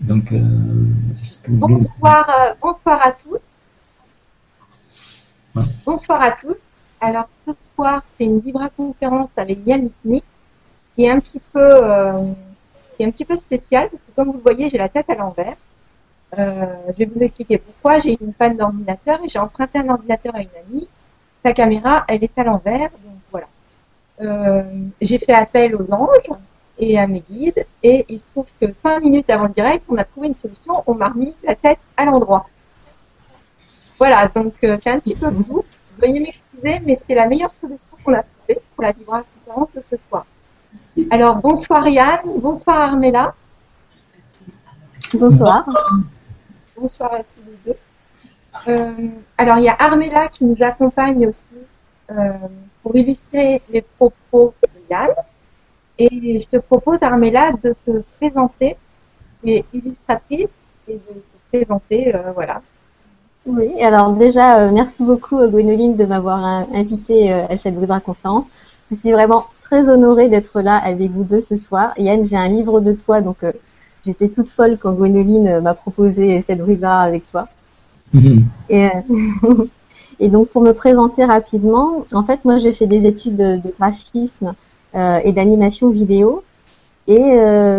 Donc, euh, que bonsoir, euh, bonsoir à tous. Bonsoir à tous. Alors, ce soir, c'est une Vibra conférence avec Yann Nick qui est un petit peu, euh, qui est un petit peu spéciale parce que comme vous le voyez, j'ai la tête à l'envers. Je vais vous expliquer pourquoi. J'ai une panne d'ordinateur et j'ai emprunté un ordinateur à une amie. Sa caméra, elle est à l'envers, donc voilà. J'ai fait appel aux anges et à mes guides et il se trouve que cinq minutes avant le direct, on a trouvé une solution. On m'a remis la tête à l'endroit. Voilà, donc euh, c'est un petit peu flou. Veuillez m'excuser, mais c'est la meilleure solution qu'on a trouvée pour la conférence de ce soir. Alors bonsoir Yann, bonsoir Armella. Bonsoir. Bonsoir à tous les deux. Euh, alors, il y a Armella qui nous accompagne aussi euh, pour illustrer les propos de Yann. Et je te propose, Armella, de te présenter. Tu es illustratrice et de te présenter, euh, voilà. Oui, alors déjà, merci beaucoup Gwénoline de m'avoir invité à cette Vibra conférence. Je suis vraiment très honorée d'être là avec vous deux ce soir. Yann, j'ai un livre de toi, donc J'étais toute folle quand Gwénoline euh, m'a proposé cette briba avec toi. Mhm. Et, euh, et, donc pour me présenter rapidement, en fait moi j'ai fait des études de, graphisme euh, et d'animation vidéo. Et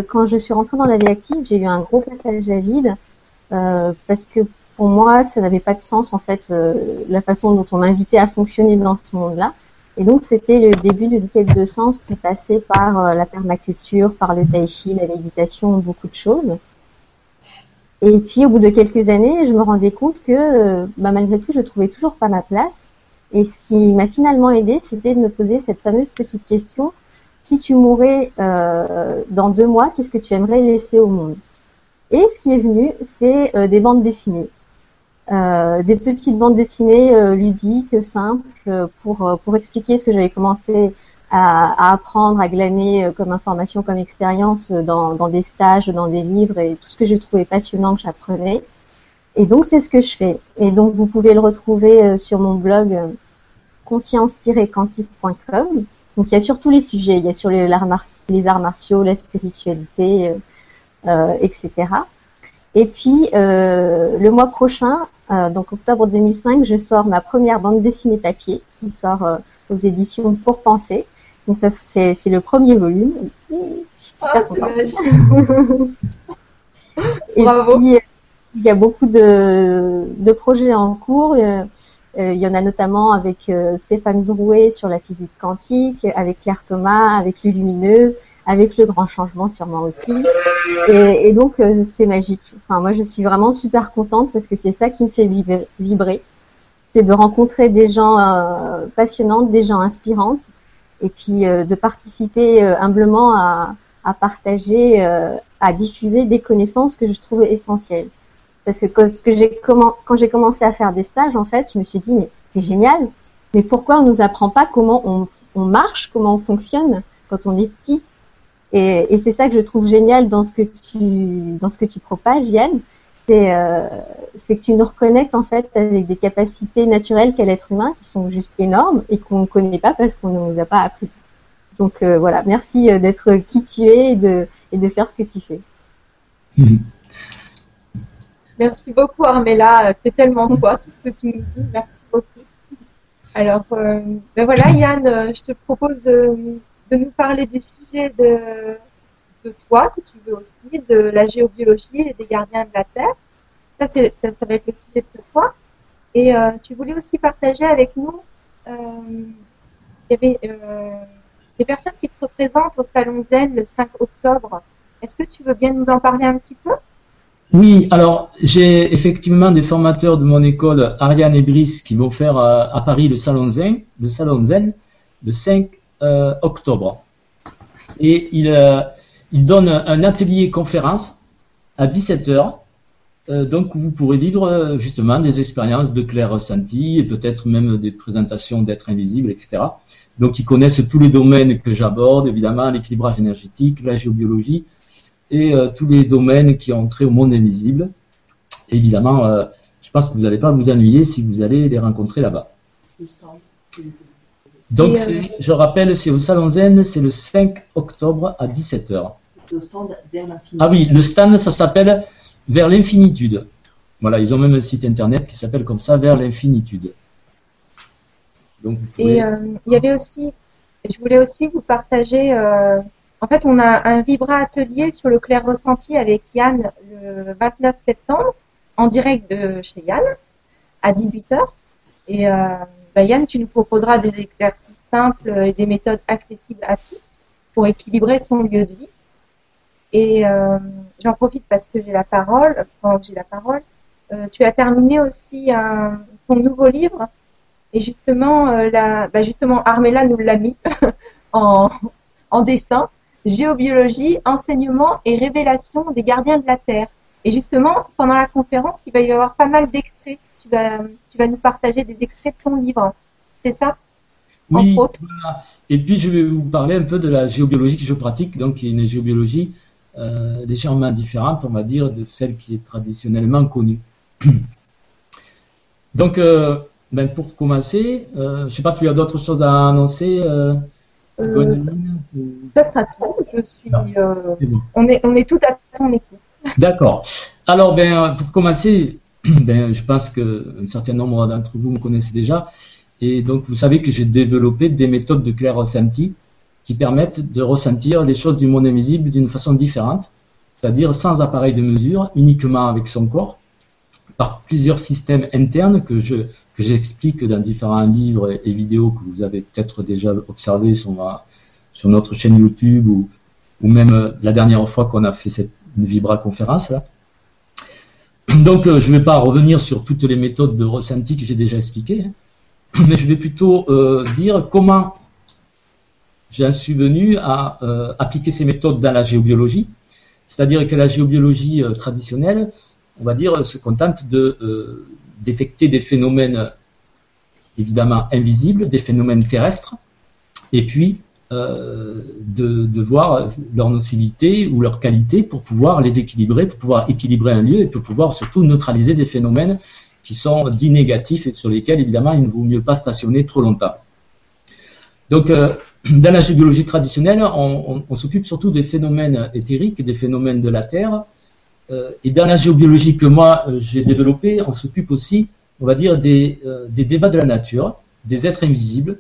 quand je suis rentrée dans la vie active, j'ai eu un gros passage à vide parce que pour moi ça n'avait pas de sens en fait la façon dont on m'invitait à fonctionner dans ce monde-là. Et donc c'était le début d'une quête de sens qui passait par euh, la permaculture, par le tai chi, la méditation, beaucoup de choses. Et puis au bout de quelques années, je me rendais compte que euh, bah, malgré tout, je trouvais toujours pas ma place. Et ce qui m'a finalement aidé, c'était de me poser cette fameuse petite question si tu mourais euh, dans deux mois, qu'est-ce que tu aimerais laisser au monde? Et ce qui est venu, c'est des bandes dessinées. Euh, des petites bandes dessinées euh, ludiques, simples, euh, pour, pour expliquer ce que j'avais commencé à, apprendre, à glaner comme information, comme expérience dans, dans, des stages, dans des livres et tout ce que je trouvais passionnant que j'apprenais. Et donc c'est ce que je fais. Et donc vous pouvez le retrouver sur mon blog conscience-quantique.com. Donc il y a sur tous les sujets, il y a sur les, les arts martiaux, la spiritualité, euh, etc. Et puis euh, le mois prochain, euh, donc octobre 2005, je sors ma première bande dessinée papier qui sort euh, aux éditions Pour Penser. Donc ça c'est, le premier volume. Je suis super ah, contente. Et puis il y a beaucoup de, de projets en cours. Euh, il y en a notamment avec Stéphane Drouet sur la physique quantique, avec Claire Thomas, avec Lumineuse, avec le grand changement sûrement aussi. Et, et donc euh, c'est magique. Enfin moi je suis vraiment super contente parce que c'est ça qui me fait vibrer, c'est de rencontrer des gens euh, passionnantes, des gens inspirantes, et puis euh, de participer humblement à, à partager, à diffuser des connaissances que je trouve essentielles. Parce que quand, j'ai quand j'ai commencé à faire des stages, en fait, je me suis dit mais c'est génial, mais pourquoi on nous apprend pas comment on, marche, comment on fonctionne quand on est petit? Et, c'est ça que je trouve génial dans ce que tu dans ce que tu propages, Yann, c'est euh, c'est que tu nous reconnectes en fait avec des capacités naturelles qu'a l'être humain qui sont juste énormes et qu'on ne connaît pas parce qu'on ne nous a pas appris. Donc euh, voilà, merci euh, d'être qui tu es et de et de faire ce que tu fais. Mhm. Merci beaucoup Armella, c'est tellement toi tout ce que tu nous dis, merci beaucoup. Alors euh, ben voilà Yann, je te propose de nous parler du sujet de, toi, si tu veux aussi, de la géobiologie et des gardiens de la Terre. Ça, c'est, ça, va être le sujet de ce soir. Et euh, tu voulais aussi partager avec nous, euh, il y avait euh, des personnes qui te représentent au Salon Zen le 5 octobre. Est-ce que tu veux bien nous en parler un petit peu? Oui, alors j'ai effectivement des formateurs de mon école, Ariane et Brice, qui vont faire à, à Paris le Salon Zen, le Salon Zen, le 5 euh, octobre. Et il, euh, il donne un atelier conférence à 17h. Euh, donc vous pourrez vivre justement des expériences de clair ressenti et peut-être même des présentations d'êtres invisibles, etc. Donc ils connaissent tous les domaines que j'aborde, évidemment l'équilibrage énergétique, la géobiologie et tous les domaines qui ont trait au monde invisible. évidemment, je pense que vous n'allez pas vous ennuyer si vous allez les rencontrer là-bas. Donc, euh, je rappelle, c'est au Salon Zen, c'est le 5 octobre à 17h. le stand vers. Ah oui, le stand, ça s'appelle Vers l'infinitude. Voilà, ils ont même un site internet qui s'appelle comme ça, Vers l'infinitude. Donc, Et euh, il y avait aussi, je voulais aussi vous partager, euh, en fait, on a un Vibra atelier sur le clair ressenti avec Yann le 29 septembre, en direct de chez Yann, à 18h. Et euh, bah, Yann, tu nous proposeras des exercices simples et des méthodes accessibles à tous pour équilibrer son lieu de vie. Et euh, j'en profite parce que j'ai la parole. Quand j'ai la parole, euh, tu as terminé aussi un, ton nouveau livre. Et justement, euh, la, bah justement, Armella nous l'a mis en, en dessin. Géobiologie, enseignement et révélation des gardiens de la Terre. Et justement, pendant la conférence, il va y avoir pas mal d'extraits tu vas, tu vas nous partager des extraits de ton livre. C'est ça? Oui. Entre Et puis, je vais vous parler un peu de la géobiologie que je pratique, donc qui est une géobiologie euh, légèrement différente, on va dire, de celle qui est traditionnellement connue. donc, euh, ben pour commencer, euh, je ne sais pas, tu as d'autres choses à annoncer euh, euh Ça sera tout. Je suis, on, est, on est tout à ton écoute. D'accord. Alors, ben, pour commencer, ben, je pense qu'un certain nombre d'entre vous me connaissez déjà. Et donc, vous savez que j'ai développé des méthodes de clair ressenti qui permettent de ressentir les choses du monde invisible d'une façon différente, c'est-à-dire sans appareil de mesure, uniquement avec son corps, par plusieurs systèmes internes que je que j'explique dans différents livres et vidéos que vous avez peut-être déjà observés sur, sur notre chaîne YouTube ou, ou même la dernière fois qu'on a fait cette une Vibra conférence là. Donc, euh, je ne vais pas revenir sur toutes les méthodes de ressenti que j'ai déjà expliquées, hein. mais je vais plutôt euh, dire comment j'en suis venu à euh, appliquer ces méthodes dans la géobiologie. C'est-à-dire que la géobiologie traditionnelle, on va dire, se contente de détecter des phénomènes évidemment invisibles, des phénomènes terrestres, et puis euh, de, voir leur nocivité ou leur qualité pour pouvoir les équilibrer, pour pouvoir équilibrer un lieu et pour pouvoir surtout neutraliser des phénomènes qui sont dits négatifs et sur lesquels évidemment il ne vaut mieux pas stationner trop longtemps. Donc euh, dans la géologie traditionnelle, on, on, s'occupe surtout des phénomènes éthériques, des phénomènes de la Terre. Euh, et dans la géobiologie que moi euh, j'ai développée, on s'occupe aussi, on va dire, des, euh, des débats de la nature, des êtres invisibles,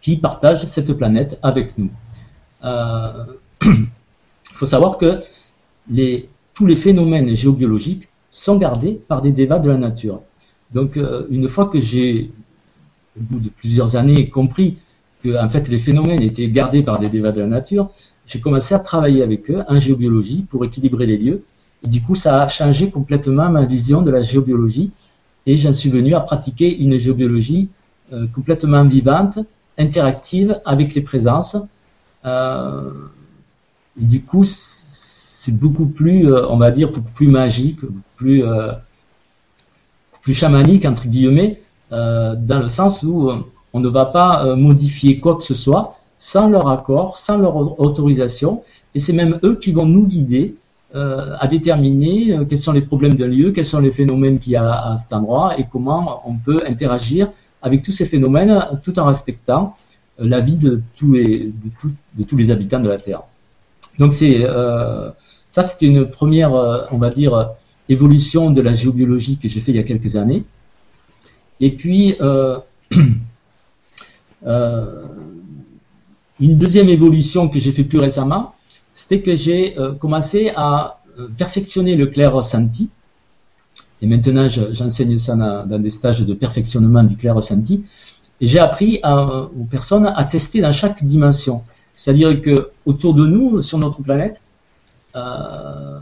qui partagent cette planète avec nous. Il faut savoir que tous les phénomènes géobiologiques sont gardés par des débats de la nature. Donc, une fois que j'ai, au bout de plusieurs années, compris que fait les phénomènes étaient gardés par des débats de la nature, j'ai commencé à travailler avec eux en géobiologie pour équilibrer les lieux. Et du coup, ça a changé complètement ma vision de la géobiologie. Et j'en suis venu à pratiquer une géobiologie euh, complètement vivante interactive avec les présences. Euh, du coup, c'est beaucoup plus, euh, on va dire, beaucoup plus magique, beaucoup plus, plus chamanique, entre guillemets, dans le sens où on ne va pas modifier quoi que ce soit sans leur accord, sans leur autorisation, et c'est même eux qui vont nous guider à déterminer quels sont les problèmes d'un lieu, quels sont les phénomènes qu'il y a à cet endroit et comment on peut interagir avec tous ces phénomènes tout en respectant euh, la vie de tous les, habitants de la Terre. Donc c'est euh, ça, c'était une première, euh, on va dire, évolution de la géobiologie que j'ai fait il y a quelques années. Et puis une deuxième évolution que j'ai fait plus récemment, c'était que j'ai commencé à perfectionner le clair ressenti et maintenant, j'enseigne ça dans, des stages de perfectionnement du clair ressenti. Et j'ai appris aux personnes à tester dans chaque dimension. C'est-à-dire que autour de nous, sur notre planète, euh,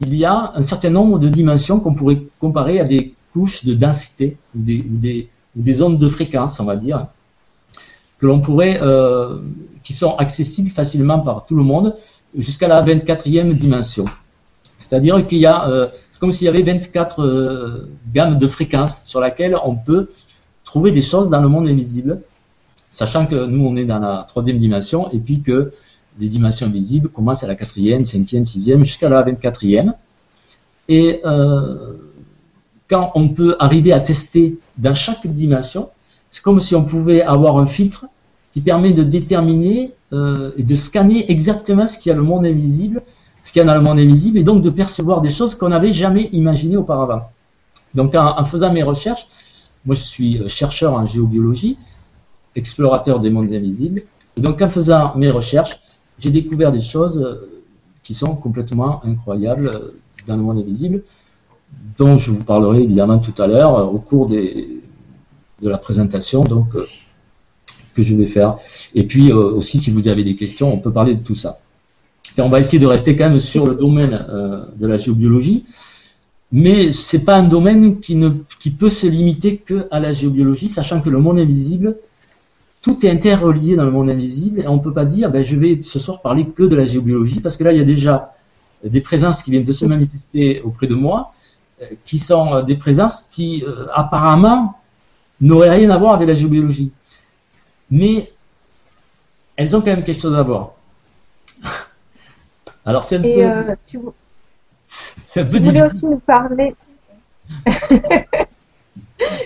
il y a un certain nombre de dimensions qu'on pourrait comparer à des couches de densité ou des, ondes de fréquence, on va dire, que l'on pourrait, euh, qui sont accessibles facilement par tout le monde jusqu'à la 24e dimension. C'est-à-dire qu'il y a, euh, c'est comme s'il y avait 24 euh, gammes de fréquences sur lesquelles on peut trouver des choses dans le monde invisible, sachant que nous on est dans la troisième dimension et puis que les dimensions visibles commencent à la quatrième, cinquième, sixième, jusqu'à la 24e. Et euh, quand on peut arriver à tester dans chaque dimension, c'est comme si on pouvait avoir un filtre qui permet de déterminer et de scanner exactement ce qu'il y a le monde invisible, ce qu'il y a dans le monde invisible, et donc de percevoir des choses qu'on n'avait jamais imaginées auparavant. Donc en, faisant mes recherches, moi je suis chercheur en géobiologie, explorateur des mondes invisibles, et donc en faisant mes recherches, j'ai découvert des choses qui sont complètement incroyables dans le monde invisible, dont je vous parlerai évidemment tout à l'heure au cours de la présentation donc, euh, que je vais faire. Et puis euh, aussi, si vous avez des questions, on peut parler de tout ça. on va essayer de rester quand même sur le domaine euh, de la géobiologie, mais c'est pas un domaine qui, ne, qui peut se limiter que à la géobiologie, sachant que le monde invisible, tout est interrelié dans le monde invisible, et on ne peut pas dire, ben, je vais ce soir parler que de la géobiologie, parce que là, il y a déjà des présences qui viennent de se manifester auprès de moi, qui sont des présences qui apparemment n'auraient rien à voir avec la géobiologie. Mais elles ont quand même quelque chose à voir. Alors c'est un Et peu. Euh, tu... Un peu aussi nous parler.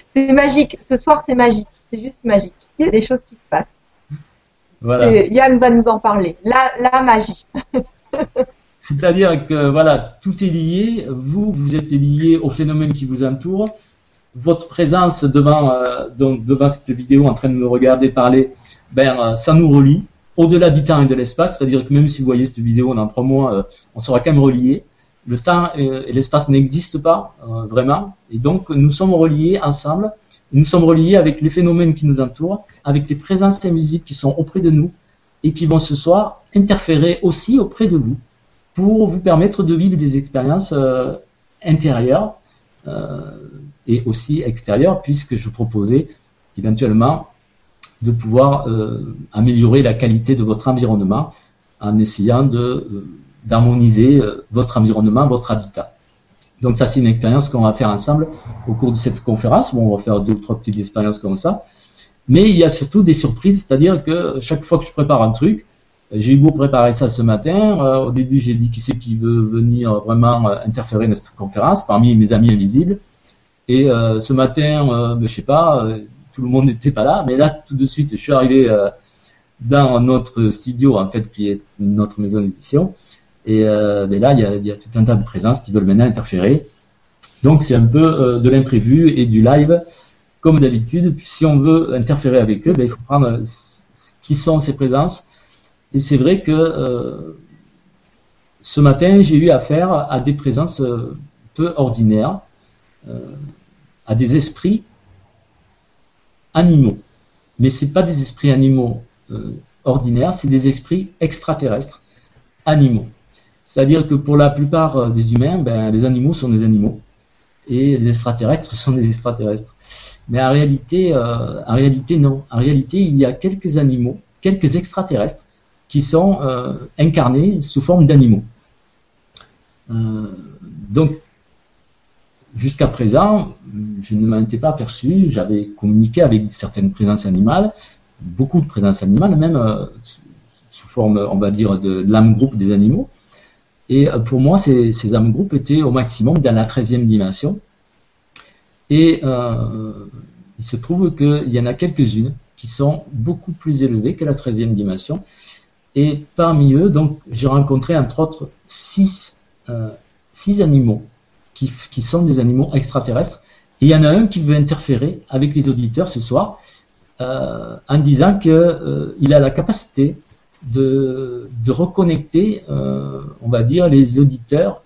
c'est magique. Ce soir, c'est magique. C'est juste magique. Il y a des choses qui se passent. Voilà. Yann va nous en parler. La, la magie. C'est-à-dire que voilà, tout est lié. Vous, vous êtes lié au phénomène qui vous entoure votre présence devant, euh, donc, devant cette vidéo en train de me regarder parler, ben, euh, ça nous relie au-delà du temps et de l'espace. C'est-à-dire que même si vous voyez cette vidéo dans trois mois, euh, on sera quand même reliés. Le temps et, l'espace n'existent pas vraiment. Et donc, nous sommes reliés ensemble. Nous sommes reliés avec les phénomènes qui nous entourent, avec les présences invisibles qui sont auprès de nous et qui vont ce soir interférer aussi auprès de vous pour vous permettre de vivre des expériences intérieures et aussi extérieur, puisque je proposais éventuellement de pouvoir euh, améliorer la qualité de votre environnement en essayant de euh, d'harmoniser euh, votre environnement, votre habitat. Donc ça, c'est une expérience qu'on va faire ensemble au cours de cette conférence. Bon, on va faire deux ou trois petites expériences comme ça. Mais il y a surtout des surprises, c'est-à-dire que chaque fois que je prépare un truc, j'ai eu beau préparer ça ce matin. au début, j'ai dit qui c'est qui veut venir vraiment interférer dans cette conférence parmi mes amis invisibles. Et euh, ce matin, euh, ben, je sais pas, euh, tout le monde n'était pas là, mais là, tout de suite, je suis arrivé dans notre studio, en fait, qui est notre maison d'édition. Et ben là, il y, a, tout un tas de présences qui veulent maintenant interférer. Donc, c'est un peu de l'imprévu et du live, comme d'habitude. Si on veut interférer avec eux, ben, il faut prendre qui sont ces présences. Et c'est vrai que ce matin, j'ai eu affaire à des présences peu ordinaires à des esprits animaux. Mais ce pas des esprits animaux euh, ordinaires, c'est des esprits extraterrestres animaux. C'est-à-dire que pour la plupart euh, des humains, ben, les animaux sont des animaux et les extraterrestres sont des extraterrestres. Mais en réalité, euh, en réalité non. En réalité, il y a quelques animaux, quelques extraterrestres qui sont incarnés sous forme d'animaux. donc Jusqu'à présent, je ne m'en étais pas aperçu. J'avais communiqué avec certaines présences animales, beaucoup de présences animales, même euh, sous forme, on va dire, de, l'âme groupe des animaux. Et euh, pour moi, ces, âmes groupes étaient au maximum dans la 13e dimension. Et euh, il se trouve qu'il y en a quelques-unes qui sont beaucoup plus élevées que la 13e dimension. Et parmi eux, donc, j'ai rencontré entre autres six animaux qui, sont des animaux extraterrestres. Et il y en a un qui veut interférer avec les auditeurs ce soir euh, en disant qu'il euh, a la capacité de, de reconnecter, euh, on va dire, les auditeurs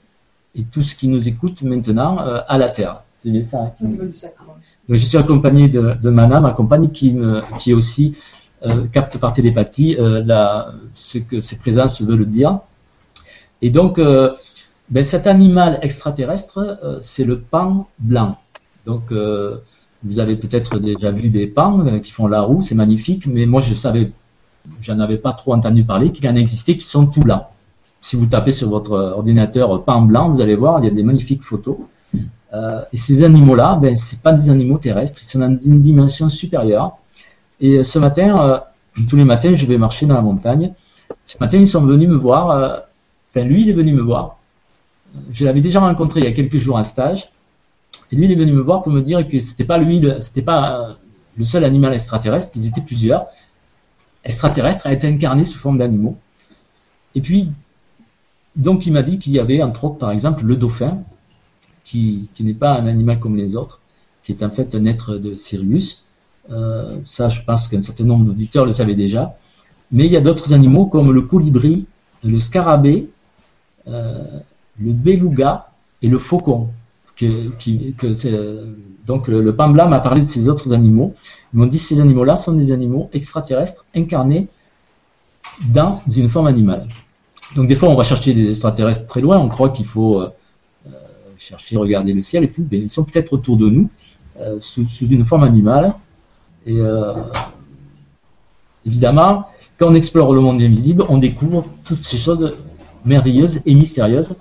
et tout ce qui nous écoute maintenant à la Terre. C'est bien ça. Hein, Donc, je suis accompagné de, de Mana, ma compagne, qui, me, qui aussi capte par télépathie la, ce que ses présences veulent dire. Et donc, ben, cet animal extraterrestre, euh, c'est le pan blanc. Donc, euh, vous avez peut-être déjà vu des pans euh, qui font la roue, c'est magnifique, mais moi je savais, j'en avais pas trop entendu parler, qu'il en existait qui sont tout blancs. Si vous tapez sur votre ordinateur pan blanc, vous allez voir, il y a des magnifiques photos. et ces animaux-là, ben, c'est pas des animaux terrestres, ils sont dans une dimension supérieure. Et ce matin, tous les matins, je vais marcher dans la montagne. Ce matin, ils sont venus me voir. enfin, lui, il est venu me voir je l'avais déjà rencontré il y a quelques jours en stage. Et lui, il est venu me voir pour me dire que c'était pas lui, c'était pas euh, le seul animal extraterrestre, qu'ils étaient plusieurs. extraterrestre a été incarné sous forme d'animaux. Et puis, donc il m'a dit qu'il y avait entre autres par exemple le dauphin, qui, n'est pas un animal comme les autres, qui est en fait un être de Sirius. Euh, ça, je pense qu'un certain nombre d'auditeurs le savaient déjà. Mais il y a d'autres animaux comme le colibri, le scarabée, euh, le beluga et le faucon. Que, donc le, le Pambla m'a parlé de ces autres animaux. Ils m'ont dit que ces animaux-là sont des animaux extraterrestres incarnés dans une forme animale. Donc des fois, on va chercher des extraterrestres très loin, on croit qu'il faut euh, euh, chercher, regarder le ciel et tout, mais ils sont peut-être autour de nous, euh, sous, une forme animale. Et évidemment, quand on explore le monde invisible, on découvre toutes ces choses merveilleuses et mystérieuses.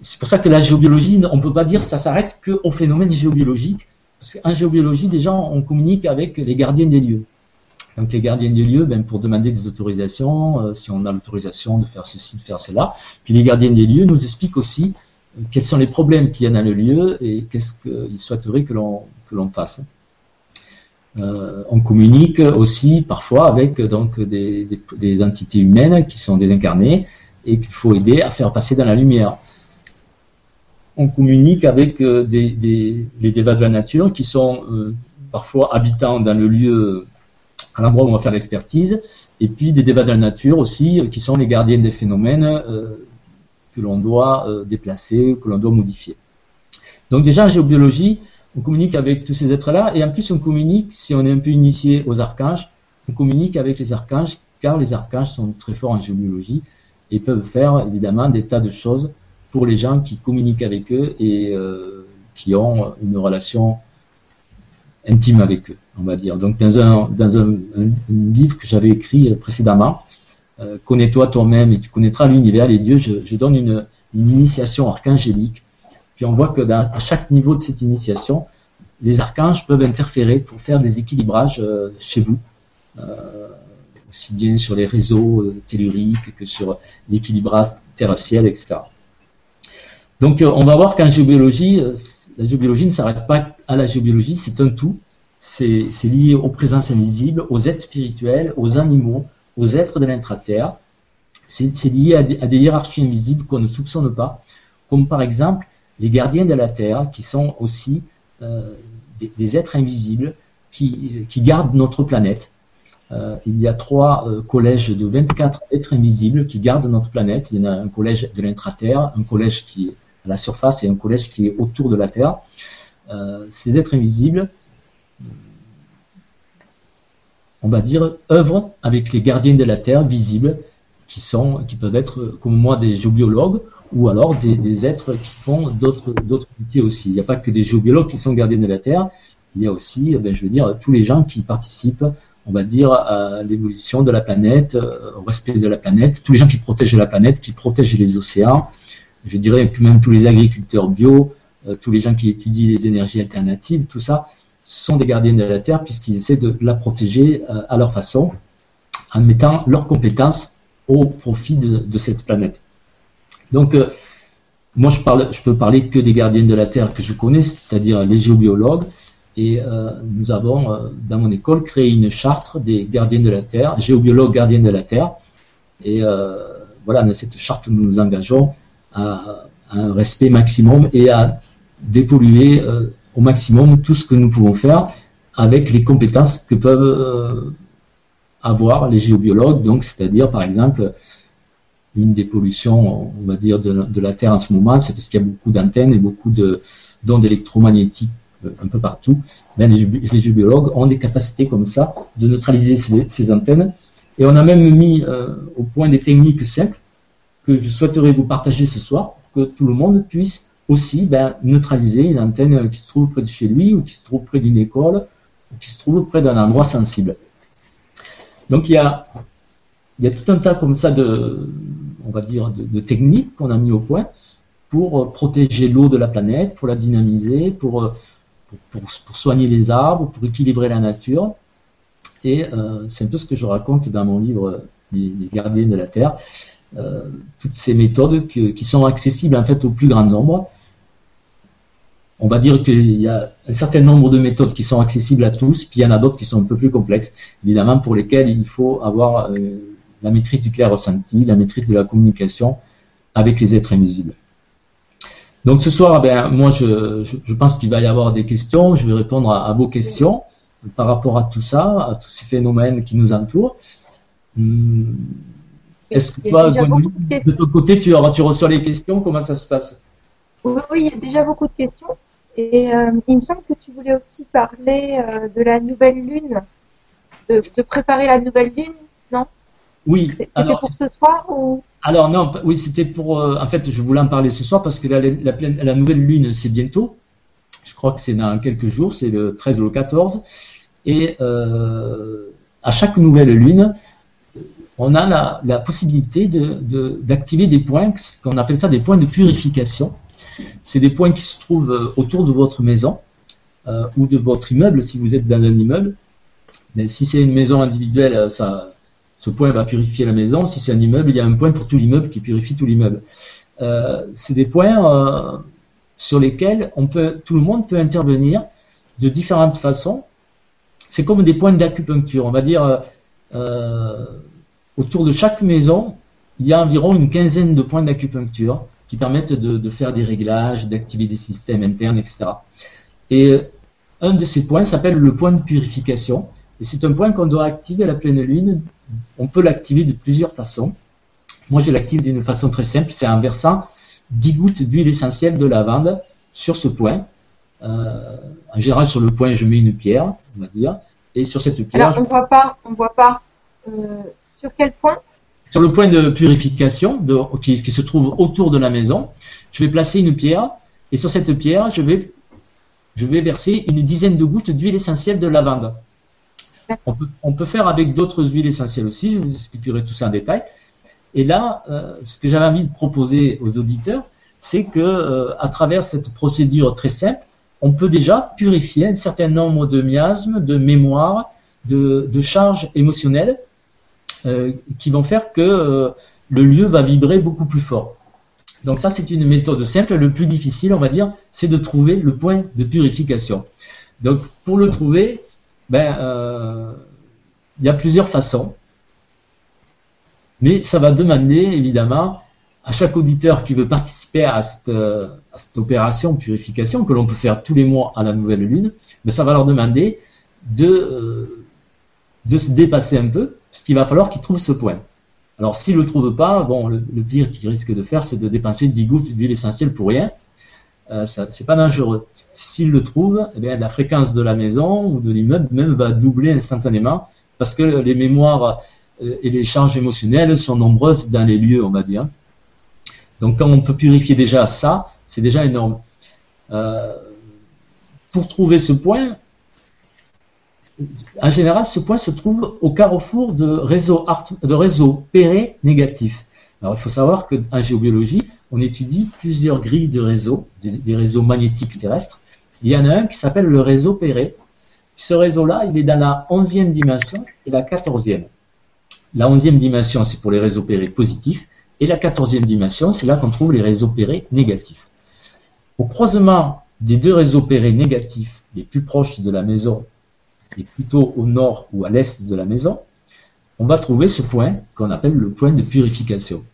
C'est pour ça que la géobiologie, on ne peut pas dire que ça s'arrête qu'au phénomène géobiologique. Parce qu'en géobiologie, déjà, on communique avec les gardiens des lieux. Donc les gardiens des lieux, ben, pour demander des autorisations, euh, si on a l'autorisation de faire ceci, de faire cela. Puis les gardiens des lieux nous expliquent aussi euh, quels sont les problèmes qu'il y a dans le lieu et qu'est-ce qu'ils souhaiteraient que l'on fasse. Euh, on communique aussi parfois avec donc des, entités humaines qui sont désincarnées et qu'il faut aider à faire passer dans la lumière. On communique avec des, les débats de la nature qui sont parfois habitants dans le lieu à l'endroit où on va faire l'expertise, et puis des débats de la nature aussi, euh, qui sont les gardiens des phénomènes euh, que l'on doit euh, déplacer, que l'on doit modifier. Donc déjà en géobiologie, on communique avec tous ces êtres-là, et en plus on communique, si on est un peu initié aux archanges, on communique avec les archanges, car les archanges sont très forts en géobiologie, et peuvent faire évidemment des tas de choses pour les gens qui communiquent avec eux et qui ont une relation intime avec eux, on va dire. Donc dans un, dans un, livre que j'avais écrit précédemment, euh, Connais-toi toi-même et tu connaîtras l'univers, les dieux, je, donne une, initiation archangélique. Puis on voit que à chaque niveau de cette initiation, les archanges peuvent interférer pour faire des équilibrages euh, chez vous, euh, aussi bien sur les réseaux telluriques que sur l'équilibrage terre-ciel, etc. Donc on va voir qu'en géobiologie, la géobiologie ne s'arrête pas à la géobiologie, c'est un tout. C'est lié aux présences invisibles, aux êtres spirituels, aux animaux, aux êtres de l'intraterre. C'est lié à des, hiérarchies invisibles qu'on ne soupçonne pas, comme par exemple les gardiens de la Terre, qui sont aussi euh, des, êtres invisibles qui, gardent notre planète. Euh, il y a trois euh, collèges de 24 êtres invisibles qui gardent notre planète. Il y en a un collège de l'intraterre, un collège qui est la surface et un collège qui est autour de la Terre. Euh, ces êtres invisibles, on va dire, œuvrent avec les gardiens de la Terre visibles, qui, peuvent être, comme moi, des géobiologues, ou alors des, êtres qui font d'autres métiers aussi. Il n'y a pas que des géobiologues qui sont gardiens de la Terre, il y a aussi, eh ben, je veux dire, tous les gens qui participent, on va dire, à l'évolution de la planète, euh, au respect de la planète, tous les gens qui protègent la planète, qui protègent les océans, je dirais que même tous les agriculteurs bio, euh, tous les gens qui étudient les énergies alternatives, tout ça, sont des gardiens de la Terre puisqu'ils essaient de la protéger euh, à leur façon, en mettant leurs compétences au profit de, cette planète. Donc, euh, moi, je, parle, je peux parler que des gardiens de la Terre que je connais, c'est-à-dire les géobiologues. Et nous avons, dans mon école, créé une charte des gardiens de la Terre, géobiologues gardiens de la Terre. Et voilà, dans cette charte, nous nous engageons à, un respect maximum et à dépolluer euh, au maximum tout ce que nous pouvons faire avec les compétences que peuvent euh, avoir les géobiologues. Donc, c'est-à-dire, par exemple, une des pollutions, on va dire, de, la Terre en ce moment, c'est parce qu'il y a beaucoup d'antennes et beaucoup d'ondes électromagnétiques euh, un peu partout. Ben, les, géobiologues ont des capacités comme ça de neutraliser ces, antennes. Et on a même mis au point des techniques simples que je souhaiterais vous partager ce soir pour que tout le monde puisse aussi ben, neutraliser une antenne qui se trouve près de chez lui ou qui se trouve près d'une école ou qui se trouve près d'un endroit sensible. Donc il y a, tout un tas comme ça de, on va dire, de, techniques qu'on a mis au point pour protéger l'eau de la planète, pour la dynamiser, pour, pour, soigner les arbres, pour équilibrer la nature. Et euh, c'est un peu ce que je raconte dans mon livre les gardiens de la Terre. Euh, toutes ces méthodes qui sont accessibles en fait au plus grand nombre. on va dire qu'il y a un certain nombre de méthodes qui sont accessibles à tous, puis il y en a d'autres qui sont un peu plus complexes, évidemment, pour lesquelles il faut avoir euh, la maîtrise du clair ressenti, la maîtrise de la communication avec les êtres invisibles. Donc ce soir, ben, moi je, pense qu'il va y avoir des questions, je vais répondre à, vos questions par rapport à tout ça, à tous ces phénomènes qui nous entourent. Hmm. Est-ce que toi, de ton côté, tu, tu reçois les questions Comment ça se passe? Oui, il y a déjà beaucoup de questions. Et euh, il me semble que tu voulais aussi parler euh, de la nouvelle lune, de, préparer la nouvelle lune, non? Oui. C'était pour ce soir ou? Alors non, oui, c'était pour. Euh, en fait, je voulais en parler ce soir parce que la, la, nouvelle lune, c'est bientôt. Je crois que c'est dans quelques jours, c'est le 13 ou le 14. Et à chaque nouvelle lune, on a la, possibilité d'activer de, des points, qu'on appelle ça des points de purification. C'est des points qui se trouvent euh, autour de votre maison euh, ou de votre immeuble si vous êtes dans un immeuble. Mais si c'est une maison individuelle, euh, ça, ce point va purifier la maison. Si c'est un immeuble, il y a un point pour tout l'immeuble qui purifie tout l'immeuble. c'est des points sur lesquels tout le monde peut intervenir de différentes façons. C'est comme des points d'acupuncture. On va dire autour de chaque maison, il y a environ une quinzaine de points d'acupuncture qui permettent de, faire des réglages, d'activer des systèmes internes, etc. Et euh, un de ces points s'appelle le point de purification. Et c'est un point qu'on doit activer à la pleine lune. On peut l'activer de plusieurs façons. Moi, je l'active d'une façon très simple, c'est en versant 10 gouttes d'huile essentielle de lavande sur ce point. Euh, en général, sur le point, je mets une pierre, on va dire. Et sur cette pierre. Alors, on ne voit pas, on voit pas euh, sur quel point? Sur le point de purification qui, se trouve autour de la maison, je vais placer une pierre et sur cette pierre, je vais, je vais verser une dizaine de gouttes d'huile essentielle de lavande. On peut, faire avec d'autres huiles essentielles aussi, je vous expliquerai tout ça en détail. Et là, euh, ce que j'avais envie de proposer aux auditeurs, c'est que euh, à travers cette procédure très simple, on peut déjà purifier un certain nombre de miasmes, de mémoires, de charges émotionnelles euh, qui vont faire que euh, le lieu va vibrer beaucoup plus fort. Donc ça, c'est une méthode simple. Le plus difficile, on va dire, c'est de trouver le point de purification. Donc pour le trouver, ben, euh, il y a plusieurs façons. Mais ça va demander, évidemment, à chaque auditeur qui veut participer à cette, à cette opération de purification, que l'on peut faire tous les mois à la nouvelle lune, mais ça va leur demander de, de se dépasser un peu ce qu'il va falloir qu'il trouve ce point. Alors s'il ne le trouve pas, le, pire qu'il risque de faire, c'est de dépenser 10 gouttes d'huile essentielle pour rien. Euh, c'est pas dangereux. S'il le trouve, eh bien, la fréquence de la maison ou de l'immeuble même va doubler instantanément parce que les mémoires euh, et les charges émotionnelles sont nombreuses dans les lieux, on va dire. Donc quand on peut purifier déjà ça, c'est déjà énorme. Euh, pour trouver ce point, en général, ce point se trouve au carrefour de réseaux, de négatifs. Alors, il faut savoir qu'en géobiologie, on étudie plusieurs grilles de réseaux, des, réseaux magnétiques terrestres. Il y en a un qui s'appelle le réseau péré. Ce réseau-là, il est dans la 11e dimension et la 14e. La 11e dimension, c'est pour les réseaux pérés positifs, et la 14e dimension, c'est là qu'on trouve les réseaux pérés négatifs. Au croisement des deux réseaux pérés négatifs les plus proches de la maison et plutôt au nord ou à l'est de la maison, on va trouver ce point qu'on appelle le point de purification.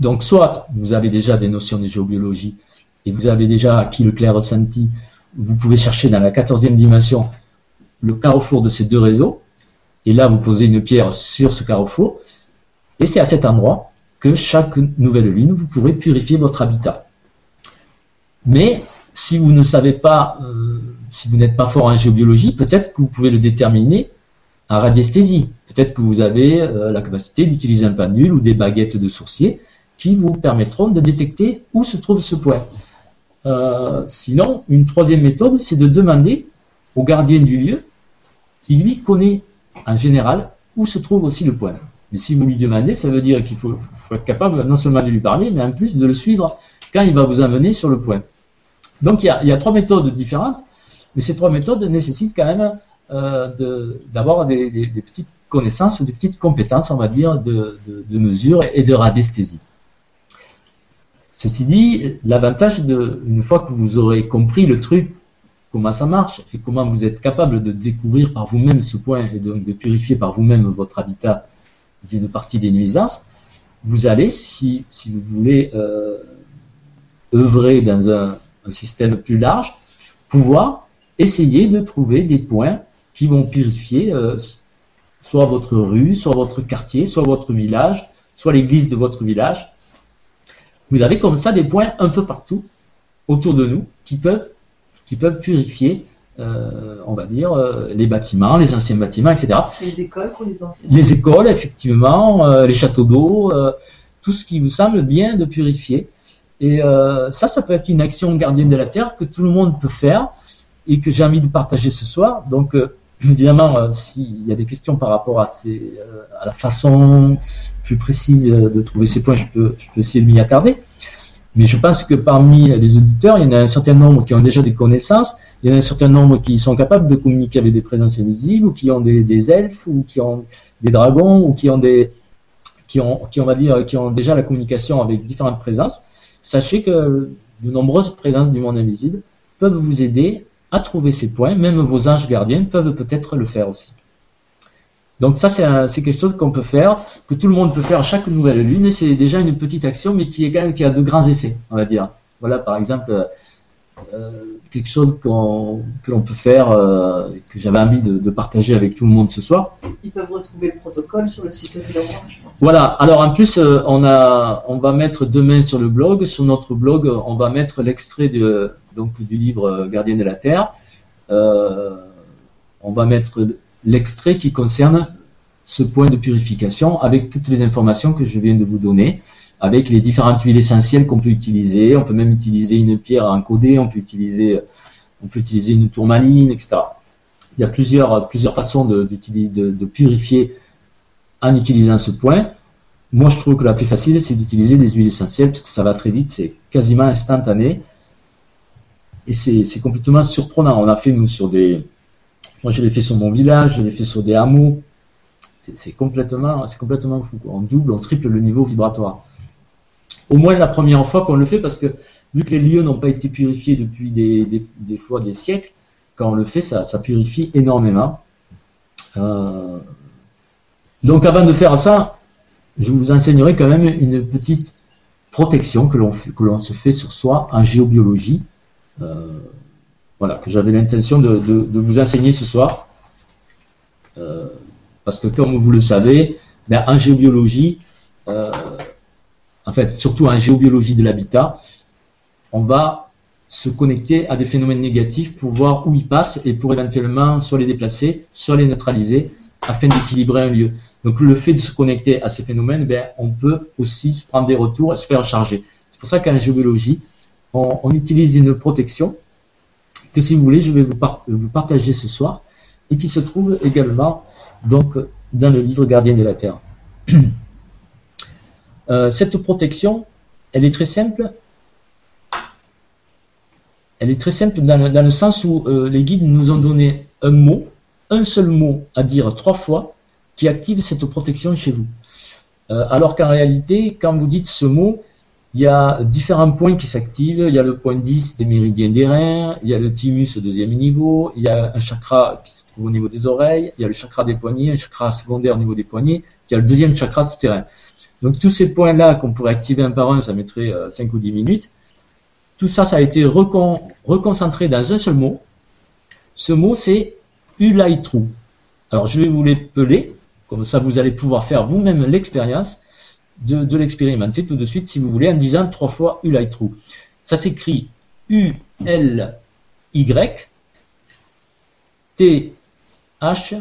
Donc soit vous avez déjà des notions de géobiologie et vous avez déjà acquis le clair ressenti, vous pouvez chercher dans la 14e dimension le carrefour de ces deux réseaux, et là vous posez une pierre sur ce carrefour, et c'est à cet endroit que chaque nouvelle lune, vous pourrez purifier votre habitat. Mais si vous ne savez pas euh, si vous n'êtes pas fort en géobiologie, peut-être que vous pouvez le déterminer en radiesthésie. Peut-être que vous avez euh, la capacité d'utiliser un pendule ou des baguettes de sourcier qui vous permettront de détecter où se trouve ce point. Euh, sinon, une troisième méthode, c'est de demander au gardien du lieu, qui lui connaît en général où se trouve aussi le point. Mais si vous lui demandez, ça veut dire qu'il faut, être capable non seulement de lui parler, mais en plus de le suivre quand il va vous amener sur le point. Donc il y a trois méthodes différentes mais ces trois méthodes nécessitent quand même euh, d'avoir des, petites connaissances des petites compétences, on va dire, de, mesure et de radiesthésie. Ceci dit, l'avantage une fois que vous aurez compris le truc, comment ça marche et comment vous êtes capable de découvrir par vous-même ce point et donc de purifier par vous-même votre habitat d'une partie des nuisances, vous allez, si, si vous voulez euh, œuvrer dans un, système plus large, pouvoir essayer de trouver des points qui vont purifier euh, soit votre rue, soit votre quartier, soit votre village, soit l'église de votre village. Vous avez comme ça des points un peu partout autour de nous qui peuvent, qui peuvent purifier euh, on va dire, euh, les bâtiments, les anciens bâtiments, etc. Les écoles pour les enfants. Les écoles, effectivement, euh, les châteaux d'eau, tout ce qui vous semble bien de purifier. Et ça, ça peut être une action gardienne de la terre que tout le monde peut faire et que j'ai envie de partager ce soir. Donc, évidemment, s'il y a des questions par rapport à, à la façon plus précise de trouver ces points, je peux, essayer de m'y attarder. Mais je pense que parmi les auditeurs, il y en a un certain nombre qui ont déjà des connaissances, il y en a un certain nombre qui sont capables de communiquer avec des présences invisibles, ou qui ont des, elfes, ou qui ont des dragons, ou qui ont déjà la communication avec différentes présences. Sachez que de nombreuses présences du monde invisible peuvent vous aider à trouver ces points. Même vos anges gardiens peuvent peut-être le faire aussi. Donc ça, c'est quelque chose qu'on peut faire, que tout le monde peut faire à chaque nouvelle lune. C'est déjà une petite action, mais qui, est qui a de grands effets, on va dire. Voilà, par exemple, quelque chose que l'on peut faire, euh, que j'avais envie de, partager avec tout le monde ce soir. Ils peuvent retrouver le protocole sur le site de pense. Voilà. Alors en plus, euh, on a, on va mettre demain sur le blog, sur notre blog, on va mettre l'extrait de donc du livre Gardien de la Terre. on va mettre l'extrait qui concerne ce point de purification avec toutes les informations que je viens de vous donner, avec les différentes huiles essentielles qu'on peut utiliser. On peut même utiliser une pierre encodée, on peut utiliser, on peut utiliser une tourmaline, etc. Il y a plusieurs, plusieurs façons de, purifier en utilisant ce point. Moi, je trouve que la plus facile, c'est d'utiliser des huiles essentielles, puisque ça va très vite, c'est quasiment instantané. Et c'est complètement surprenant. On a fait, nous, sur des, moi, je l'ai fait sur mon village, je l'ai fait sur des hameaux. C'est complètement, complètement fou. On double, on triple le niveau vibratoire. Au moins la première fois qu'on le fait, parce que vu que les lieux n'ont pas été purifiés depuis des, fois des siècles, quand on le fait, ça, purifie énormément. Euh, donc avant de faire ça, je vous enseignerai quand même une petite protection que l'on se fait sur soi en géobiologie. Euh, voilà, que j'avais l'intention de, vous enseigner ce soir. Euh, parce que comme vous le savez, ben, en géobiologie, en fait, surtout en géobiologie de l'habitat, on va se connecter à des phénomènes négatifs pour voir où ils passent et pour éventuellement soit les déplacer, soit les neutraliser afin d'équilibrer un lieu. Donc le fait de se connecter à ces phénomènes, ben, on peut aussi se prendre des retours et se faire charger. C'est pour ça qu'en géobiologie, on utilise une protection que si vous voulez, je vais vous, partager ce soir et qui se trouve également donc dans le livre Gardien de la Terre. Euh, cette protection, elle est très simple. Elle est très simple dans le, sens où euh, les guides nous ont donné un mot, un seul mot à dire trois fois, qui active cette protection chez vous. Euh, alors qu'en réalité, quand vous dites ce mot, il y a différents points qui s'activent. Il y a le point 10 des méridiens des reins, il y a le thymus au deuxième niveau, il y a un chakra qui se trouve au niveau des oreilles, il y a le chakra des poignets, un chakra secondaire au niveau des poignets, il y a le deuxième chakra souterrain. Donc tous ces points-là qu'on pourrait activer un par un, ça mettrait 5 euh, ou 10 minutes. Tout ça, ça a été reconcentré dans un seul mot. Ce mot, c'est Ulaitrou. Alors je vais vous l'épeler, comme ça vous allez pouvoir faire vous-même l'expérience de, l'expérimenter tout de suite si vous voulez en disant trois fois Ulaitrou. Ça s'écrit U-L-Y T-H-R-U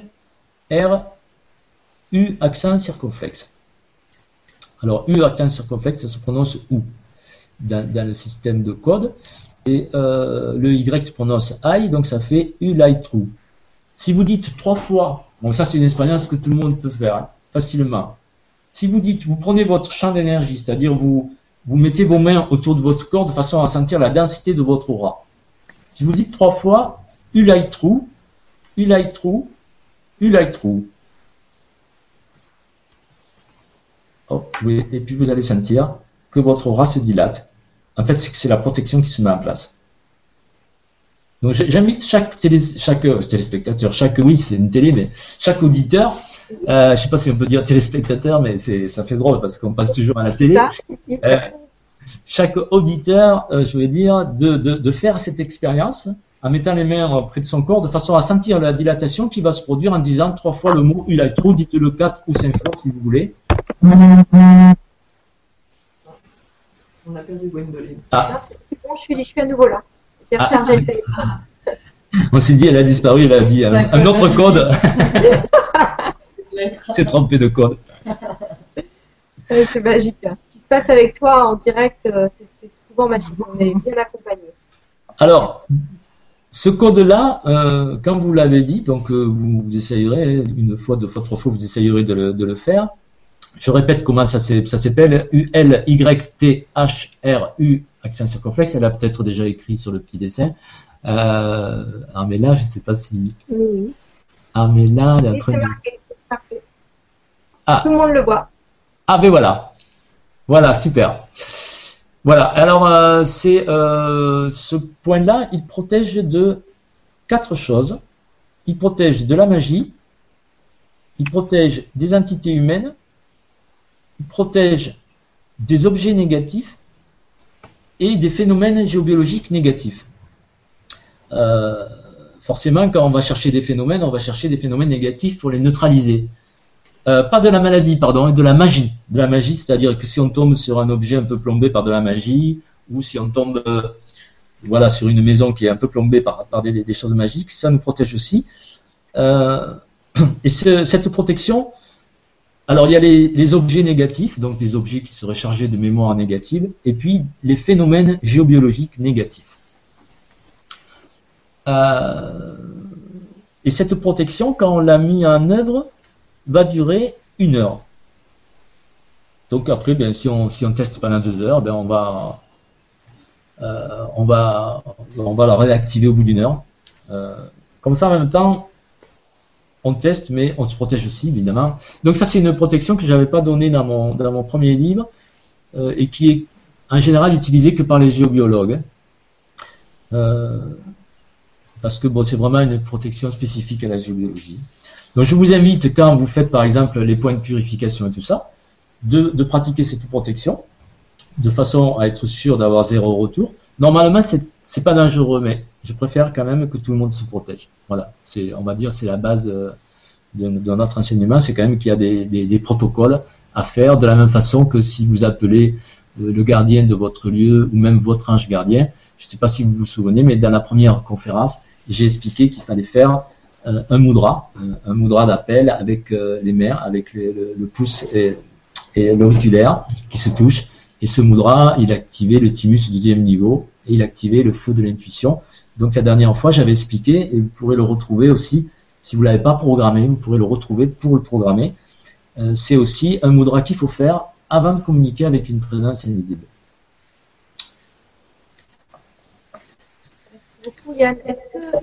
accent circonflexe. Alors U accent circonflexe, ça se prononce OU dans, le système de code. Et euh, le Y se prononce I, donc ça fait Ulaitrou. Si vous dites trois fois, bon ça c'est une expérience que tout le monde peut faire hein, facilement. Si vous dites, vous prenez votre champ d'énergie, c'est-à-dire vous, vous mettez vos mains autour de votre corps de façon à sentir la densité de votre aura. Si vous dites trois fois, Ulaitrou, Ulaitrou, Ulaitrou. Oh, oui, et puis vous allez sentir que votre aura se dilate en fait, c'est que c'est la protection qui se met en place. Donc j'invite chaque, télé, chaque euh, téléspectateur, chaque oui c'est une télé, mais chaque auditeur, euh, je sais pas si on peut dire téléspectateur, mais ça fait drôle parce qu'on passe toujours à la télé. Si. Euh, chaque auditeur, euh, je veux dire, de, de, de faire cette expérience en mettant les mains près de son corps de façon à sentir la dilatation qui va se produire en disant trois fois le mot Ulaitrou, dites-le quatre ou cinq fois si vous voulez. On a perdu Gwendoline. Non, c'est c'est bon, je suis, je suis à nouveau là. J'ai Ah. rechargé le téléphone. On s'est dit, elle a disparu, elle a dit un, un autre code, s'est trompé de code. C'est magique. hein. Ce qui se passe avec toi en direct, euh, c'est c'est souvent magique. On est bien accompagnés. Alors, ce code-là, euh, quand vous l'avez dit, donc euh, vous, vous essayerez une fois, deux fois, trois fois, vous essayerez de le, de le faire. Je répète comment ça s'appelle U-L-Y-T-H-R-U, accent circonflexe. Elle a peut-être déjà écrit sur le petit dessin. Euh, Armella, je ne sais pas si. Oui. Armella, elle marqué. c'est parfait. Ah. Tout le monde le voit. Ah ben voilà. Voilà, super. Voilà, alors euh, c'est euh, ce point-là, il protège de quatre choses. Il protège de la magie, il protège des entités humaines, protège des objets négatifs et des phénomènes géobiologiques négatifs. Euh, forcément, quand on va chercher des phénomènes, on va chercher des phénomènes négatifs pour les neutraliser. Euh, pas de la maladie, pardon, de la magie. De la magie, c'est-à-dire que si on tombe sur un objet un peu plombé par de la magie, ou si on tombe euh, voilà, sur une maison qui est un peu plombée par, des, choses magiques, ça nous protège aussi. Et ce- cette protection, alors il y a les, objets négatifs, donc des objets qui seraient chargés de mémoire négative, et puis les phénomènes géobiologiques négatifs. Euh, et cette protection, quand on l'a mis en œuvre, va durer une heure. Donc après, bien, si on, teste pendant deux heures, ben, on va, euh, on va la réactiver au bout d'une heure. Euh, comme ça, en même temps, on teste, mais on se protège aussi, évidemment. Donc ça, c'est une protection que j'avais pas donnée dans mon, premier livre euh, et qui est en général utilisée que par les géobiologues. Euh, parce que bon, c'est vraiment une protection spécifique à la géobiologie. Donc je vous invite, quand vous faites par exemple les points de purification et tout ça, de, de pratiquer cette protection de façon à être sûr d'avoir zéro retour. Normalement, c'est c'est pas dangereux, mais je préfère quand même que tout le monde se protège. Voilà, c'est on va dire c'est la base euh, de, notre enseignement, c'est quand même qu'il y a des, protocoles à faire de la même façon que si vous appelez euh, le gardien de votre lieu ou même votre ange gardien. Je ne sais pas si vous vous souvenez, mais dans la première conférence, j'ai expliqué qu'il fallait faire euh, un moudra, euh, un moudra d'appel avec les mains, avec le pouce et, et l'auriculaire qui se touchent. Et ce moudra, il activait le thymus du deuxième niveau et il activait le feu de l'intuition. Donc la dernière fois, j'avais expliqué et vous pourrez le retrouver aussi. Si vous l'avez pas programmé, vous pourrez le retrouver pour le programmer. Euh, c'est aussi un moudra qu'il faut faire avant de communiquer avec une présence invisible. Merci beaucoup, Yann. Est-ce que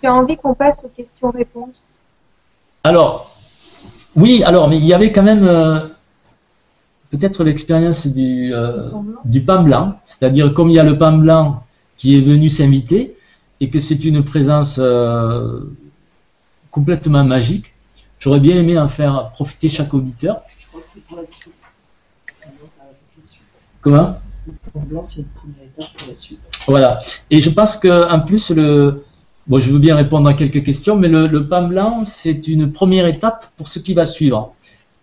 tu as envie qu'on passe aux questions-réponses? Alors, oui, alors, mais il y avait quand même euh, peut-être l'expérience du, euh, du pain blanc, c'est-à-dire comme il y a le pain blanc qui est venu s'inviter et que c'est une présence euh, complètement magique, j'aurais bien aimé en faire profiter chaque auditeur. Je crois que c'est pour la suite. Comment? En blanc, c'est une première étape pour la suite. Voilà. Et je pense que en plus le bon, je veux bien répondre à quelques questions, mais le, le pain blanc c'est une première étape pour ce qui va suivre.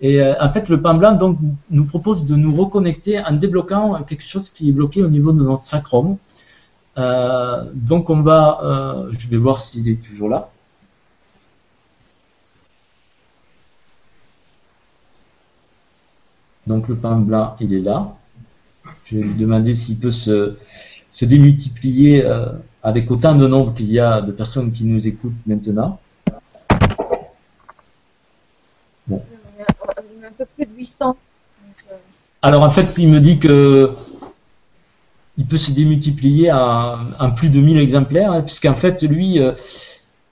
Et euh, en fait, le pain blanc donc nous propose de nous reconnecter en débloquant quelque chose qui est bloqué au niveau de notre sacrum. Euh, donc on va, euh, je vais voir s'il est toujours là. Donc le pain blanc, il est là. Je vais lui demander s'il peut se, démultiplier avec autant de nombre qu'il y a de personnes qui nous écoutent maintenant. On est à- on est un peu plus de 800. Donc, euh, Alors en fait, il me dit que il peut se démultiplier en, plus de 1000 exemplaires, hein, puisqu'en fait, lui, euh,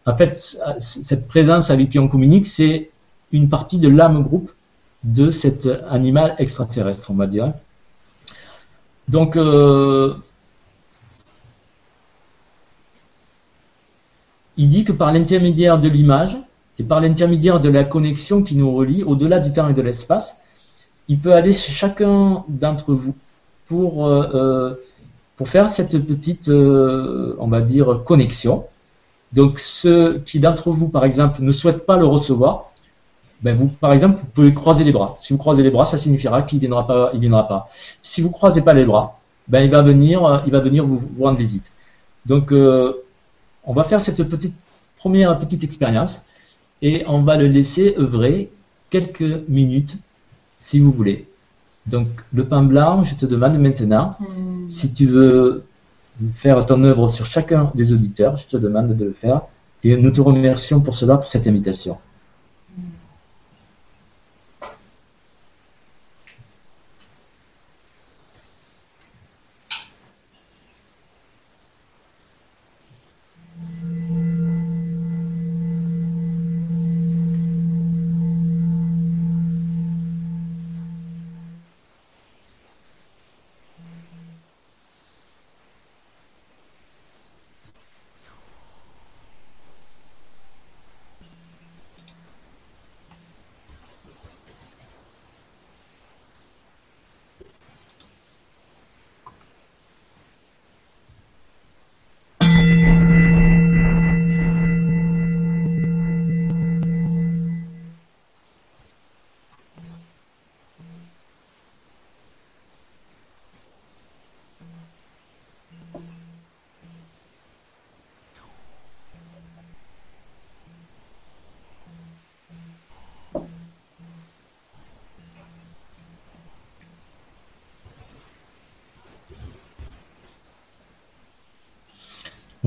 en fait, cette présence avec qui on communique, c'est une partie de l'âme groupe de cet animal extraterrestre, on va dire. Donc, euh, il dit que par l'intermédiaire de l'image et par l'intermédiaire de la connexion qui nous relie au-delà du temps et de l'espace, il peut aller chez chacun d'entre vous pour, euh, euh, pour faire cette petite, euh, on va dire, connexion. Donc ceux qui d'entre vous, par exemple, ne souhaitent pas le recevoir, ben vous, par exemple, vous pouvez croiser les bras. Si vous croisez les bras, ça signifiera qu'il ne viendra pas. Viendra pas. Si vous croisez pas les bras, ben il va venir, il va venir vous rendre visite. Donc on va faire cette petite première petite expérience et on va le laisser œuvrer quelques minutes si vous voulez. Donc le pain blanc, je te demande maintenant Hmm. si tu veux faire ton œuvre sur chacun des auditeurs, je te demande de le faire et nous te remercions pour cela, pour cette invitation.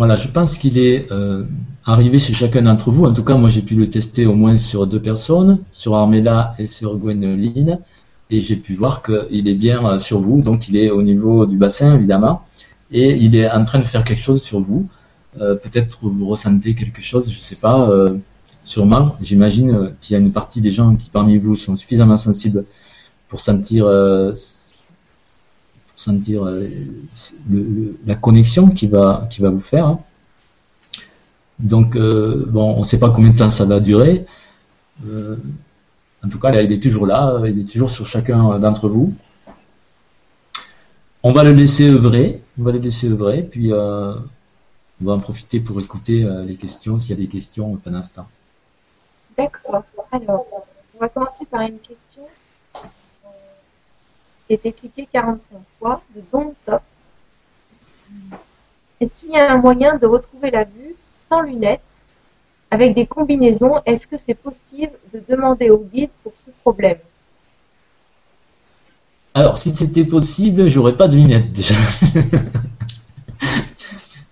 Voilà, je pense qu'il est euh, arrivé chez chacun d'entre vous. En tout cas, moi j'ai pu le tester au moins sur deux personnes, sur Armella et sur Gwenoline, et j'ai pu voir qu'il est bien euh, sur vous. Donc il est au niveau du bassin évidemment, et il est en train de faire quelque chose sur vous. Euh, Peut-être vous ressentez quelque chose, je sais pas. sûrement, j'imagine qu'il y a une partie des gens qui parmi vous sont suffisamment sensibles pour sentir pour sentir euh, le- la connexion qui va, qui va vous faire. hein. Donc, euh, bon, on ne sait pas combien de temps ça va durer. Euh, en tout cas, là, il est toujours là, il est toujours sur chacun d'entre vous. On va le laisser œuvrer, on va le laisser œuvrer, puis on va en profiter pour écouter les questions, s'il y a des questions pendant ce. D'accord. Alors, on va commencer par une question été cliquée 45 fois de Don Top. Est-ce qu'il y a un moyen de retrouver la vue sans lunettes avec des combinaisons? Est-ce que c'est possible de demander au guide pour ce problème? Alors, si c'était possible, j'aurais pas de lunettes déjà.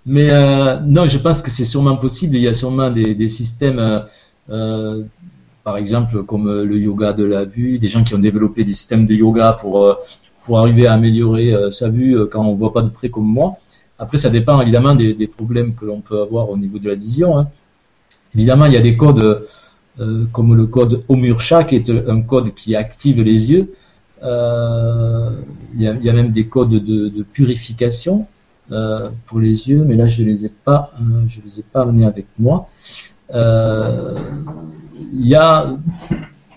Mais euh, non, je pense que c'est sûrement possible. Il y a sûrement des, des systèmes, euh, euh, par exemple, comme euh, le yoga de la vue, des gens qui ont développé des systèmes de yoga pour, euh, pour arriver à améliorer euh, sa vue quand on voit pas de près comme moi. Après, ça dépend évidemment des, problèmes que l'on peut avoir au niveau de la vision. hein. Évidemment, il y a des codes comme le code Omurcha, qui est un code qui active les yeux. Il y, a, même des codes de, purification pour les yeux, mais là je les ai pas, je les ai pas amenés avec moi. Euh, Il y a,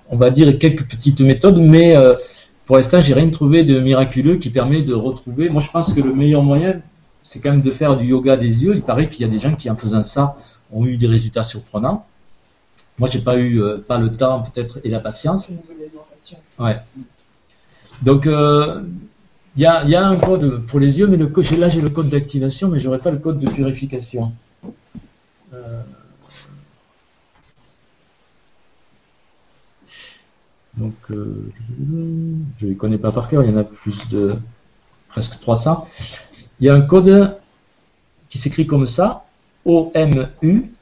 on va dire, quelques petites méthodes, mais euh, pour l'instant j'ai rien trouvé de miraculeux qui permet de retrouver. Moi je pense que le meilleur moyen, c'est quand même de faire du yoga des yeux. Il paraît qu'il y a des gens qui en faisant ça ont eu des résultats surprenants. Moi j'ai pas eu, euh, pas le temps peut-être et la patience. Ouais. Donc, euh, il y, a, y a un code pour les yeux, mais le code, là j'ai le code d'activation, mais j'aurais pas le code de purification. Euh, donc, euh, je les connais pas par cœur, il y en a plus de presque 300. Il y a un code qui s'écrit comme ça O-M-U-R-S-H-A.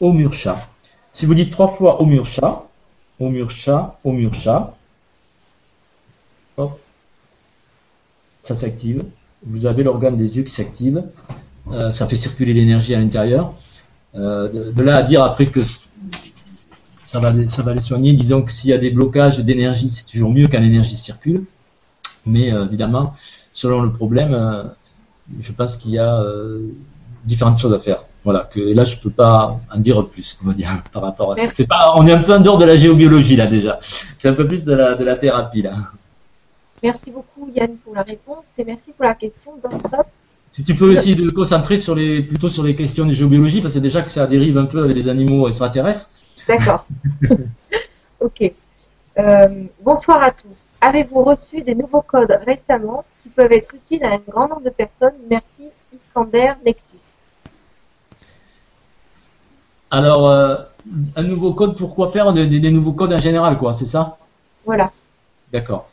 Omurcha. Si vous dites trois fois Omurcha, Omurcha, Omurcha, hop, ça s'active. Vous avez l'organe des yeux qui s'active. Euh, ça fait circuler l'énergie à l'intérieur. Euh, de, de là à dire après que ça va, les- ça va les soigner. Disons que s'il y a des blocages d'énergie, c'est toujours mieux quand l'énergie circule. Mais euh, évidemment, selon le problème, euh, je pense qu'il y a différentes choses à faire. Voilà, que et là je peux pas en dire plus, on va dire, par rapport à ça. C'est pas, on est un peu en dehors de la géobiologie là déjà. C'est un peu plus de la, de la thérapie là. Merci beaucoup Yann pour la réponse et merci pour la question. Hop, Si tu peux aussi te concentrer sur les, plutôt sur les questions de géobiologie, parce que déjà que ça dérive un peu avec les animaux extraterrestres. D'accord. ok. Euh, bonsoir à tous. Avez-vous reçu des nouveaux codes récemment qui peuvent être utiles à un grand nombre de personnes? Merci Iskander Nexus. Alors, euh, un nouveau code, pourquoi faire des nouveaux codes en général, quoi, c'est ça? Voilà. D'accord.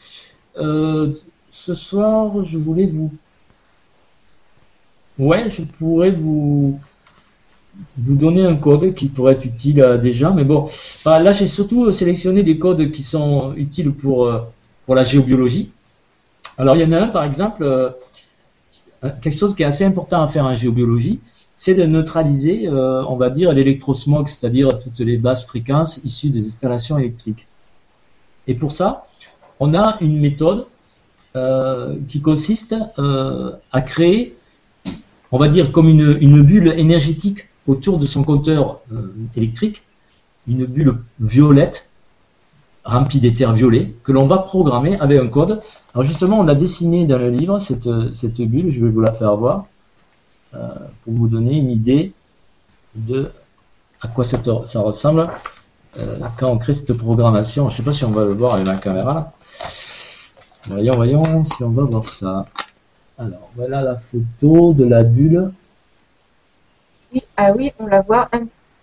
Euh, ce soir, je voulais vous. Ouais, je pourrais vous vous donner un code qui pourrait être utile à des gens, mais bon, là j'ai surtout sélectionné des codes qui sont utiles pour euh, pour la géobiologie. Alors il y en a un par exemple, euh, quelque chose qui est assez important à faire en géobiologie, c'est de neutraliser, euh, on va dire, l'électrosmog, c'est-à-dire toutes les basses fréquences issues des installations électriques. Et pour ça, on a une méthode qui consiste à créer, on va dire, comme une, bulle énergétique autour de son compteur euh, électrique, une bulle violette remplie d'éther violet que l'on va programmer avec un code. Alors justement, on a dessiné dans le livre cette, bulle, je vais vous la faire voir euh, pour vous donner une idée de à quoi ça, ressemble euh, quand on crée cette programmation. Je ne sais pas si on va le voir avec la caméra. Voyons, voyons si on va voir ça. Alors, voilà la photo de la bulle. Oui, ah oui, on la voit.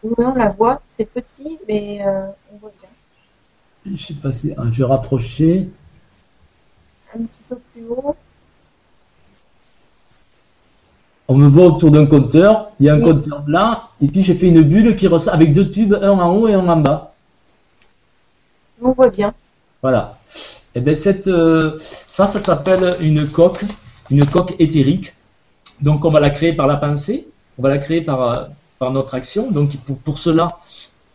Oui, on la voit. C'est petit, mais euh, on voit bien. Je sais pas si je vais rapprocher. Un petit peu plus haut. On me voit autour d'un compteur. Il y a un Oui. compteur là. Et puis j'ai fait une bulle qui ressemble avec deux tubes, un en haut et un en bas. On voit bien. Voilà. Et bien cette, euh, ça, ça s'appelle une coque, une coque éthérique. Donc on va la créer par la pensée, on va la créer par, euh, notre action. Donc pour, cela,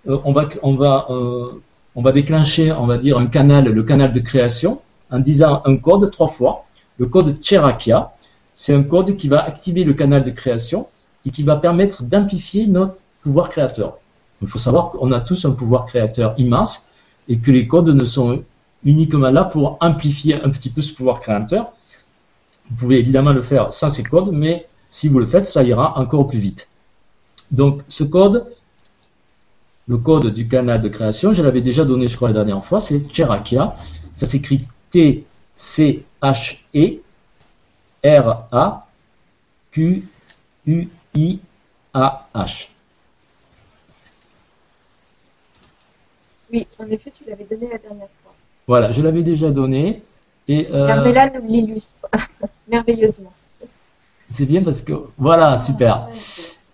euh, euh, on va déclencher, on va dire le canal de création, en disant un code trois fois. Le code Cherakia, c'est un code qui va activer le canal de création et qui va permettre d'amplifier notre pouvoir créateur. Il faut savoir qu'on a tous un pouvoir créateur immense et que les codes ne sont uniquement là pour amplifier un petit peu ce pouvoir créateur. Vous pouvez évidemment le faire sans ces codes, mais si vous le faites, ça ira encore plus vite. Donc ce code, le code du canal de création, je l'avais déjà donné, je crois, la dernière fois, c'est Cherakia. Ça s'écrit T-C-H-E R-A-Q-U-I-A-H. Oui, en effet, tu l'avais donné la dernière fois. Voilà, je l'avais déjà donné. Et, euh, nous l'illustre merveilleusement. c'est bien parce que voilà, super.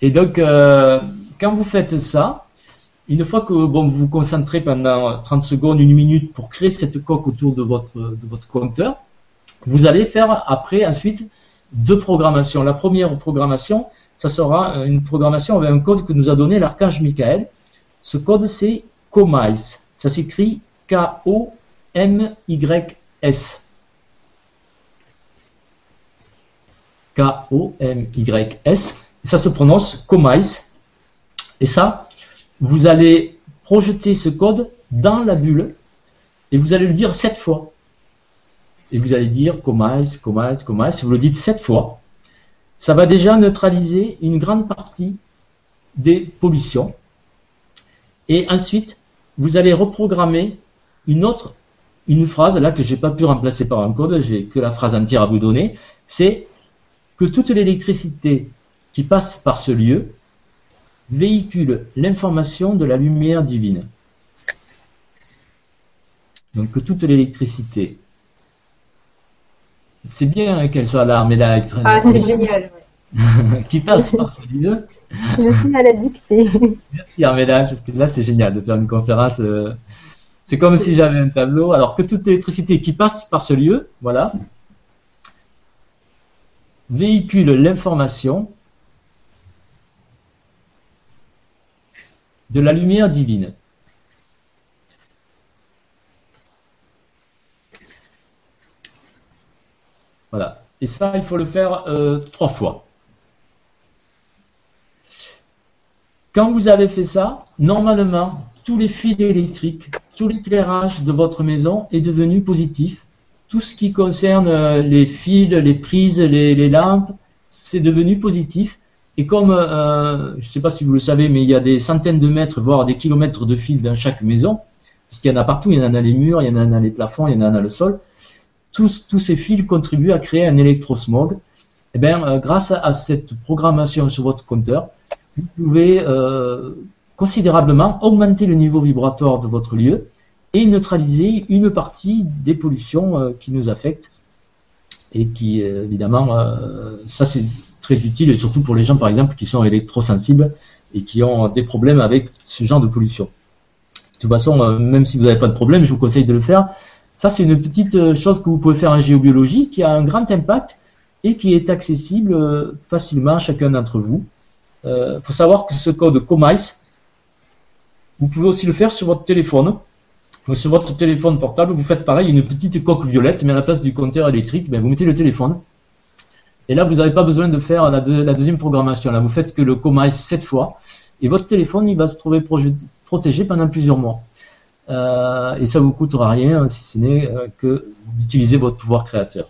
Et donc, euh, quand vous faites ça, une fois que bon, vous vous concentrez pendant 30 secondes, une minute pour créer cette coque autour de votre, de votre compteur, vous allez faire après, ensuite, deux programmations. La première programmation, ça sera euh, une programmation avec un code que nous a donné l'archange Michael. Ce code, c'est COMYS. Ça s'écrit K-O-M-Y-S. K-O-M-Y-S. Ça se prononce COMYS. Et ça, vous allez projeter ce code dans la bulle et vous allez le dire sept fois. Et vous allez dire COMYS, COMYS, COMYS. Vous le dites sept fois. Ça va déjà neutraliser une grande partie des pollutions. Et ensuite, vous allez reprogrammer une autre, une phrase là que j'ai pas pu remplacer par un code, j'ai que la phrase entière à vous donner. C'est que toute l'électricité qui passe par ce lieu véhicule l'information de la lumière divine. Donc que toute l'électricité. C'est bien hein, qu'elle soit là, mais là, Ah, c'est génial. ouais. qui passe par ce lieu. Je suis à la dictée. Merci Armeda, parce que là c'est génial de faire une conférence. euh, c'est comme si j'avais un tableau. Alors que toute l'électricité qui passe par ce lieu, voilà, véhicule l'information de la lumière divine. Voilà. Et ça, il faut le faire euh, trois fois. Quand vous avez fait ça, normalement, tous les fils électriques, tout l'éclairage de votre maison est devenu positif tout ce qui concerne euh, les fils, les prises, les, lampes, c'est devenu positif. Et comme, euh, je ne sais pas si vous le savez, mais il y a des centaines de mètres, voire des kilomètres de fils dans chaque maison, puisqu'il y en a partout, il y en a dans les murs, il y en a dans les plafonds, il y en a dans le sol. Tous, ces fils contribuent à créer un électrosmog. Eh bien, euh, grâce à, cette programmation sur votre compteur, vous pouvez considérablement augmenter le niveau vibratoire de votre lieu et neutraliser une partie des pollutions euh, qui nous affectent et qui, évidemment, ça c'est très utile, et surtout pour les gens, par exemple, qui sont électrosensibles et qui ont des problèmes avec ce genre de pollution. De toute façon, euh, même si vous n'avez pas de problème, je vous conseille de le faire. Ça, c'est une petite euh, chose que vous pouvez faire en géobiologie qui a un grand impact et qui est accessible euh, facilement à chacun d'entre vous. Il faut savoir que ce code COMICE, vous pouvez aussi le faire sur votre téléphone. Sur votre téléphone portable, vous faites pareil, une petite coque violette, mais à la place du compteur électrique, ben, vous mettez le téléphone. Et là, vous n'avez pas besoin de faire la, deuxième programmation. Là, vous faites que le COMICE 7 fois. Et votre téléphone, il va se trouver protégé pendant plusieurs mois. Euh, et ça ne vous coûtera rien, si ce n'est euh, que d'utiliser votre pouvoir créateur.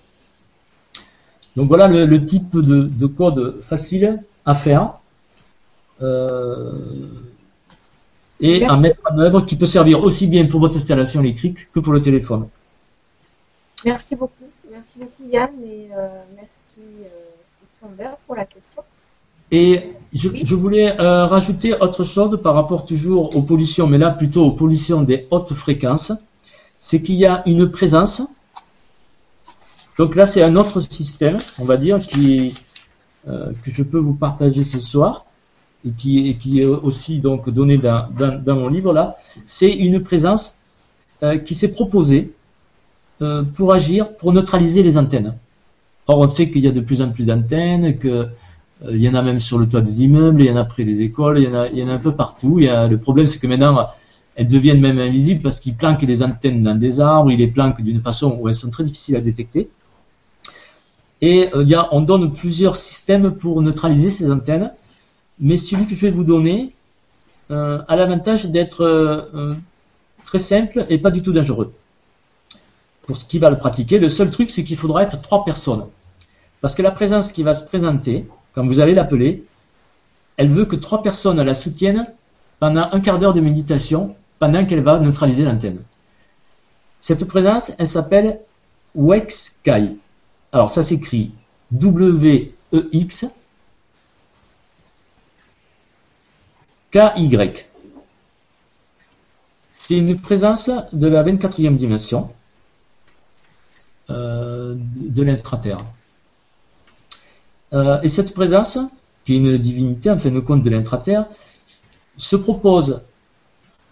Donc voilà le, type de, code facile à faire euh, et à mettre en œuvre qui peut servir aussi bien pour votre installation électrique que pour le téléphone. Merci beaucoup. Merci beaucoup Yann et merci Christian pour la question. Et je, voulais euh, rajouter autre chose par rapport toujours aux pollutions, mais là plutôt aux pollutions des hautes fréquences. C'est qu'il y a une présence. Donc là, c'est un autre système, on va dire, qui, euh, que je peux vous partager ce soir et qui, est aussi donc donné dans, mon livre là. C'est une présence euh, qui s'est proposée pour agir, pour neutraliser les antennes. Or, on sait qu'il y a de plus en plus d'antennes, que euh, y en a même sur le toit des immeubles, il y en a près des écoles, il y en a, un peu partout. Le problème, c'est que maintenant, elles deviennent même invisibles parce qu'ils planquent des antennes dans des arbres, ils les planquent d'une façon où elles sont très difficiles à détecter. Et euh, il y a, on donne plusieurs systèmes pour neutraliser ces antennes, mais celui que je vais vous donner euh, a l'avantage d'être euh, très simple et pas du tout dangereux. Pour ce qui va le pratiquer, le seul truc, c'est qu'il faudra être trois personnes. Parce que la présence qui va se présenter, quand vous allez l'appeler, elle veut que trois personnes la soutiennent pendant un quart d'heure de méditation pendant qu'elle va neutraliser l'antenne. Cette présence, elle s'appelle Wexkai. Alors ça s'écrit W-E-X K-Y. C'est une présence de la 24e dimension euh, de l'intraterre. Euh, et cette présence, qui est une divinité, en fin de compte, de l'intraterre, se propose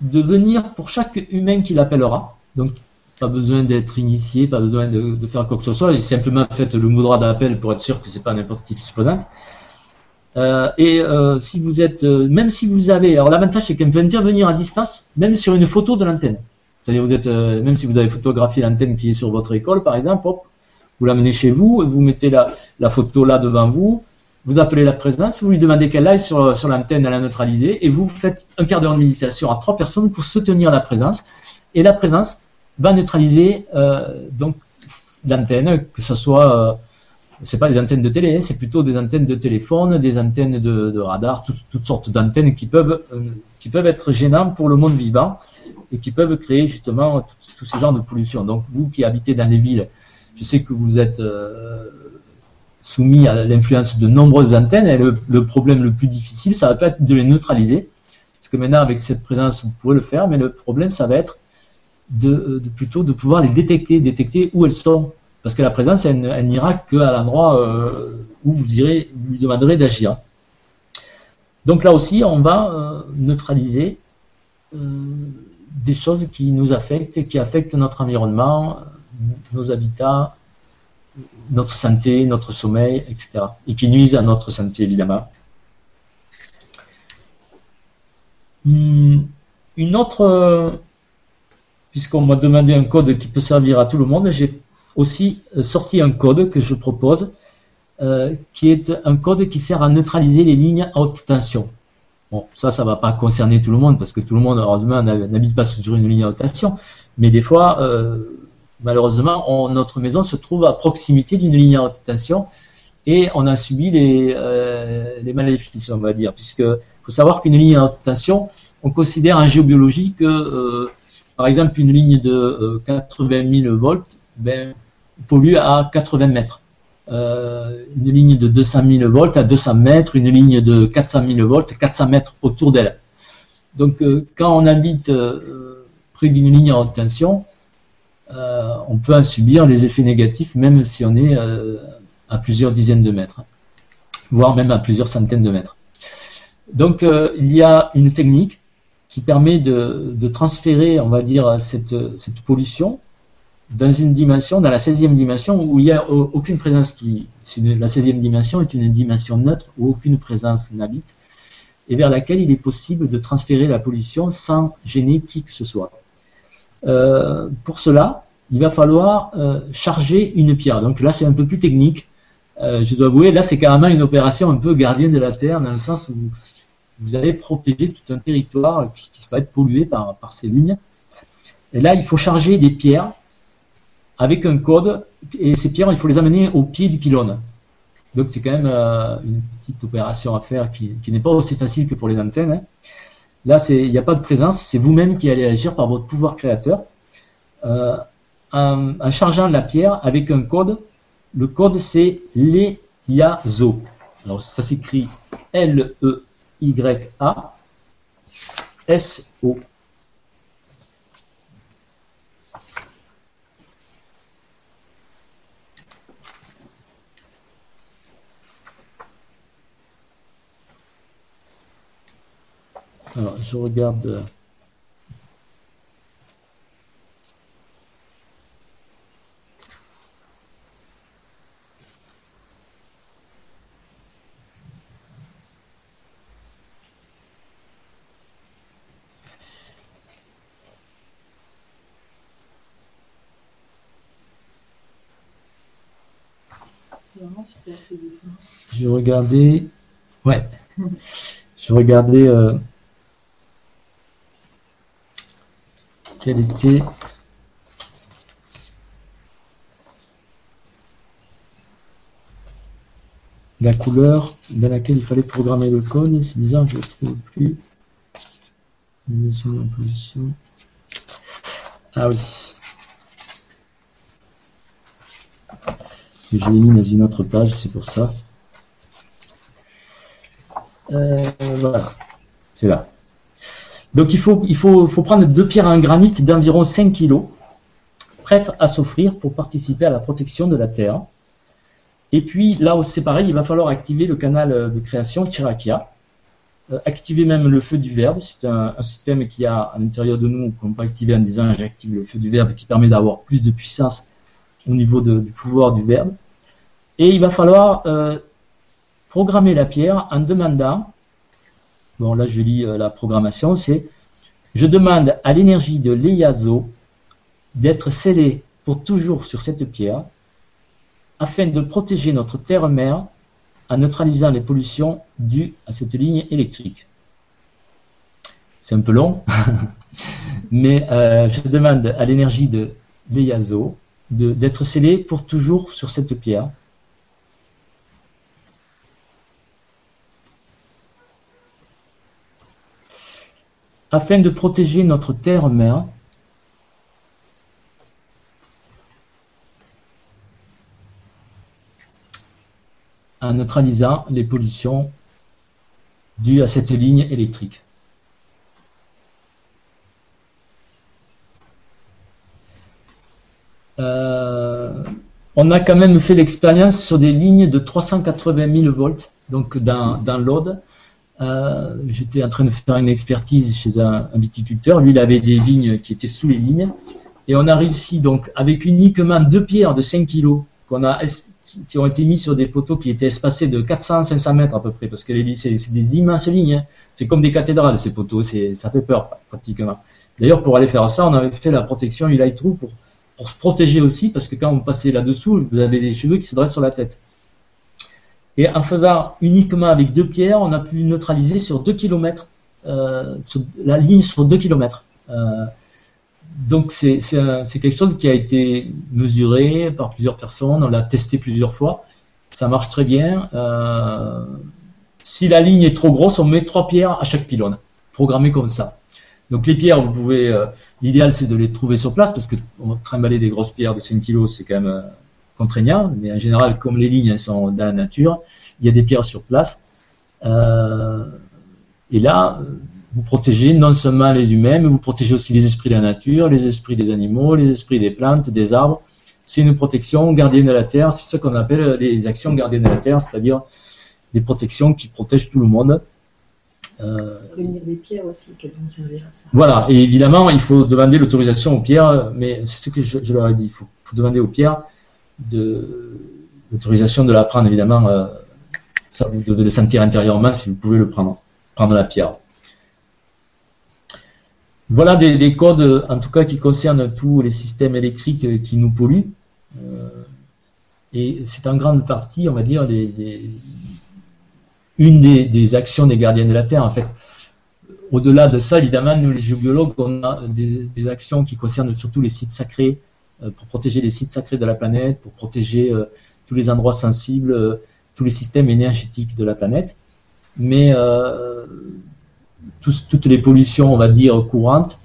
de venir pour chaque humain qui l'appellera. Donc, pas besoin d'être initié, pas besoin de, faire quoi que ce soit. Simplement fait le moudra d'appel pour être sûr que c'est pas n'importe qui qui se présente. Euh, et euh, si vous êtes, même si vous avez, alors l'avantage c'est qu'elle peut intervenir à distance, même sur une photo de l'antenne. C'est-à-dire vous êtes, même si vous avez photographié l'antenne qui est sur votre école, par exemple, hop, vous l'amenez chez vous, vous mettez la, photo là devant vous, vous appelez la présence, vous lui demandez qu'elle aille sur, l'antenne à la neutraliser, et vous faites un quart d'heure de méditation à trois personnes pour soutenir la présence. Et la présence va neutraliser euh, donc l'antenne, que ce soit, euh, c'est pas des antennes de télé, hein, c'est plutôt des antennes de téléphone, des antennes de, radar, toutes sortes d'antennes qui peuvent, euh, qui peuvent être gênantes pour le monde vivant et qui peuvent créer justement tous ces genres de pollution. Donc vous qui habitez dans les villes, je sais que vous êtes euh, soumis à l'influence de nombreuses antennes et le, problème le plus difficile, ça va pas être de les neutraliser, parce que maintenant avec cette présence vous pourrez le faire, mais le problème ça va être de, plutôt de pouvoir les détecter, détecter où elles sont, parce que la présence elle, n'ira qu'à l'endroit euh, où vous irez, vous lui demanderez d'agir. Donc là aussi, on va euh, neutraliser des choses qui nous affectent, qui affectent notre environnement, nos habitats, notre santé, notre sommeil, etc. Et qui nuisent à notre santé, évidemment. Hmm, une autre, puisqu'on m'a demandé un code qui peut servir à tout le monde, j'ai aussi sorti un code que je propose, qui est un code qui sert à neutraliser les lignes à haute tension. Bon, ça, ça va pas concerner tout le monde parce que tout le monde, heureusement, n'habite pas sur une ligne à haute tension. Mais des fois, malheureusement, notre maison se trouve à proximité d'une ligne à haute tension et on a subi les, euh, maléfices, on va dire, puisque faut savoir qu'une ligne à haute tension, on considère en géobiologie que, euh, par exemple, une ligne de 80 euh, 000 volts ben, pollue à 80 mètres. Euh, une ligne de 200 000 volts à 200 mètres, une ligne de 400 000 volts à 400 mètres autour d'elle. Donc, quand on habite près d'une ligne à haute tension, on peut en subir les effets négatifs, même si on est à plusieurs dizaines de mètres, voire même à plusieurs centaines de mètres. Donc euh, il y a une technique qui permet de, transférer, on va dire, cette, pollution dans une dimension, dans la 16e dimension, où il n'y a aucune présence qui. La 16e dimension est une dimension neutre où aucune présence n'habite, et vers laquelle il est possible de transférer la pollution sans gêner qui que ce soit. Euh, pour cela, il va falloir euh, charger une pierre. Donc là, c'est un peu plus technique. Euh, je dois avouer, là, c'est carrément une opération un peu gardienne de la Terre, dans le sens où vous allez protéger tout un territoire qui, qui va être pollué par, par ces lignes. Et là, il faut charger des pierres avec un code, et ces pierres, il faut les amener au pied du pylône. Donc c'est quand même euh, une petite opération à faire qui, n'est pas aussi facile que pour les antennes. Hein. Là, il n'y a pas de présence, c'est vous-même qui allez agir par votre pouvoir créateur. Euh, en, chargeant la pierre avec un code le code c'est l'EYASO. Alors ça s'écrit L-E-Y-A Alors je regarde. Je regardais. Ouais. Je regardais. Euh, était. La couleur dans laquelle il fallait programmer le code. C'est bizarre, je ne le trouve plus. Ah oui. je l'ai mis dans une autre page, c'est pour ça. Euh, voilà, c'est là. Donc il faut, prendre deux pierres en granit d'environ 5 kg, prêtes à s'offrir pour participer à la protection de la terre. Et puis là c'est pareil, il va falloir activer le canal de création Chirakia. Euh, activer même le feu du verbe, c'est un, système qui a à l'intérieur de nous qu'on peut activer en disant j'active le feu du verbe qui permet d'avoir plus de puissance au niveau du pouvoir du verbe. Et il va falloir euh, programmer la pierre en demandant, bon là je lis euh, la programmation, c'est je demande à l'énergie de l'EIASO d'être scellée pour toujours sur cette pierre afin de protéger notre terre-mère en neutralisant les pollutions dues à cette ligne électrique. C'est un peu long, mais euh, je demande à l'énergie de l'EIASO d'être scellé pour toujours sur cette pierre. Afin de protéger notre terre-mère, en neutralisant les pollutions dues à cette ligne électrique. Euh, on a quand même fait l'expérience sur des lignes de 380 000 volts, donc dans, dans l'Aude. Euh, j'étais en train de faire une expertise chez un, viticulteur. Lui, il avait des vignes qui étaient sous les lignes. Et on a réussi, donc, avec uniquement deux pierres de 5 kg qu'on a, qui ont été mis sur des poteaux qui étaient espacés de 400-500 mètres à peu près, parce que c'est des immenses lignes. Hein. C'est comme des cathédrales, ces poteaux. Ça fait peur, pratiquement. D'ailleurs, pour aller faire ça, on avait fait la protection Eli True pour pour se protéger aussi, parce que quand vous passez là-dessous, vous avez des cheveux qui se dressent sur la tête. Et en faisant uniquement avec deux pierres, on a pu neutraliser sur 2 km, euh, la ligne sur 2 km. Euh, donc c'est quelque chose qui a été mesuré par plusieurs personnes, on l'a testé plusieurs fois, ça marche très bien. Euh, si la ligne est trop grosse, on met trois pierres à chaque pylône, programmé comme ça. Donc les pierres, vous pouvez, euh, l'idéal c'est de les trouver sur place parce que on trimballer des grosses pierres de 5 kg, c'est quand même contraignant. Mais en général, comme les lignes sont dans la nature, il y a des pierres sur place. Euh, et là, vous protégez non seulement les humains, mais vous protégez aussi les esprits de la nature, les esprits des animaux, les esprits des plantes, des arbres. C'est une protection gardienne de la terre. C'est ce qu'on appelle les actions gardiennes de la terre, c'est-à-dire des protections qui protègent tout le monde. Euh, Réunir des pierres aussi, qu'elles vont servir à ça. Voilà, et évidemment, il faut demander l'autorisation aux pierres, mais c'est ce que je, leur ai dit, il faut, demander aux pierres de l'autorisation de la prendre, évidemment. Euh, ça, vous devez le sentir intérieurement si vous pouvez le prendre, prendre la pierre. Voilà des, codes, en tout cas, qui concernent tous les systèmes électriques qui nous polluent. Euh, et c'est en grande partie, on va dire, une des, actions des gardiens de la Terre. En fait, au-delà de ça, évidemment, nous les géobiologues, on a des, actions qui concernent surtout les sites sacrés, pour protéger les sites sacrés de la planète, pour protéger euh, tous les endroits sensibles, euh, tous les systèmes énergétiques de la planète. Mais toutes les pollutions, on va dire, courantes,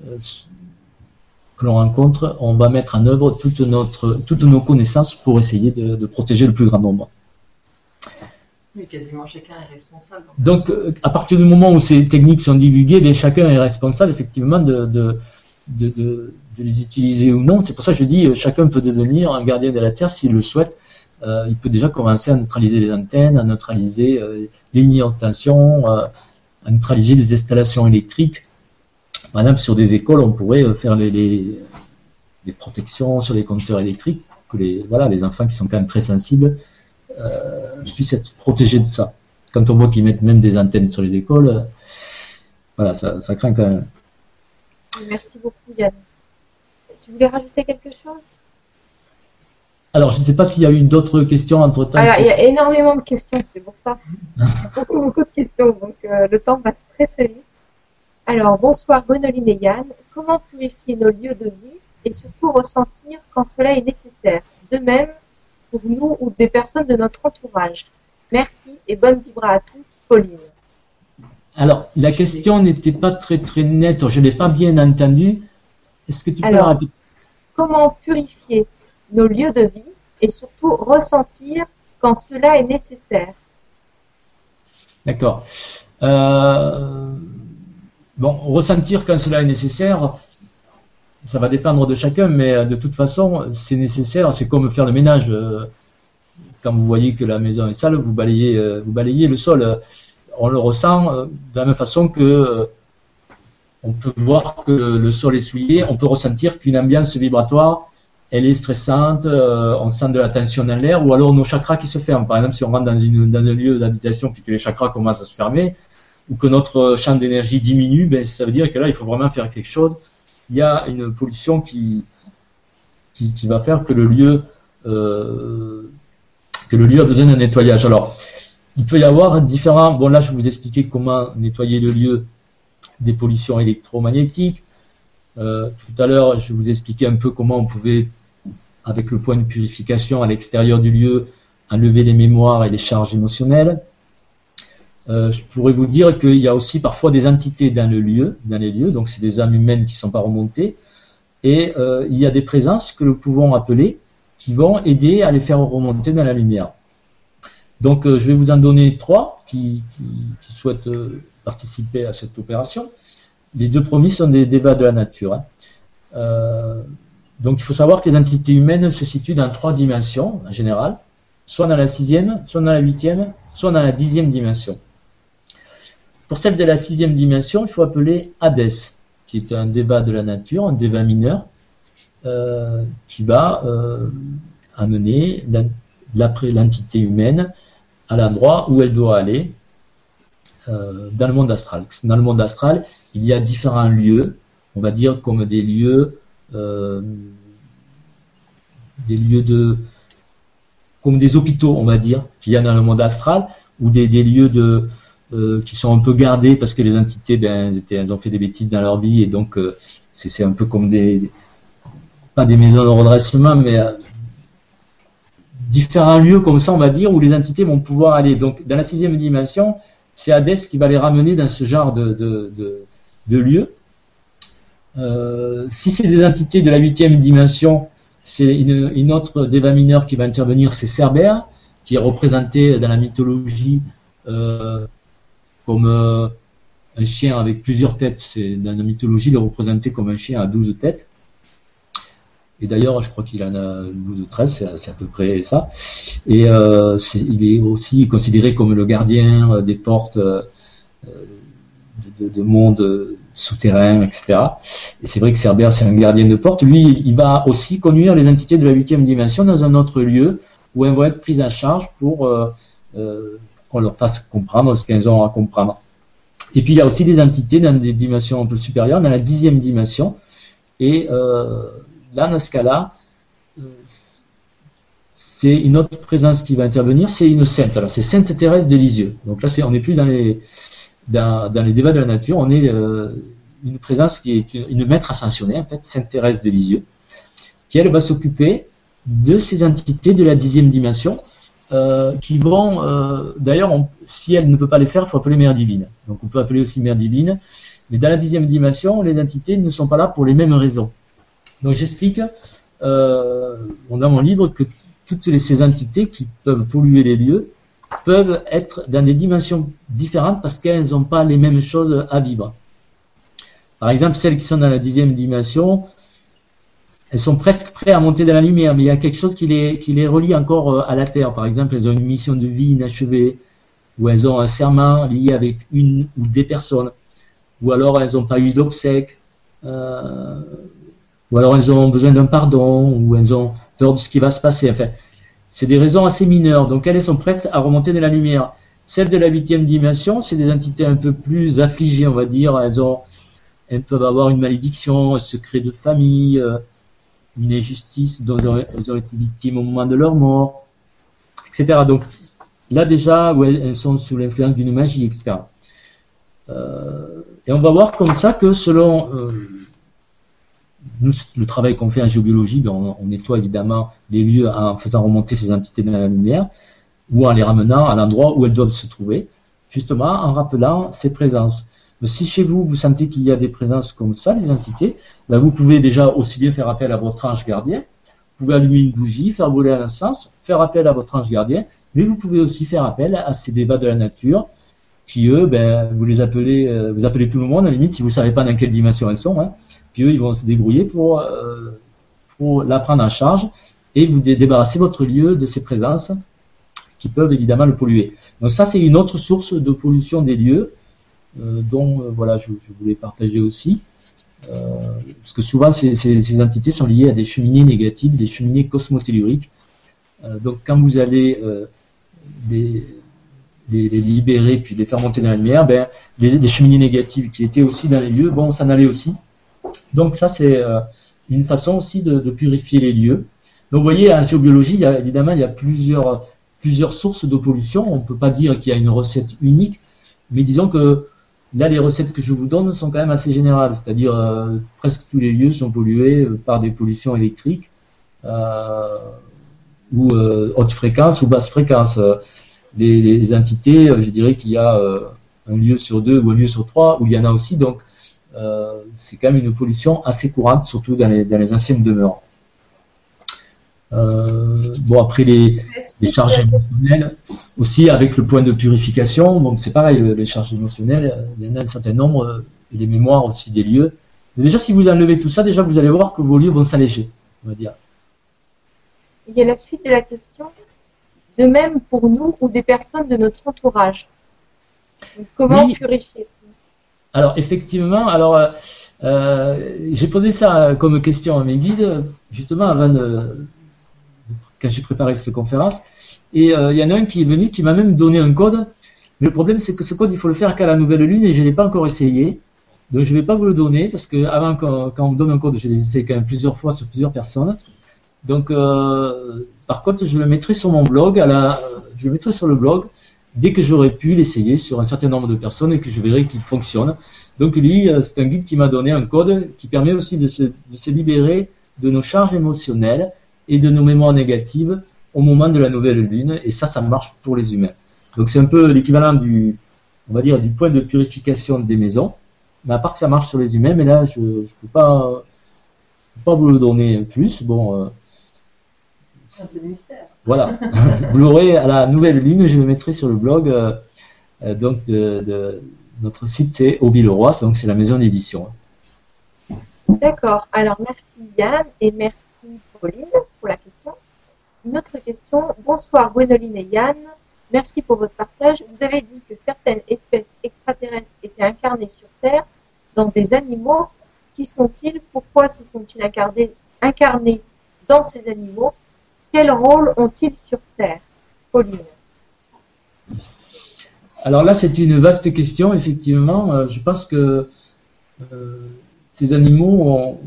que l'on rencontre, on va mettre en œuvre toute notre, toutes nos connaissances pour essayer de protéger le plus grand nombre quasiment chacun est responsable. Donc, euh, à partir du moment où ces techniques sont divulguées, bien, chacun est responsable effectivement de, de, de, de, les utiliser ou non. C'est pour ça que je dis, euh, chacun peut devenir un gardien de la Terre s'il le souhaite. Euh, il peut déjà commencer à neutraliser les antennes, à neutraliser les lignes de tension, à neutraliser les installations électriques. Par exemple, sur des écoles, on pourrait faire les, protections sur les compteurs électriques, que les, voilà, les enfants qui sont quand même très sensibles euh, puissent être protégés de ça. Quand on voit qu'ils mettent même des antennes sur les écoles, euh, ça craint quand même. Merci beaucoup Yann. Tu voulais rajouter quelque chose? Alors, je ne sais pas s'il y a eu d'autres questions entre temps. il y a énormément de questions, c'est pour ça. Beaucoup, beaucoup de questions, donc euh, le temps passe très très vite. Alors, bonsoir Gonoline et Yann. Comment purifier nos lieux de vie et surtout ressentir quand cela est nécessaire? De même, pour nous ou des personnes de notre entourage. Merci et bonne vibra à tous, Pauline. Alors, la question n'était pas très très nette, je ne l'ai pas bien entendue. Est-ce que tu peux Alors, Comment purifier nos lieux de vie et surtout ressentir quand cela est nécessaire D'accord. Euh, bon, ressentir quand cela est nécessaire, ça va dépendre de chacun, mais de toute façon, c'est nécessaire. C'est comme faire le ménage. Euh, quand vous voyez que la maison est sale, vous balayez, euh, vous balayez le sol. On le ressent de la même façon que on peut voir que le sol est souillé. On peut ressentir qu'une ambiance vibratoire, elle est stressante. on sent de la tension dans l'air, ou alors nos chakras qui se ferment. Par exemple, si on rentre dans, un lieu d'habitation et que les chakras commencent à se fermer, ou que notre champ d'énergie diminue, ben, ça veut dire que là, il faut vraiment faire quelque chose il y a une pollution qui, va faire que le lieu euh, que le lieu a besoin d'un nettoyage. Alors, il peut y avoir différents. Bon, là, je vous expliquer comment nettoyer le lieu des pollutions électromagnétiques. Euh, tout à l'heure, je vous expliquais un peu comment on pouvait, avec le point de purification à l'extérieur du lieu, enlever les mémoires et les charges émotionnelles. Euh, je pourrais vous dire qu'il y a aussi parfois des entités dans le lieu, dans les lieux, donc c'est des âmes humaines qui ne sont pas remontées, et euh, il y a des présences que nous pouvons appeler qui vont aider à les faire remonter dans la lumière. Donc euh, je vais vous en donner trois qui, souhaitent participer à cette opération. Les deux premiers sont des débats de la nature. Hein. donc il faut savoir que les entités humaines se situent dans trois dimensions en général, soit dans la sixième, soit dans la huitième, soit dans la dixième dimension. Pour celle de la sixième dimension, il faut appeler Hadès, qui est un débat de la nature, un débat mineur, euh, qui va euh, amener l'entité humaine à l'endroit où elle doit aller euh, dans le monde astral. Dans le monde astral, il y a différents lieux, on va dire comme des lieux des lieux de comme des hôpitaux, on va dire, qu'il y a dans le monde astral, ou des, lieux de euh, qui sont un peu gardés parce que les entités, ben, elles, ont fait des bêtises dans leur vie et donc euh, c'est un peu comme des pas des maisons de redressement, mais euh, différents lieux comme ça, on va dire, où les entités vont pouvoir aller. Donc, dans la sixième dimension, c'est Hadès qui va les ramener dans ce genre de, de, de, lieux. Euh, si c'est des entités de la huitième dimension, c'est une, autre déva mineure qui va intervenir, c'est Cerbère, qui est représenté dans la mythologie euh, comme euh, un chien avec plusieurs têtes. C'est dans la mythologie, il est représenté comme un chien à douze têtes. Et d'ailleurs, je crois qu'il en a 12 ou 13, c'est- à peu près ça. Et euh, il est aussi considéré comme le gardien euh, des portes euh, de, de, de monde souterrain, etc. Et c'est vrai que Cerbère, c'est un gardien de porte. Lui, il va aussi conduire les entités de la huitième dimension dans un autre lieu où elles vont être prises en charge pour euh, qu'on leur fasse comprendre ce qu'elles ont à comprendre. Et puis il y a aussi des entités dans des dimensions un peu supérieures, dans la dixième dimension. Et là, dans ce cas-là, euh, c'est une autre présence qui va intervenir, c'est une sainte. Alors c'est Sainte Thérèse de Lisieux. Donc là, on n'est plus dans les, dans, débats de la nature, on est euh, une présence qui est une, maître ascensionnée, en fait, Sainte Thérèse de Lisieux, qui elle va s'occuper de ces entités de la dixième dimension, euh, qui vont, d'ailleurs, si elle ne peut pas les faire, il faut appeler Mère Divine. Donc on peut appeler aussi Mère Divine, mais dans la dixième dimension, les entités ne sont pas là pour les mêmes raisons. Donc j'explique euh, dans mon livre que toutes ces entités qui peuvent polluer les lieux peuvent être dans des dimensions différentes parce qu'elles n'ont pas les mêmes choses à vivre. Par exemple, celles qui sont dans la dixième dimension, elles sont presque prêtes à monter dans la lumière, mais il y a quelque chose qui les, qui les relie encore euh, à la Terre. Par exemple, elles ont une mission de vie inachevée, ou elles ont un serment lié avec une ou des personnes, ou alors elles n'ont pas eu d'obsèques, euh, ou alors elles ont besoin d'un pardon, ou elles ont peur de ce qui va se passer. Enfin, c'est des raisons assez mineures. Donc elles sont prêtes à remonter dans la lumière. Celles de la huitième dimension, c'est des entités un peu plus affligées, on va dire. Elles ont, elles peuvent avoir une malédiction, un secret de famille, euh, une injustice dont elles ont, été victimes au moment de leur mort, etc. Donc là déjà, elles sont sous l'influence d'une magie, etc. Euh, et on va voir comme ça que selon euh, nous, le travail qu'on fait en géobiologie, ben, on, nettoie évidemment les lieux en faisant remonter ces entités dans la lumière ou en les ramenant à l'endroit où elles doivent se trouver, justement en rappelant ces présences. Si chez vous, vous sentez qu'il y a des présences comme ça, des entités, ben vous pouvez déjà aussi bien faire appel à votre ange gardien, vous pouvez allumer une bougie, faire brûler un encens, faire appel à votre ange gardien, mais vous pouvez aussi faire appel à ces débats de la nature qui, eux, ben, vous les appelez, euh, vous appelez tout le monde, à la limite, si vous ne savez pas dans quelle dimension elles sont, hein, ils vont se débrouiller pour, euh, pour la prendre en charge et vous dé- débarrasser votre lieu de ces présences qui peuvent évidemment le polluer. Donc ça, c'est une autre source de pollution des lieux euh, dont euh, voilà, je, voulais partager aussi. Parce que souvent, ces, entités sont liées à des cheminées négatives, des cheminées cosmotelluriques. Donc quand vous allez les, libérer puis les faire monter dans la lumière, ben, les, les cheminées négatives qui étaient aussi dans les lieux vont s'en aller aussi. Donc ça, c'est euh, une façon aussi de, purifier les lieux. Donc vous voyez, en géobiologie, il y a, évidemment, il y a plusieurs, sources de pollution. On ne peut pas dire qu'il y a une recette unique, mais disons que là, les recettes que je vous donne sont quand même assez générales, c'est-à-dire euh, presque tous les lieux sont pollués euh, par des pollutions électriques ou haute fréquence ou basse fréquence. Les, les entités, je dirais qu'il y a un lieu sur deux ou un lieu sur trois où il y en a aussi, donc euh, c'est quand même une pollution assez courante, surtout dans les, dans les anciennes demeures. Euh, bon, après les, les charges émotionnelles, aussi avec le point de purification, donc c'est pareil, le- les charges émotionnelles, euh, il y en a un certain nombre, et les mémoires aussi des lieux. Déjà, si vous enlevez tout ça, déjà vous allez voir que vos lieux vont s'alléger, on va dire. Il y a la suite de la question. De même pour nous ou des personnes de notre entourage. Donc, comment Oui. purifier? Alors effectivement, alors euh, euh, j'ai posé ça comme question à mes guides justement avant quand j'ai préparé cette conférence. Et euh, il y en a un qui est venu qui m'a même donné un code. Mais le problème c'est que ce code il faut le faire qu'à la nouvelle lune et je l'ai pas encore essayé. Donc je vais pas vous le donner parce que avant quand, on me donne un code, je l'ai essayé quand même plusieurs fois sur plusieurs personnes. Donc, par contre, je le mettrai sur mon blog, à je le mettrai sur le blog dès que j'aurai pu l'essayer sur un certain nombre de personnes et que je verrai qu'il fonctionne. Donc, lui, euh, c'est un guide qui m'a donné un code qui permet aussi de se, de se libérer de nos charges émotionnelles et de nos mémoires négatives au moment de la nouvelle lune. Et ça, ça marche pour les humains. Donc, c'est un peu l'équivalent du, on va dire, du point de purification des maisons. Mais à part que ça marche sur les humains, mais là, je ne peux pas, pas vous le donner plus. Bon, mystère. voilà. vous l'aurez à la nouvelle ligne, je le mettrai sur le blog. euh, euh, donc, de, de- notre site, c'est Au Villeroy, donc c'est la maison d'édition. D'accord. Alors, merci Yann et merci Pauline pour la question. Une autre question. Bonsoir Gwénoline et Yann. Merci pour votre partage. Vous avez dit que certaines espèces extraterrestres étaient incarnées sur Terre dans des animaux. Qui sont-ils? Pourquoi se sont-ils incarnés, incarnés dans ces animaux? Quel rôle ont-ils sur Terre Pauline? Alors là, c'est une vaste question, effectivement. Euh, je pense que euh, ces animaux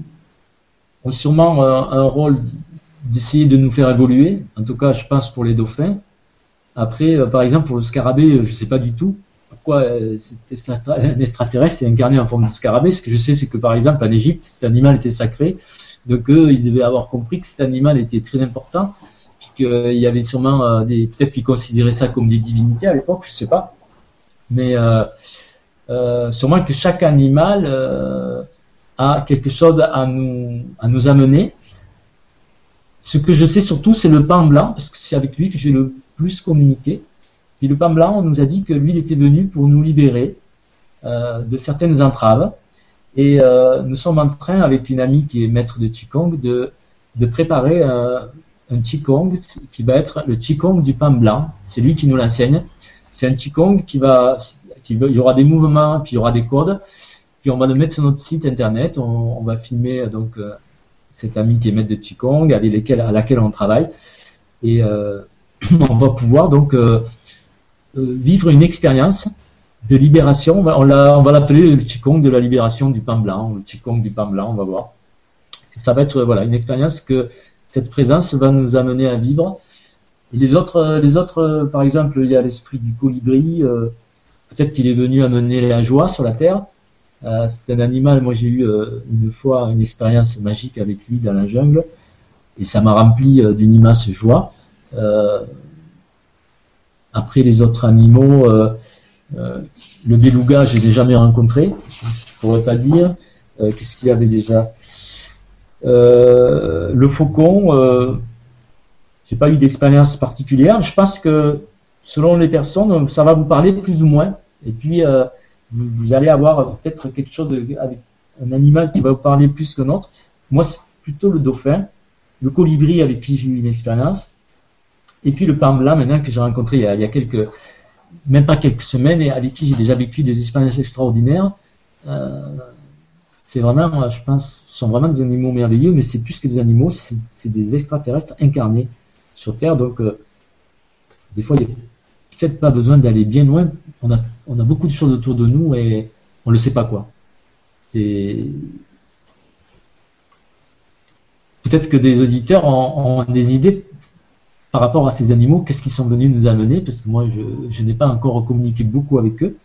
ont, sûrement euh, un rôle d'essayer de nous faire évoluer. En tout cas, je pense pour les dauphins. Après, par exemple, pour le scarabée, je ne sais pas du tout pourquoi euh, un extraterrestre est incarné en forme de scarabée. Ce que je sais, c'est que par exemple, en Égypte, cet animal était sacré. Donc, eux, ils devaient avoir compris que cet animal était très important. Puis qu'il y avait sûrement euh, des. Peut-être qu'ils considéraient ça comme des divinités à l'époque, je ne sais pas. Mais euh, euh, sûrement que chaque animal euh, a quelque chose à nous, à nous amener. Ce que je sais surtout, c'est le pan blanc, parce que c'est avec lui que j'ai le plus communiqué. Puis le pan blanc, on nous a dit que lui, il était venu pour nous libérer euh, de certaines entraves. Et euh, nous sommes en train, avec une amie qui est maître de Qigong, de, de préparer euh, un Qigong qui va être le Qigong du pan blanc. C'est lui qui nous l'enseigne. C'est un Qigong qui va, qui il y aura des mouvements, puis il y aura des codes. Puis on va le mettre sur notre site internet. On, on va filmer euh, donc euh, cette amie qui est maître de Qigong, avec lesquelles, à laquelle on travaille. Et euh, on va pouvoir donc euh, vivre une expérience de libération. On va, l'appeler le Qigong de la libération du pain blanc, le Qigong du pain blanc, on va voir. Et ça va être euh, voilà, une expérience que cette présence va nous amener à vivre. Et les autres, euh, les autres euh, par exemple, il y a l'esprit du colibri. Peut-être qu'il est venu amener la joie sur la terre. C'est un animal, moi j'ai eu une fois une expérience magique avec lui dans la jungle et ça m'a rempli d'une immense joie. Après les autres animaux, euh, le beluga, je l'ai jamais rencontré, je pourrais pas dire. Euh, Qu'est-ce qu'il y avait déjà? Euh, Le faucon, j'ai pas eu d'expérience particulière. Je pense que selon les personnes, ça va vous parler plus ou moins. Et puis vous, allez avoir peut-être quelque chose avec un animal qui va vous parler plus que l'autre. Moi, c'est plutôt le dauphin, le colibri avec qui j'ai eu une expérience, et puis le pan blanc maintenant que j'ai rencontré il y, a, il y a quelques, même pas quelques semaines, et avec qui j'ai déjà vécu des expériences extraordinaires. Euh, c'est vraiment, je pense, sont vraiment des animaux merveilleux, mais c'est plus que des animaux, c'est des extraterrestres incarnés sur Terre. Donc, euh, des fois, il n'y a peut-être pas besoin d'aller bien loin. On a, beaucoup de choses autour de nous et on ne le sait pas quoi. Peut-être que des auditeurs ont des idées par rapport à ces animaux, qu'est-ce qu'ils sont venus nous amener, parce que moi, je, je n'ai pas encore communiqué beaucoup avec eux.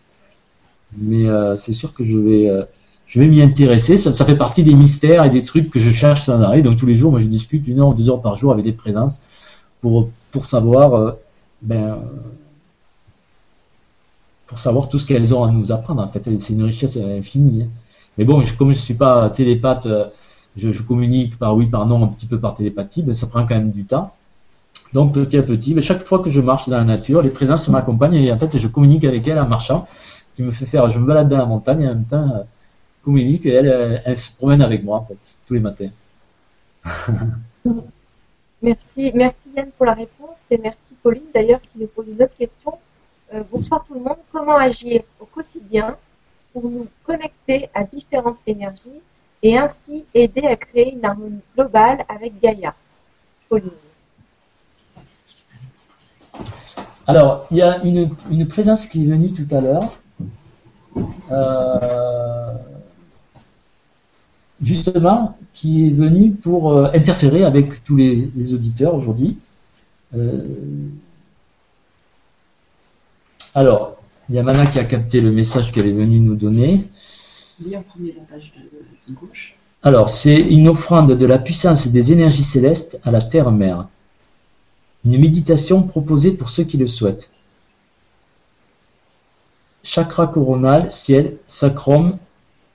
Mais euh, c'est sûr que je vais, euh, je vais m'y intéresser. Ça, ça fait partie des mystères et des trucs que je cherche sans arrêt. Donc tous les jours, moi, je discute une heure deux heures par jour avec des présences pour, pour savoir, euh, ben, pour savoir tout ce qu'elles ont à nous apprendre. En fait, c'est une richesse infinie. hein. Mais bon, je- comme je suis pas télépathe, euh, je, je communique par oui, par non, un petit peu par télépathie, ben, ça prend quand même du temps. Donc petit à petit, mais chaque fois que je marche dans la nature, les présences m'accompagnent et en fait je communique avec elles en marchant, qui me fait faire, je me balade dans la montagne et en même temps euh, communique et elle, euh, se promène avec moi en fait tous les matins. Merci, merci Yann pour la réponse et merci Pauline d'ailleurs qui nous pose une autre question. Euh, bonsoir tout le monde. Comment agir au quotidien pour nous connecter à différentes énergies et ainsi aider à créer une harmonie globale avec Gaïa? Pauline. Alors, il y a une, une présence qui est venue tout à l'heure. Euh, justement, qui est venu pour euh, interférer avec tous les, les auditeurs aujourd'hui. Euh, alors, il y a Mana qui a capté le message qu'elle est venue nous donner. En premier la page de, de gauche. Alors, c'est une offrande de la puissance des énergies célestes à la Terre-Mère. Une méditation proposée pour ceux qui le souhaitent. Chakra coronal, ciel, sacrum,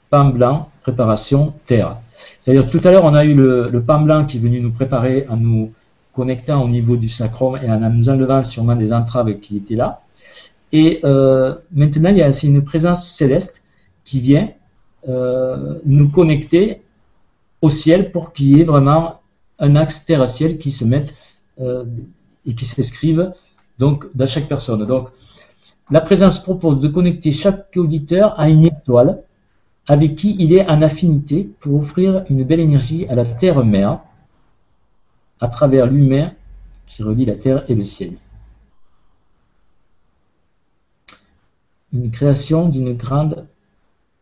pain blanc, préparation, terre. C'est-à-dire tout à l'heure, on a eu le, le pain blanc qui est venu nous préparer en nous connectant au niveau du sacrum et en nous enlevant sûrement des entraves qui étaient là. Et euh, maintenant, il y a c'est une présence céleste qui vient euh, nous connecter au ciel pour qu'il y ait vraiment un axe terre-ciel qui se mette et qui s'inscrive donc dans chaque personne. Donc, la présence propose de connecter chaque auditeur à une étoile avec qui il est en affinité pour offrir une belle énergie à la terre-mère à travers l'humain qui relie la terre et le ciel. Une création d'une grande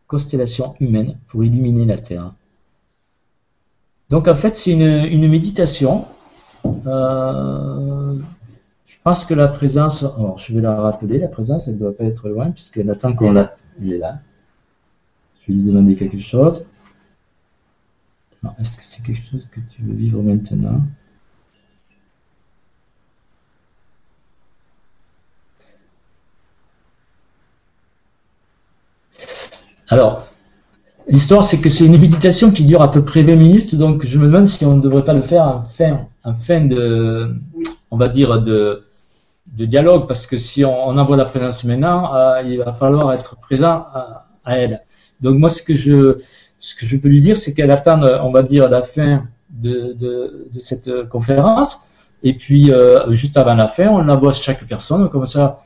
constellation humaine pour illuminer la terre. Donc en fait, c'est une, une méditation. Euh, je pense que la présence, alors je vais la rappeler, la présence, elle ne doit pas être loin puisqu'elle attend qu'on la... Elle est là. Je vais lui demander quelque chose. Est-ce que c'est quelque chose que tu veux vivre maintenant? Alors, l'histoire, c'est que c'est une méditation qui dure à peu près 20 minutes, donc je me demande si on ne devrait pas le faire en fin, en fin de, on va dire, de, de dialogue, parce que si on, envoie la présence maintenant, euh, il va falloir être présent à, à elle. Donc moi, ce que je, ce que je peux lui dire, c'est qu'elle attend, euh, on va dire, la fin de, de, cette euh, conférence, et puis euh, juste avant la fin, on envoie chaque personne, comme ça,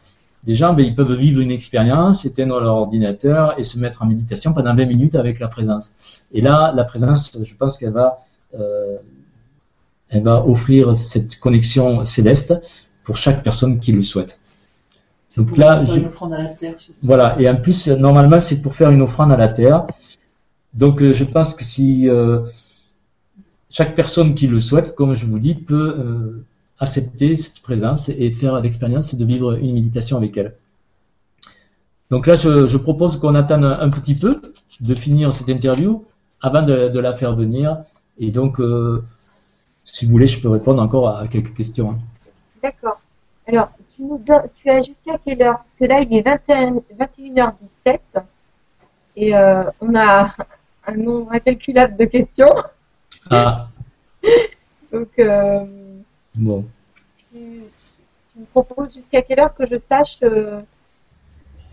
des gens, ben, ils peuvent vivre une expérience, éteindre leur ordinateur et se mettre en méditation pendant 20 minutes avec la présence. Et là, la présence, je pense qu'elle va, euh, elle va offrir cette connexion céleste pour chaque personne qui le souhaite. Donc Pour là, je- une offrande à la terre. voilà. Et en plus, normalement, c'est pour faire une offrande à la terre. Donc, euh, je pense que si euh, chaque personne qui le souhaite, comme je vous dis, peut accepter cette présence et faire l'expérience de vivre une méditation avec elle. Donc là, je, je propose qu'on attende un petit peu de finir cette interview avant de, de la faire venir. Et donc, euh, si vous voulez, je peux répondre encore à quelques questions. hein. D'accord. Alors, tu, nous donnes- tu as jusqu'à quelle heure? Parce que là, il est 21, 21h17 et euh, on a un nombre incalculable de questions. Ah, Donc, euh, bon. tu, tu me proposes jusqu'à quelle heure que je sache euh,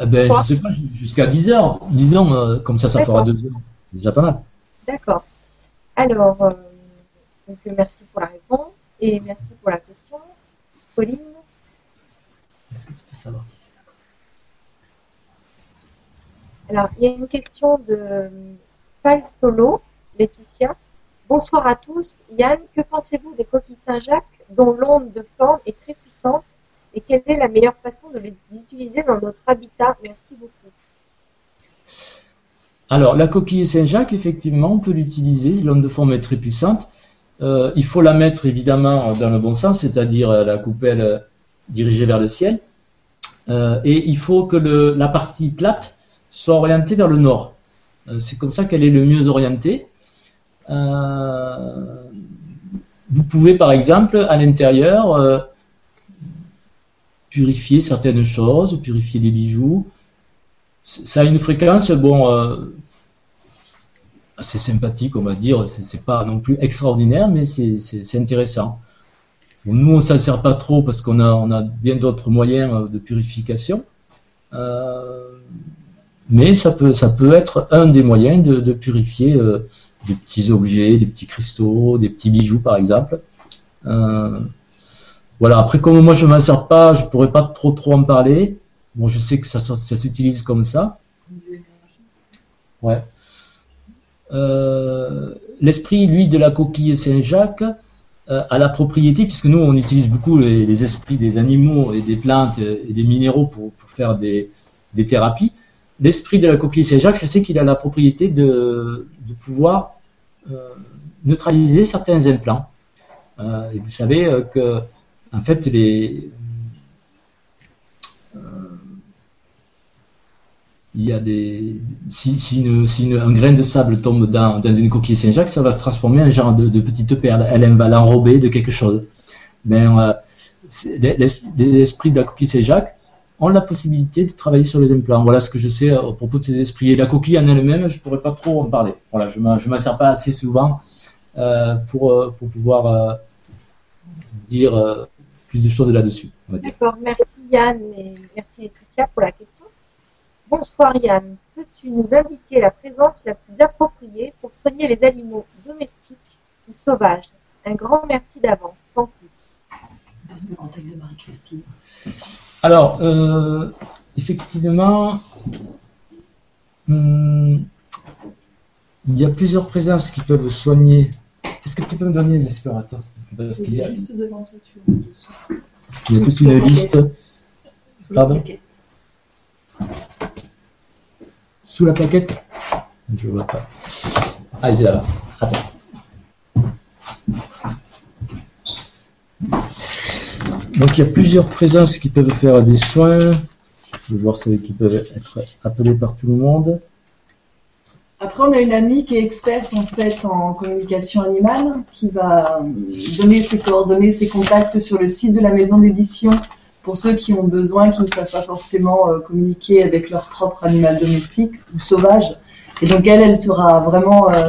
Eh ben, je sais pas, jusqu'à 10 heures. Disons, euh, comme ça, ça fera 2 heures. C'est déjà pas mal. D'accord. Alors, euh, donc, merci pour la réponse et merci pour la question. Pauline Est-ce que tu peux savoir qui c'est? Alors, il y a une question de Pal Solo, Laetitia. Bonsoir à tous. Yann, que pensez-vous des coquilles Saint-Jacques dont l'onde de forme est très puissante et quelle est la meilleure façon de les utiliser dans notre habitat? Merci beaucoup. Alors, la coquille Saint-Jacques, effectivement, on peut l'utiliser. L'onde de forme est très puissante. Euh, il faut la mettre évidemment dans le bon sens, c'est-à-dire euh, la coupelle euh, dirigée vers le ciel. Et il faut que la partie plate soit orientée vers le nord. C'est comme ça qu'elle est le mieux orientée. Euh, vous pouvez, par exemple, à l'intérieur, euh, purifier certaines choses, purifier des bijoux. Ça a une fréquence, bon, euh, assez sympathique, on va dire. C'est pas non plus extraordinaire, mais c'est- intéressant. Nous, on s'en sert pas trop parce qu'on a, bien d'autres moyens de purification. Mais ça peut, être un des moyens de, purifier des petits objets, des petits cristaux, des petits bijoux, par exemple. Euh, voilà. Après, comme moi, je m'en sers pas, je pourrais pas trop trop en parler. Bon, je sais que ça, s'utilise comme ça. Ouais. Euh, L'esprit, lui, de la coquille Saint-Jacques euh, a la propriété, puisque nous, on utilise beaucoup les, esprits des animaux et des plantes et des minéraux pour, faire des thérapies. L'esprit de la coquille Saint-Jacques, je sais qu'il a la propriété de, pouvoir neutraliser certains implants. et vous savez que, en fait, il y a des si, si, un grain de sable tombe dans, dans une coquille Saint-Jacques, ça va se transformer en genre de, de petite perle. Elle, va l'enrober de quelque chose. Mais euh, les, esprits de la coquille Saint-Jacques ont la possibilité de travailler sur les implants. Voilà ce que je sais à propos de ces esprits. Et la coquille en elle-même, je pourrais pas trop en parler. Voilà, je ne m'en sers pas assez souvent euh, pour, euh, pour pouvoir euh, dire euh, plus de choses là-dessus. D'accord, merci Yann et merci Laetitia pour la question. Bonsoir Yann, peux-tu nous indiquer la présence la plus appropriée pour soigner les animaux domestiques ou sauvages? Un grand merci d'avance. Donne le contact de Marie-Christine. Alors, euh, effectivement, hmm, il y a plusieurs présences qui peuvent soigner. Est-ce que tu peux me donner l'explorateur Il y a? Liste devant toi, tu. Il y a toute une liste. Pardon? Sous la plaquette Je ne vois pas. Ah, il est là-bas. Attends. Donc il y a plusieurs présences qui peuvent faire des soins. Je vais voir celles qui peuvent être appelées par tout le monde. Après, on a une amie qui est experte en fait en communication animale, qui va donner ses coordonnées, ses contacts sur le site de la maison d'édition pour ceux qui ont besoin, qui ne savent pas forcément euh, communiquer avec leur propre animal domestique ou sauvage. Et donc elle, elle sera vraiment euh,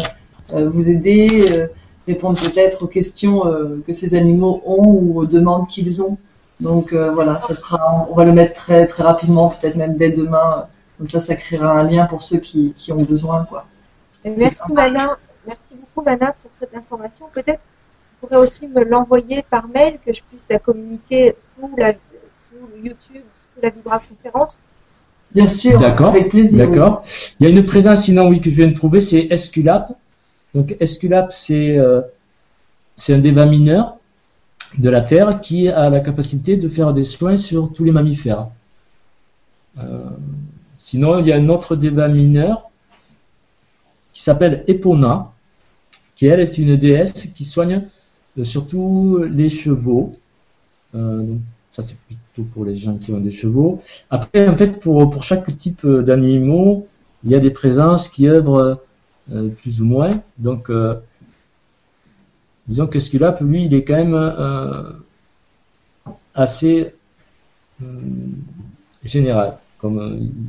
euh, vous aider, répondre peut-être aux questions que ces animaux ont ou aux demandes qu'ils ont. Donc voilà, ça sera, on va le mettre très très rapidement, peut-être même dès demain. Comme ça, ça créera un lien pour ceux qui, qui ont besoin, quoi. merci Mana, merci beaucoup Mana pour cette information. Peut-être vous pourrez aussi me l'envoyer par mail que je puisse la communiquer sous la YouTube, sous la Vibra conférence Bien sûr, D'accord. avec plaisir. D'accord. Il y a une présence sinon oui que je viens de trouver, c'est Esculap. Donc Esculap, c'est euh, c'est un débat mineur de la Terre qui a la capacité de faire des soins sur tous les mammifères. Euh, sinon, il y a un autre débat mineur qui s'appelle Epona, qui elle est une déesse qui soigne euh, surtout les chevaux. donc, ça, c'est plutôt pour les gens qui ont des chevaux. Après, en fait, pour, pour chaque type d'animaux, il y a des présences qui œuvrent plus ou moins. Donc, euh, disons que celui-là, lui, il est quand même euh, assez général. Comme,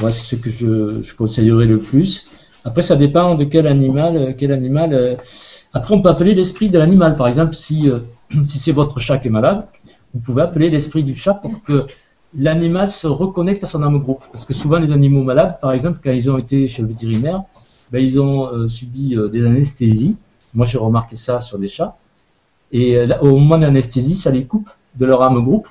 c'est ce que je, je, conseillerais le plus. Après, ça dépend de quel animal, quel animal après, on peut appeler l'esprit de l'animal. Par exemple, si, euh, si c'est votre chat qui est malade, vous pouvez appeler l'esprit du chat pour que l'animal se reconnecte à son âme groupe. Parce que souvent, les animaux malades, par exemple, quand ils ont été chez le vétérinaire, ben, ils ont euh, subi euh, des anesthésies. Moi, j'ai remarqué ça sur des chats. Et au moment de l'anesthésie, ça les coupe de leur âme groupe.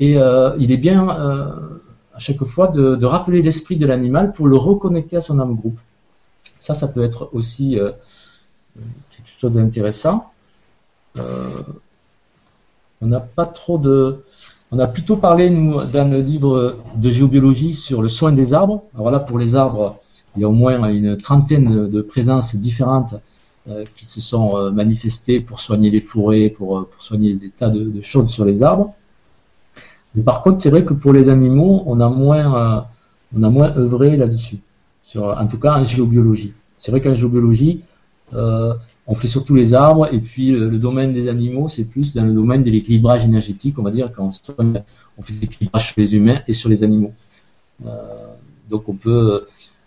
Et il est bien, à chaque fois, de, rappeler l'esprit de l'animal pour le reconnecter à son âme groupe. Ça, ça peut être aussi quelque chose d'intéressant. Euh, on n'a pas trop de. On a plutôt parlé, nous, dans le livre de géobiologie sur le soin des arbres. Alors là, pour les arbres, il y a au moins une trentaine de présences différentes euh, qui se sont euh, manifestées pour soigner les forêts, pour, soigner des tas de, choses sur les arbres. Mais par contre, c'est vrai que pour les animaux, on a moins, on a moins œuvré là-dessus. en tout cas, en géobiologie. C'est vrai qu'en géobiologie, euh, on fait surtout les arbres, et puis le, domaine des animaux, c'est plus dans le domaine de l'équilibrage énergétique, on va dire, quand on, fait l'équilibrage sur les humains et sur les animaux. Euh, donc on peut,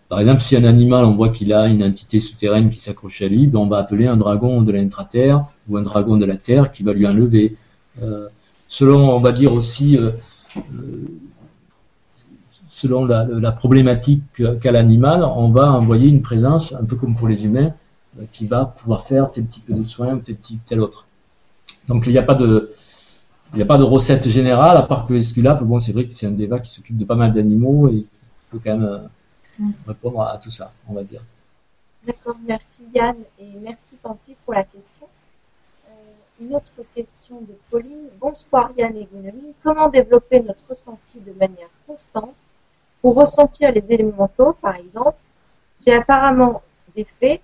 par exemple, si un animal, on voit qu'il a une entité souterraine qui s'accroche à lui, ben on va appeler un dragon de l'intraterre ou un dragon de la terre qui va lui enlever. Euh, selon, on va dire aussi, selon la, la problématique qu'a l'animal, on va envoyer une présence, un peu comme pour les humains, euh, qui va pouvoir faire tel type de soin ou tel type tel autre. Donc il n'y a pas de il n'y a pas de recette générale, à part que Esculap, bon, c'est vrai que c'est un débat qui s'occupe de pas mal d'animaux et qui peut quand même euh, mm. répondre à, tout ça, on va dire. D'accord, merci Yann et merci Pampi pour la question. Euh, une autre question de Pauline. Bonsoir Yann et Gwénoline. Comment développer notre ressenti de manière constante pour ressentir les élémentaux, par exemple? J'ai apparemment des fées,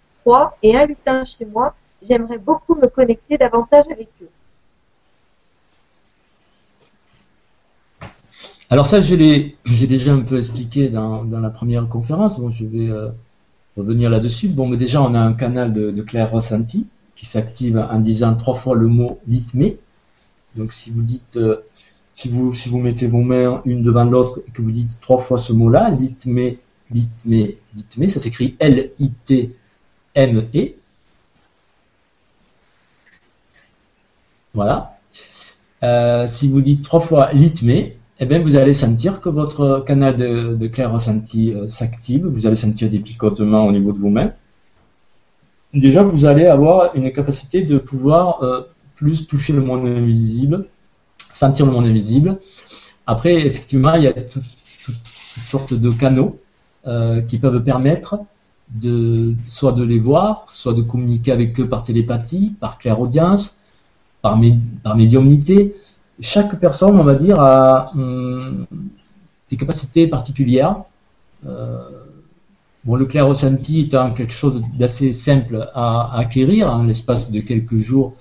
et un lutin chez moi. J'aimerais beaucoup me connecter davantage avec eux. Alors ça, je l'ai, j'ai déjà un peu expliqué dans, la première conférence. Bon, je vais euh, revenir là-dessus. Bon, mais déjà, on a un canal de, de clair qui s'active en disant trois fois le mot litmé. Donc, si vous dites, euh, si vous si vous mettez vos mains une devant l'autre et que vous dites trois fois ce mot-là, litmé, litmé, litmé, ça s'écrit L-I-T-M-E. Voilà. Euh, si vous dites trois fois litmé, eh bien, vous allez sentir que votre canal de, clair ressenti euh, s'active. Vous allez sentir des picotements au niveau de mains. Déjà, vous allez avoir une capacité de pouvoir euh, plus toucher le monde invisible, sentir le monde invisible. Après, effectivement, il y a toutes toute, toute sortes de canaux qui peuvent permettre soit de les voir, soit de communiquer avec eux par télépathie, par clairaudience, par, mé par médiumnité chaque personne, on va dire, a hum, des capacités particulières. Euh, bon, le clair ressenti étant quelque chose d'assez simple à, acquérir, en l'espace de quelques jours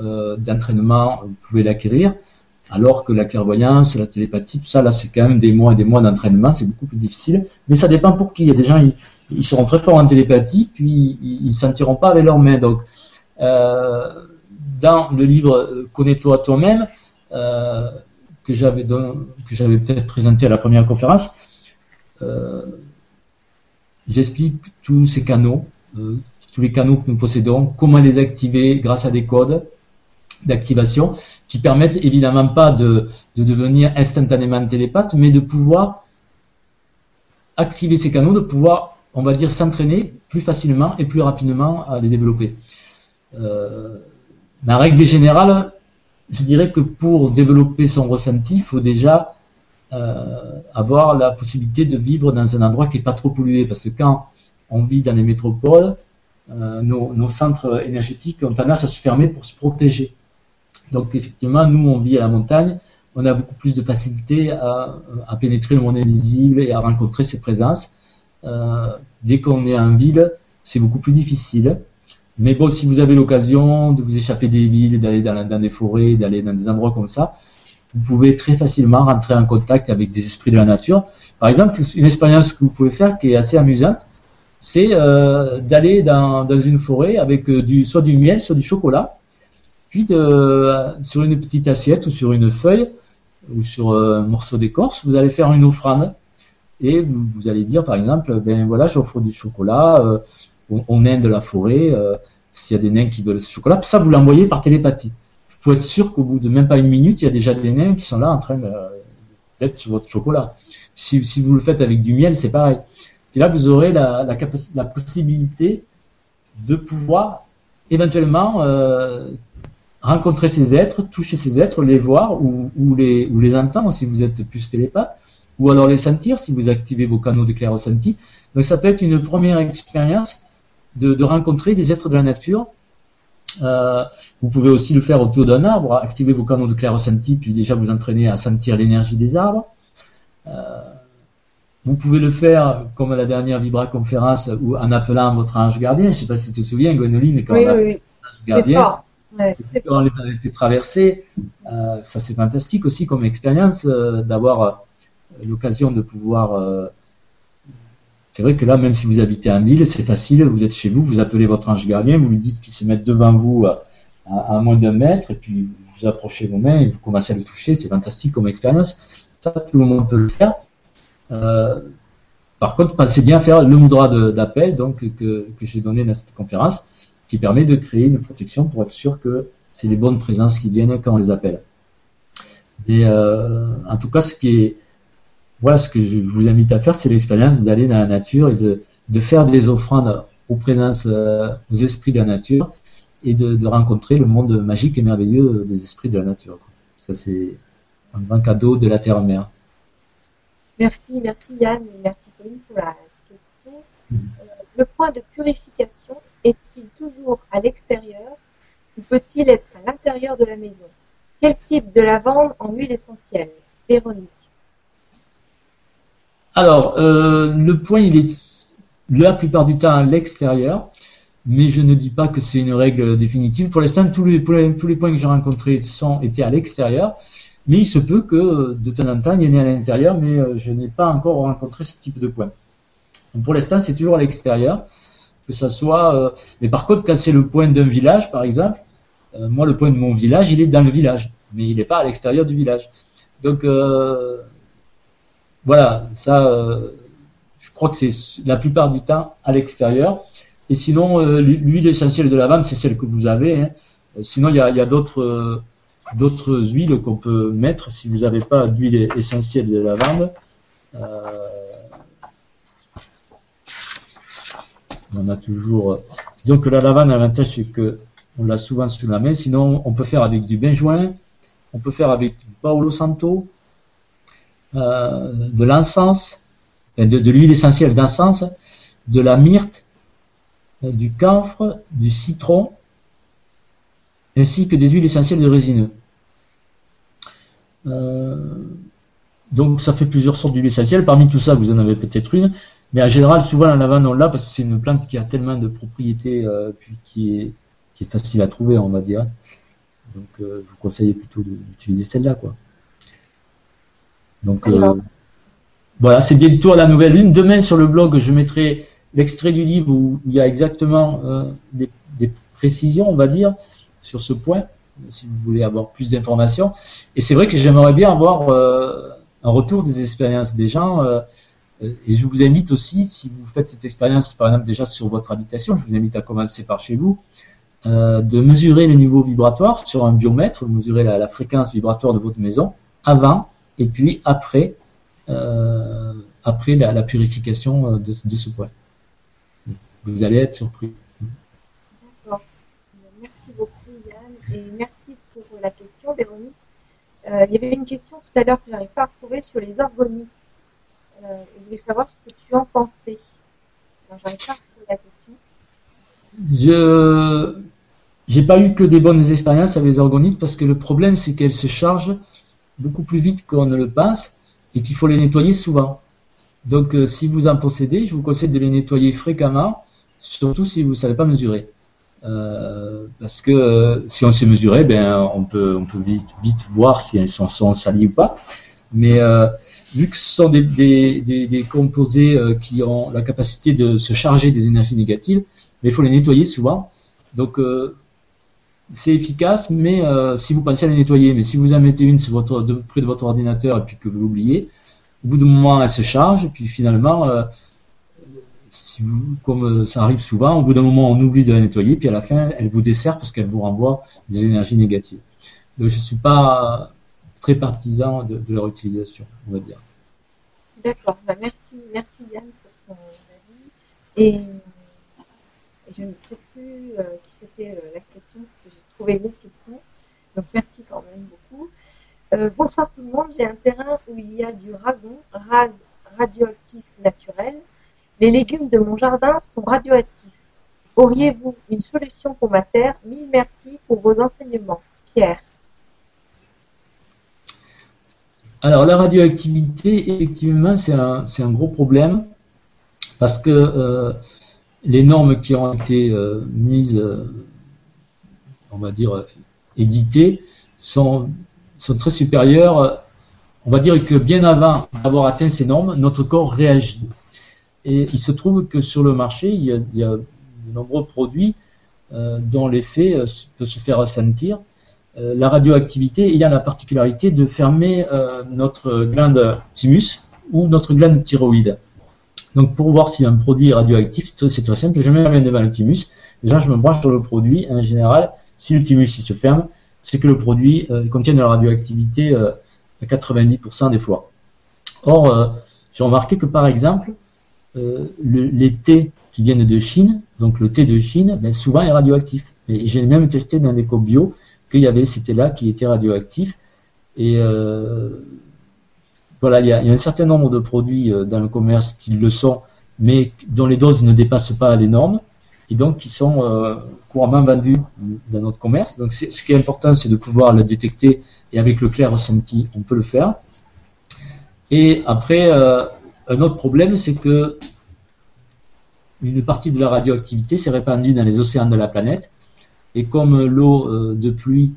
euh, d'entraînement, vous pouvez l'acquérir, alors que la clairvoyance, la télépathie, tout ça, là, c'est quand même des mois et des mois d'entraînement, c'est beaucoup plus difficile. Mais ça dépend pour qui. Il y a des gens, ils seront très forts en télépathie, puis ils ne sentiront pas avec leurs mains. Donc, euh, dans le livre Connais-toi toi-même, euh, que j'avais peut-être présenté à la première conférence, euh, j'explique tous ces canaux, euh, tous les canaux que nous possédons, comment les activer grâce à des codes d'activation qui permettent évidemment pas de, de, devenir instantanément télépathe, mais de pouvoir activer ces canaux, de pouvoir, on va dire, s'entraîner plus facilement et plus rapidement à les développer. Euh, la règle générale, je dirais que pour développer son ressenti, il faut déjà euh, avoir la possibilité de vivre dans un endroit qui n'est pas trop pollué. Parce que quand on vit dans les métropoles, euh, nos, centres énergétiques ont tendance à se fermer pour se protéger. Donc effectivement, nous, on vit à la montagne, on a beaucoup plus de facilité à pénétrer le monde invisible et à rencontrer ses présences. Euh, dès qu'on est en ville, c'est beaucoup plus difficile. Mais bon, si vous avez l'occasion de vous échapper des villes, d'aller dans, des forêts, d'aller dans des endroits comme ça, vous pouvez très facilement rentrer en contact avec des esprits de la nature. Par exemple, une expérience que vous pouvez faire qui est assez amusante, c'est euh, d'aller dans, une forêt avec euh, du, soit du miel, soit du chocolat, puis sur une petite assiette ou sur une feuille ou sur un morceau d'écorce, vous allez faire une offrande et vous, allez dire par exemple, ben voilà, j'offre du chocolat. Euh, au nain de la forêt, euh, s'il y a des nains qui veulent ce chocolat, ça vous l'envoyez par télépathie. Vous pouvez être sûr qu'au bout de même pas une minute, il y a déjà des nains qui sont là en train d'être sur votre chocolat. Si, vous le faites avec du miel, c'est pareil. Et là, vous aurez la, possibilité de pouvoir éventuellement euh, rencontrer ces êtres, toucher ces êtres, les voir ou, les, ou les entendre si vous êtes plus télépathe, ou alors les sentir si vous activez vos canaux de clair ressenti. Donc ça peut être une première expérience de, de, rencontrer des êtres de la nature. Euh, vous pouvez aussi le faire autour d'un arbre, activer vos canaux de clair ressenti, puis déjà vous entraîner à sentir l'énergie des arbres. Euh, vous pouvez le faire comme à la dernière Vibra conférence ou en appelant votre ange gardien. Je ne sais pas si tu te souviens, Gwenoline, quand oui, on a oui, ange gardien, ouais, quand on les avait fait traverser, euh, ça c'est fantastique aussi comme expérience euh, d'avoir l'occasion de pouvoir euh, c'est vrai que là, même si vous habitez en ville, c'est facile, vous êtes chez vous, vous appelez votre ange gardien, vous lui dites qu'il se mette devant vous à, à, à moins d'un mètre, et puis vous approchez vos mains et vous commencez à le toucher, c'est fantastique comme expérience. Ça, tout le monde peut le faire. Euh, par contre, pensez bien à faire le mudra d'appel que, que j'ai donné dans cette conférence, qui permet de créer une protection pour être sûr que c'est les bonnes présences qui viennent quand on les appelle. Et euh, en tout cas, ce qui est voilà ce que je vous invite à faire, c'est l'expérience d'aller dans la nature et de, de, faire des offrandes aux présences, euh, aux esprits de la nature et de, de, rencontrer le monde magique et merveilleux des esprits de la nature. Ça, c'est un grand cadeau de la terre-mère. Merci, merci Yann et merci Pauline pour la question. Mmh. Euh, le point de purification est-il toujours à l'extérieur ou peut-il être à l'intérieur de la maison? Quel type de lavande en huile essentielle? Véronique. Alors, euh, le point, il est la plupart du temps à l'extérieur, mais je ne dis pas que c'est une règle définitive. Pour l'instant, tous les, points que j'ai rencontrés sont étaient à l'extérieur, mais il se peut que de temps en temps, il y en ait à l'intérieur, mais euh, je n'ai pas encore rencontré ce type de point. pour l'instant, c'est toujours à l'extérieur, que ça soit. Euh, mais par contre, quand c'est le point d'un village, par exemple, moi, le point de mon village, il est dans le village, mais il n'est pas à l'extérieur du village. Donc, voilà, ça je crois que c'est la plupart du temps à l'extérieur. Et sinon, euh, l'huile essentielle de lavande, c'est celle que vous avez. Hein. Euh, sinon, il y a, d'autres euh, huiles qu'on peut mettre si vous n'avez pas d'huile essentielle de lavande. on a toujours. disons que la lavande, l'avantage, c'est que on l'a souvent sous la main. Sinon, on peut faire avec du benjoin, on peut faire avec du Paolo Santo, de l'encens de, l'huile essentielle d'encens, de la myrte, euh, du camphre, du citron, ainsi que des huiles essentielles de résineux. Euh, donc ça fait plusieurs sortes d'huiles essentielles. Parmi tout ça, vous en avez peut-être une, mais en général, souvent la lavande on l'a parce que c'est une plante qui a tellement de propriétés, euh, puis qui est, facile à trouver, on va dire. Donc je vous conseille plutôt d'utiliser celle-là. Donc voilà, c'est bientôt à la nouvelle lune. Demain, sur le blog, je mettrai l'extrait du livre où il y a exactement euh, des, précisions, on va dire, sur ce point, si vous voulez avoir plus d'informations. Et c'est vrai que j'aimerais bien avoir euh, un retour des expériences des gens. Euh, et je vous invite aussi, si vous faites cette expérience, par exemple, déjà sur votre habitation, je vous invite à commencer par chez vous, de mesurer le niveau vibratoire sur un biomètre, mesurer la, la fréquence vibratoire de votre maison avant et puis après euh, après la, purification euh, de, ce point. Vous allez être surpris. D'accord. Merci beaucoup Yann et merci pour la question Véronique. Euh, il y avait une question tout à l'heure que je n'arrive pas à retrouver sur les orgonies. je voulais savoir ce que tu en pensais. Alors, j'arrive pas à retrouver la question. Je j'ai pas eu que des bonnes expériences avec les orgonites parce que le problème c'est qu'elles se chargent beaucoup plus vite qu'on ne le pense et qu'il faut les nettoyer souvent. Donc, euh, si vous en possédez, je vous conseille de les nettoyer fréquemment, surtout si vous ne savez pas mesurer. Euh, parce que euh, si on sait mesurer, ben, on peut, on peut vite, vite voir si elles sont, sont salies ou pas. Mais vu que ce sont des, des, des, composés qui ont la capacité de se charger des énergies négatives, mais il faut les nettoyer souvent. Donc, c'est efficace, mais euh, si vous pensez à les nettoyer, mais si vous en mettez une près de votre ordinateur et puis que vous l'oubliez, au bout d'un moment elle se charge, et puis finalement, euh, comme euh, ça arrive souvent, au bout d'un moment on oublie de la nettoyer, puis à la fin elle vous dessert parce qu'elle vous renvoie des énergies négatives. Donc je ne suis pas très partisan de, leur utilisation, on va dire. D'accord, bah, merci, merci Yann pour ton avis. Et je ne sais plus qui c'était la question, trouvé mille questions. Donc merci quand même beaucoup. Euh, bonsoir tout le monde. J'ai un terrain où il y a du ragon, rase radioactif naturel. Les légumes de mon jardin sont radioactifs. Auriez-vous une solution pour ma terre? Mille merci pour vos enseignements. Pierre. Alors la radioactivité, effectivement, c'est un, gros problème parce que les normes qui ont été euh, mises, euh, on va dire, éditées, sont, très supérieures. On va dire que bien avant d'avoir atteint ces normes, notre corps réagit. Et il se trouve que sur le marché, il y a, de nombreux produits euh, dont l'effet peut se faire ressentir. la radioactivité ayant la particularité de fermer notre glande thymus ou notre glande thyroïde. Donc pour voir si un produit est radioactif, c'est très simple, je mets la main devant le thymus, déjà je me branche sur le produit, en général, si le thymus se ferme, c'est que le produit euh, contient de la radioactivité euh, à 90% des fois. Or, euh, j'ai remarqué que par exemple, les thés qui viennent de Chine, donc le thé de Chine, ben, souvent est radioactif. J'ai même testé dans l'éco bio qu'il y avait ces thés-là qui étaient radioactifs. Et voilà, il y, a, un certain nombre de produits dans le commerce qui le sont, mais dont les doses ne dépassent pas les normes, et donc qui sont euh, couramment vendus dans notre commerce. Donc ce qui est important, c'est de pouvoir le détecter, et avec le clair ressenti, on peut le faire. Et après, euh, Un autre problème, c'est que une partie de la radioactivité s'est répandue dans les océans de la planète. Et comme l'eau euh, de pluie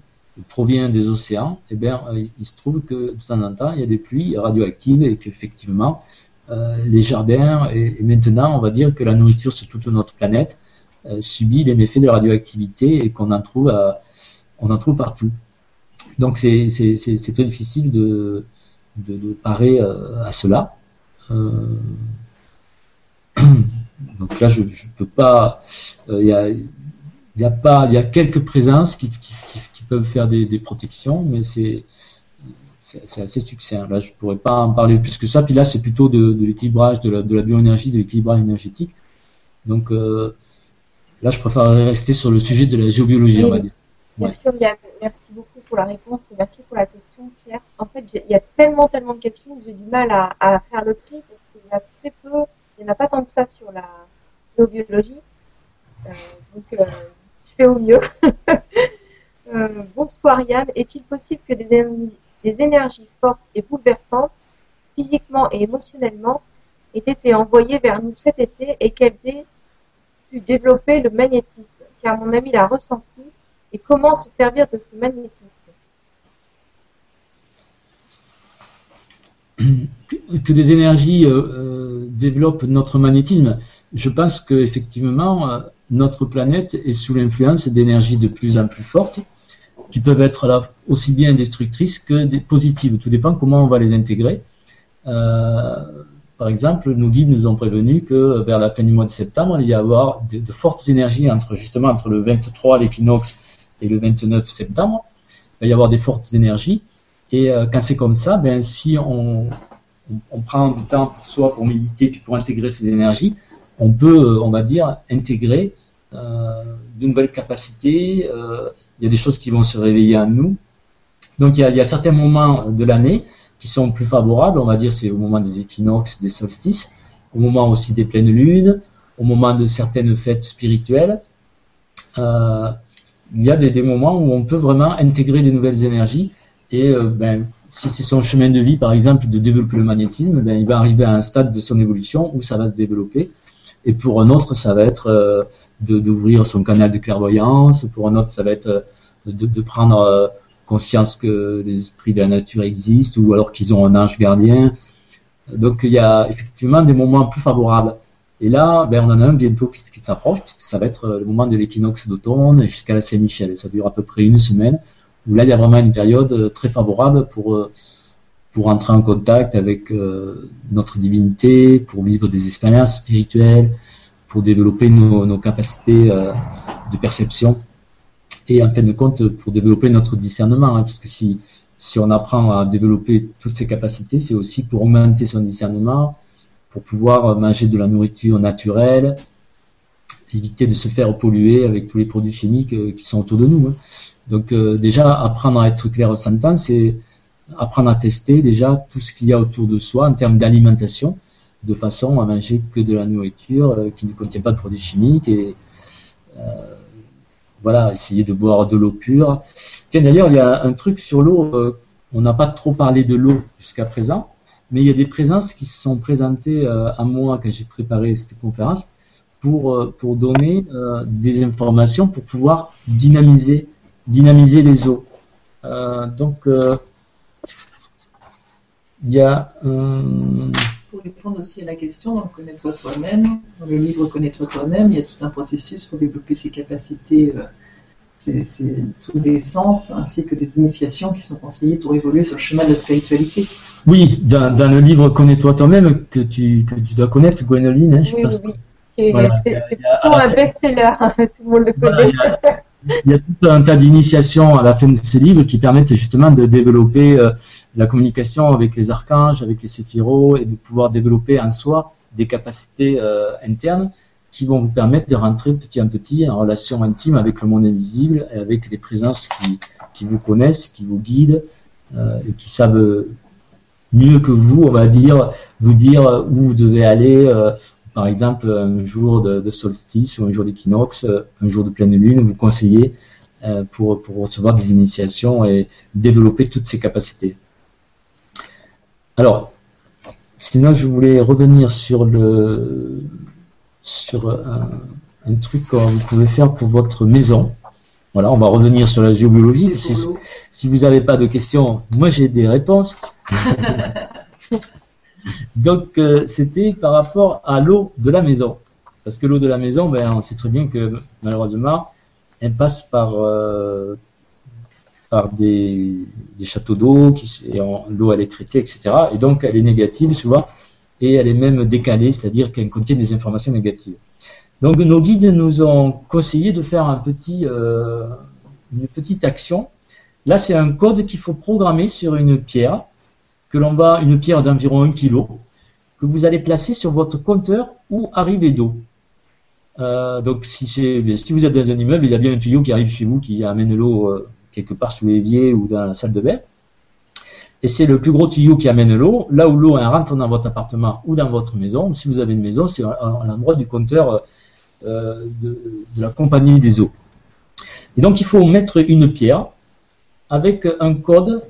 provient des océans, eh bien, il se trouve que de temps en temps, il y a des pluies radioactives et qu'effectivement, les jardins, et, maintenant, on va dire que la nourriture sur toute notre planète subit les méfaits de la radioactivité et qu'on en trouve, on en trouve partout. Donc, c'est très difficile de, de, parer à cela. Donc là, je ne peux pas. Euh, il y, a, y, a, y a quelques présences qui, qui, peuvent faire des, protections, mais c'est c'est assez succinct. Là, je pourrais pas en parler plus que ça. Puis là, c'est plutôt de, l'équilibrage de la, de la bioénergie, de l'équilibrage énergétique. Donc euh, là, je préférerais rester sur le sujet de la géobiologie, on va dire. Bien sûr, merci beaucoup pour la réponse et merci pour la question, Pierre. En fait, il y a tellement, tellement de questions que j'ai du mal à, faire le tri parce qu'il y a très peu il n'y en a pas tant que ça sur la biologie. Euh, donc, euh, je fais au mieux. euh, bonsoir Yann. Est-il possible que des énergies, des énergies fortes et bouleversantes, physiquement et émotionnellement, aient été envoyées vers nous cet été et qu'elles aient développer le magnétisme Car mon ami l'a ressenti. Et comment se servir de ce magnétisme? Que des énergies euh, euh, développent notre magnétisme, je pense qu'effectivement, euh, notre planète est sous l'influence d'énergies de plus en plus fortes, qui peuvent être là aussi bien destructrices que positives. Tout dépend comment on va les intégrer. Par exemple, nos guides nous ont prévenu que vers la fin du mois de septembre, il y a avoir de, fortes énergies entre justement entre le 23 l'équinoxe et le 29 septembre. Il va y avoir des fortes énergies. Et quand c'est comme ça, ben, si on, prend du temps pour soi, pour méditer, pour intégrer ces énergies, on peut, euh, on va dire, intégrer euh, de nouvelles capacités. Euh, il y a des choses qui vont se réveiller en nous. Donc il y a, certains moments de l'année qui sont plus favorables. On va dire c'est au moment des équinoxes, des solstices, au moment aussi des pleines lunes, au moment de certaines fêtes spirituelles. il y a des, moments où on peut vraiment intégrer des nouvelles énergies et ben, si c'est son chemin de vie, par exemple, de développer le magnétisme, ben, il va arriver à un stade de son évolution où ça va se développer. Et pour un autre, ça va être euh, d'ouvrir son canal de clairvoyance. Pour un autre, ça va être euh, de, prendre euh, conscience que les esprits de la nature existent ou alors qu'ils ont un ange gardien. Donc il y a effectivement des moments plus favorables. Et là, ben, on en a un bientôt qui, qui s'approche, puisque ça va être le moment de l'équinoxe d'automne jusqu'à la Saint-Michel. Ça dure à peu près une semaine où là il y a vraiment une période euh, très favorable pour, euh, pour entrer en contact avec euh, notre divinité, pour vivre des expériences spirituelles, pour développer nos capacités de perception et en fin de compte pour développer notre discernement, hein, parce que si, si on apprend à développer toutes ces capacités, c'est aussi pour augmenter son discernement, pour pouvoir manger de la nourriture naturelle, éviter de se faire polluer avec tous les produits chimiques qui sont autour de nous. Hein. Donc euh, déjà, apprendre à être clair sentant, c'est apprendre à tester déjà tout ce qu'il y a autour de soi en termes d'alimentation, de façon à manger que de la nourriture euh, qui ne contient pas de produits chimiques et euh, voilà, essayer de boire de l'eau pure. Tiens, d'ailleurs, il y a un truc sur l'eau, on n'a pas trop parlé de l'eau jusqu'à présent, mais il y a des présences qui se sont présentées à moi quand j'ai préparé cette conférence pour, pour donner des informations pour pouvoir dynamiser dynamiser les eaux. Euh, donc, euh, il y a. pour répondre aussi à la question, donc connais-toi toi-même. Dans le livre Connais-toi toi-même, il y a tout un processus pour développer ses capacités. Euh, tous les sens ainsi que des initiations qui sont conseillées pour évoluer sur le chemin de la spiritualité. Oui, dans, le livre Connais-toi toi-même que tu, que tu dois connaître, Gwenoline, hein, je oui, oui, oui. C'est plutôt un best-seller, tout le monde le connaît. Il y a tout un tas d'initiations à la fin de ce livre qui permettent justement de développer euh, la communication avec les archanges, avec les séphiros et de pouvoir développer en soi des capacités euh, internes qui vont vous permettre de rentrer petit à petit en relation intime avec le monde invisible et avec les présences qui, qui vous connaissent, qui vous guident euh, et qui savent mieux que vous, on va dire, vous dire où vous devez aller, par exemple, un jour de, solstice ou un jour d'équinoxe, euh, un jour de pleine lune, vous conseillez euh, pour, pour recevoir des initiations et développer toutes ces capacités. Alors, sinon, je voulais revenir sur le sur un, un truc que vous pouvez faire pour votre maison. Voilà, on va revenir sur la géobiologie. Si, si vous n'avez pas de questions, moi j'ai des réponses. Donc, euh, c'était par rapport à l'eau de la maison. Parce que l'eau de la maison, ben, on sait très bien que malheureusement, elle passe par, euh, par des, châteaux d'eau, l'eau elle est traitée, etc. Et donc, elle est négative souvent, et elle est même décalée, c'est-à-dire qu'elle contient des informations négatives. Donc, nos guides nous ont conseillé de faire un petit, euh, une petite action. Là, c'est un code qu'il faut programmer sur une pierre que l'on va, une pierre d'environ 1 kg, que vous allez placer sur votre compteur ou arrivée d'eau. Euh, donc, si, vous êtes dans un immeuble, il y a bien un tuyau qui arrive chez vous, qui amène l'eau euh, quelque part sous l'évier ou dans la salle de bain. Et c'est le plus gros tuyau qui amène l'eau. Là où l'eau rentre dans votre appartement ou dans votre maison, si vous avez une maison, c'est à, à l'endroit du compteur euh, de, de la compagnie des eaux. Et donc, il faut mettre une pierre avec un code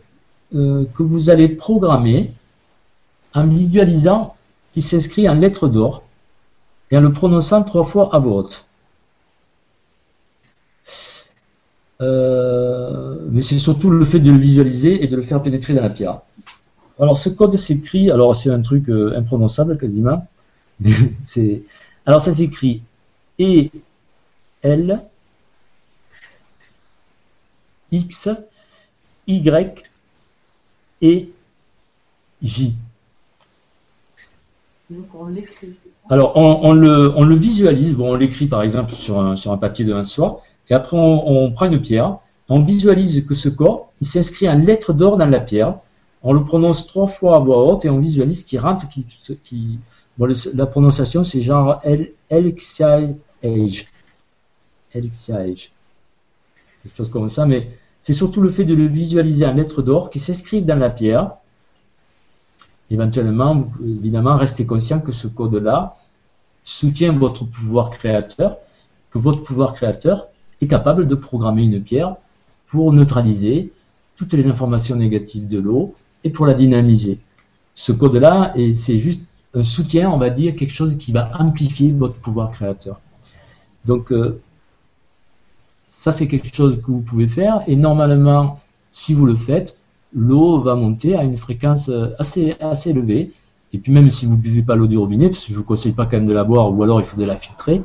euh, que vous allez programmer en visualisant qui s'inscrit en lettres d'or et en le prononçant trois fois à voix haute. Euh, mais c'est surtout le fait de le visualiser et de le faire pénétrer dans la pierre. Alors ce code s'écrit, alors c'est un truc euh, imprononçable quasiment. alors ça s'écrit E L X Y et J. Donc on l'écrit. c'est ça? Alors, on, on le, on le visualise, bon, on l'écrit par exemple sur un, sur un papier devant soi, et après on, on prend une pierre, on visualise que ce corps, il s'inscrit en lettres d'or dans la pierre, on le prononce trois fois à voix haute et on visualise qu'il rentre, qui, qui, bon, le- la prononciation c'est genre El, Elxiage, quelque chose comme ça, mais c'est surtout le fait de le visualiser en lettres d'or qui s'inscrivent dans la pierre, Éventuellement, vous évidemment rester conscient que ce code-là soutient votre pouvoir créateur, que votre pouvoir créateur est capable de programmer une pierre pour neutraliser toutes les informations négatives de l'eau et pour la dynamiser. Ce code-là, c'est juste un soutien, on va dire, quelque chose qui va amplifier votre pouvoir créateur. Donc, euh, ça, c'est quelque chose que vous pouvez faire. Et normalement, si vous le faites, l'eau va monter à une fréquence euh, assez, assez élevée. Et puis même si vous ne buvez pas l'eau du robinet, parce que je ne vous conseille pas quand même de la boire, ou alors il faudrait la filtrer,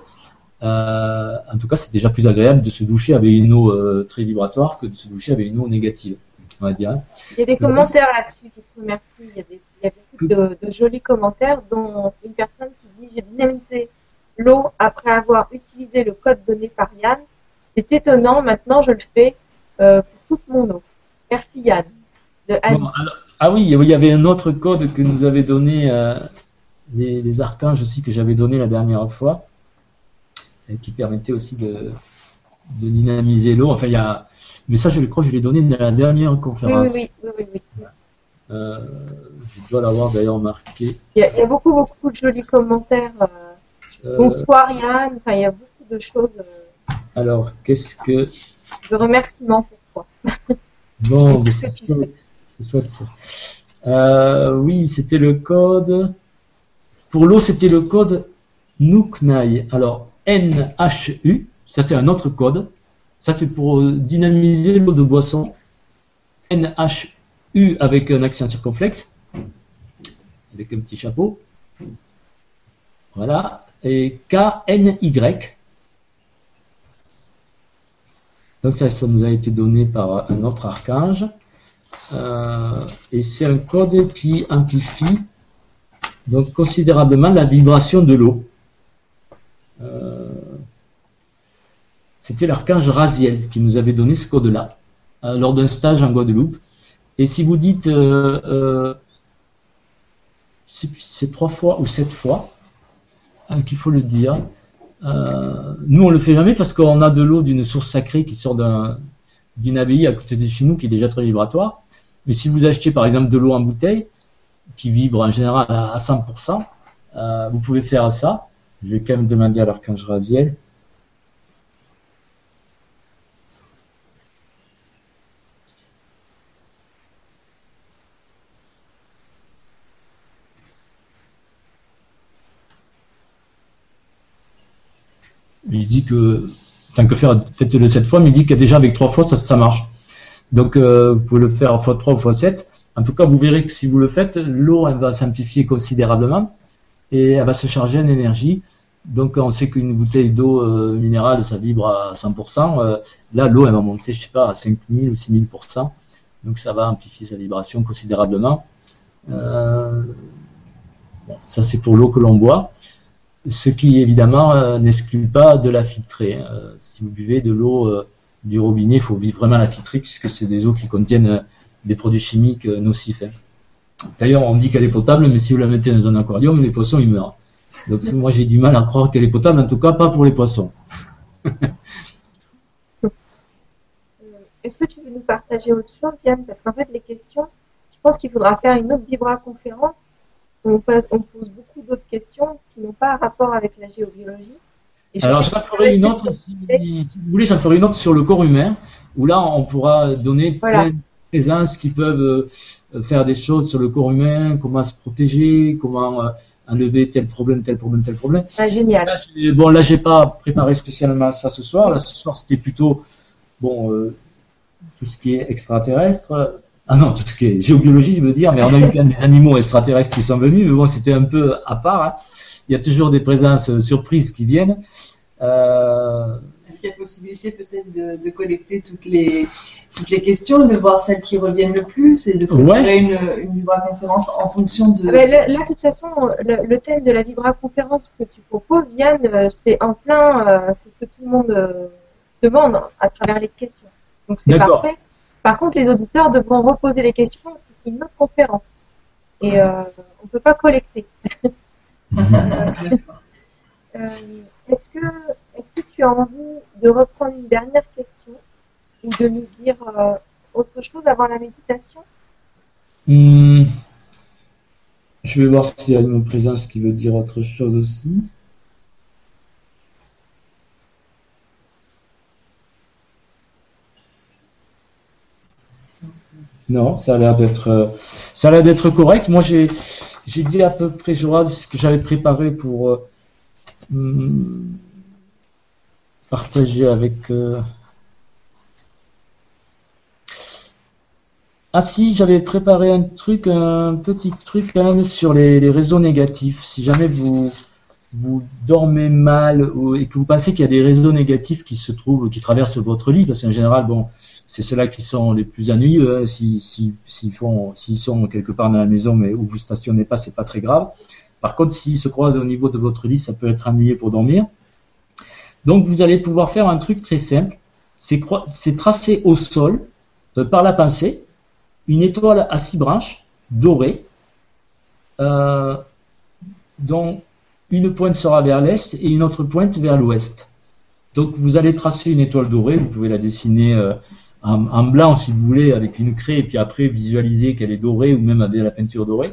euh, en tout cas c'est déjà plus agréable de se doucher avec une eau euh, très vibratoire que de se doucher avec une eau négative, on va dire. hein. Il y a des commentaires là-dessus qui te remercient. Il y a, des, il y a beaucoup de, de jolis commentaires, dont une personne qui dit J'ai dynamisé l'eau après avoir utilisé le code donné par Yann. C'est étonnant, maintenant je le fais euh, pour toute mon eau. Merci Yann. De Anne. Bon, alors- ah oui, il y avait un autre code que nous avaient donné euh, les, les archanges aussi que j'avais donné la dernière fois, et qui permettait aussi de, de dynamiser l'eau. Enfin, il y a, mais ça, je le crois, que je l'ai donné dans la dernière oui, oui, conférence. oui, oui, oui, oui. Euh, je dois l'avoir d'ailleurs marqué. Il y, a, il y a beaucoup, beaucoup de jolis commentaires. euh, Bonsoir Yann. Enfin, il y a beaucoup de choses alors, qu'est-ce que de remerciements pour toi. bon, mais c'est chouette, c'est chouette, ça. Euh, oui, c'était le code. Pour l'eau, c'était le code Nuknai. Alors, N-H-U, ça c'est un autre code. Ça c'est pour dynamiser l'eau de boisson. N-H-U avec un accent circonflexe, avec un petit chapeau. Voilà. Et K-N-Y. Donc ça, ça nous a été donné par un autre archange. Euh, et c'est un code qui amplifie donc considérablement la vibration de l'eau. Euh, C'était l'archange Raziel qui nous avait donné ce code-là euh, lors d'un stage en Guadeloupe. Et si vous dites c'est trois fois ou sept fois qu'il faut le dire. Euh, nous, on le fait jamais parce qu'on a de l'eau d'une source sacrée qui sort d'un- d'une abbaye à côté de chez nous qui est déjà très vibratoire. Mais si vous achetez par exemple de l'eau en bouteille, qui vibre en général à à 100%, euh, vous pouvez faire ça. Je vais quand même demander à l'archange Raziel. Il dit que tant que faire, faites-le 7 fois, mais il dit que déjà avec 3 fois, ça, marche. Donc, euh, vous pouvez le faire fois 3 ou fois 7. En tout cas, vous verrez que si vous le faites, l'eau, elle va simplifier considérablement et elle va se charger en énergie. Donc, on sait qu'une bouteille d'eau euh, minérale, ça vibre à 100%. Euh, là, l'eau, elle va monter, je sais pas, à 5000 ou 6000%. Donc, ça va amplifier sa vibration considérablement. Ça, c'est pour l'eau que l'on boit. Ce qui, évidemment, euh, n'exclut pas de la filtrer. Euh, si vous buvez de l'eau euh, du robinet, il faut vraiment la filtrer puisque c'est des eaux qui contiennent des produits chimiques nocifs. hein. D'ailleurs, on dit qu'elle est potable, mais si vous la mettez dans un aquarium, les poissons, ils meurent. Donc, moi, j'ai du mal à croire qu'elle est potable, en tout cas, pas pour les poissons. Est-ce que tu veux nous partager autre chose, Yann? Parce qu'en fait, les questions, je pense qu'il faudra faire une autre vibra-conférence où on, pose- on pose beaucoup d'autres questions qui n'ont pas rapport avec la géobiologie. Je Alors, j'en ferai une autre, si, vous voulez, j'en ferai une autre sur le corps humain, où là, on pourra donner Voilà. plein de présences qui peuvent euh, faire des choses sur le corps humain, comment se protéger, comment euh, enlever tel problème, tel problème, tel problème. Ah, génial. Là, bon, là, j'ai pas préparé spécialement ça ce soir. Là, ce soir, c'était plutôt bon euh, tout ce qui est extraterrestre. Ah non, tout ce qui est géobiologie, je veux dire. Mais on a eu quand même des animaux extraterrestres qui sont venus. Mais bon, c'était un peu à part. hein. Il y a toujours des présences euh, surprises qui viennent. Euh, Est-ce qu'il y a possibilité peut-être de, de collecter toutes les, toutes les questions, de voir celles qui reviennent le plus et de préparer une, une vibra-conférence en fonction de. Là, là, de toute façon, le, le thème de la vibra-conférence que tu proposes, Yann, euh, c'est en plein, c'est ce que tout le monde demande à travers les questions. Donc c'est parfait. Par contre, les auditeurs devront reposer les questions parce que c'est une autre conférence. Et euh, on ne peut pas collecter. Euh, est-ce que, tu as envie de reprendre une dernière question ou de nous dire euh, autre chose avant la méditation? Hmm, je vais voir s'il y a une présence qui veut dire autre chose aussi. Non, ça a l'air d'être, euh, ça a l'air d'être correct. Moi, j'ai, j'ai dit à peu près, ce que j'avais préparé pour euh, hmm, partager avec. euh, Ah si, j'avais préparé un truc, un petit truc quand même sur les, les réseaux négatifs. Si jamais vous vous dormez mal et que vous pensez qu'il y a des réseaux négatifs qui se trouvent, qui traversent votre lit, parce qu'en général, bon, c'est ceux-là qui sont les plus ennuyeux. hein. Si, si, s'ils s'ils sont quelque part dans la maison, mais où vous stationnez pas, c'est pas très grave. Par contre, s'ils se croisent au niveau de votre lit, ça peut être ennuyeux pour dormir. Donc, vous allez pouvoir faire un truc très simple. C'est tracer au sol, euh, par la pensée, une étoile à six branches, dorée, euh, dont une pointe sera vers l'est et une autre pointe vers l'ouest. Donc vous allez tracer une étoile dorée, vous pouvez la dessiner euh, en, blanc si vous voulez, avec une craie, et puis après visualiser qu'elle est dorée ou même avec la peinture dorée.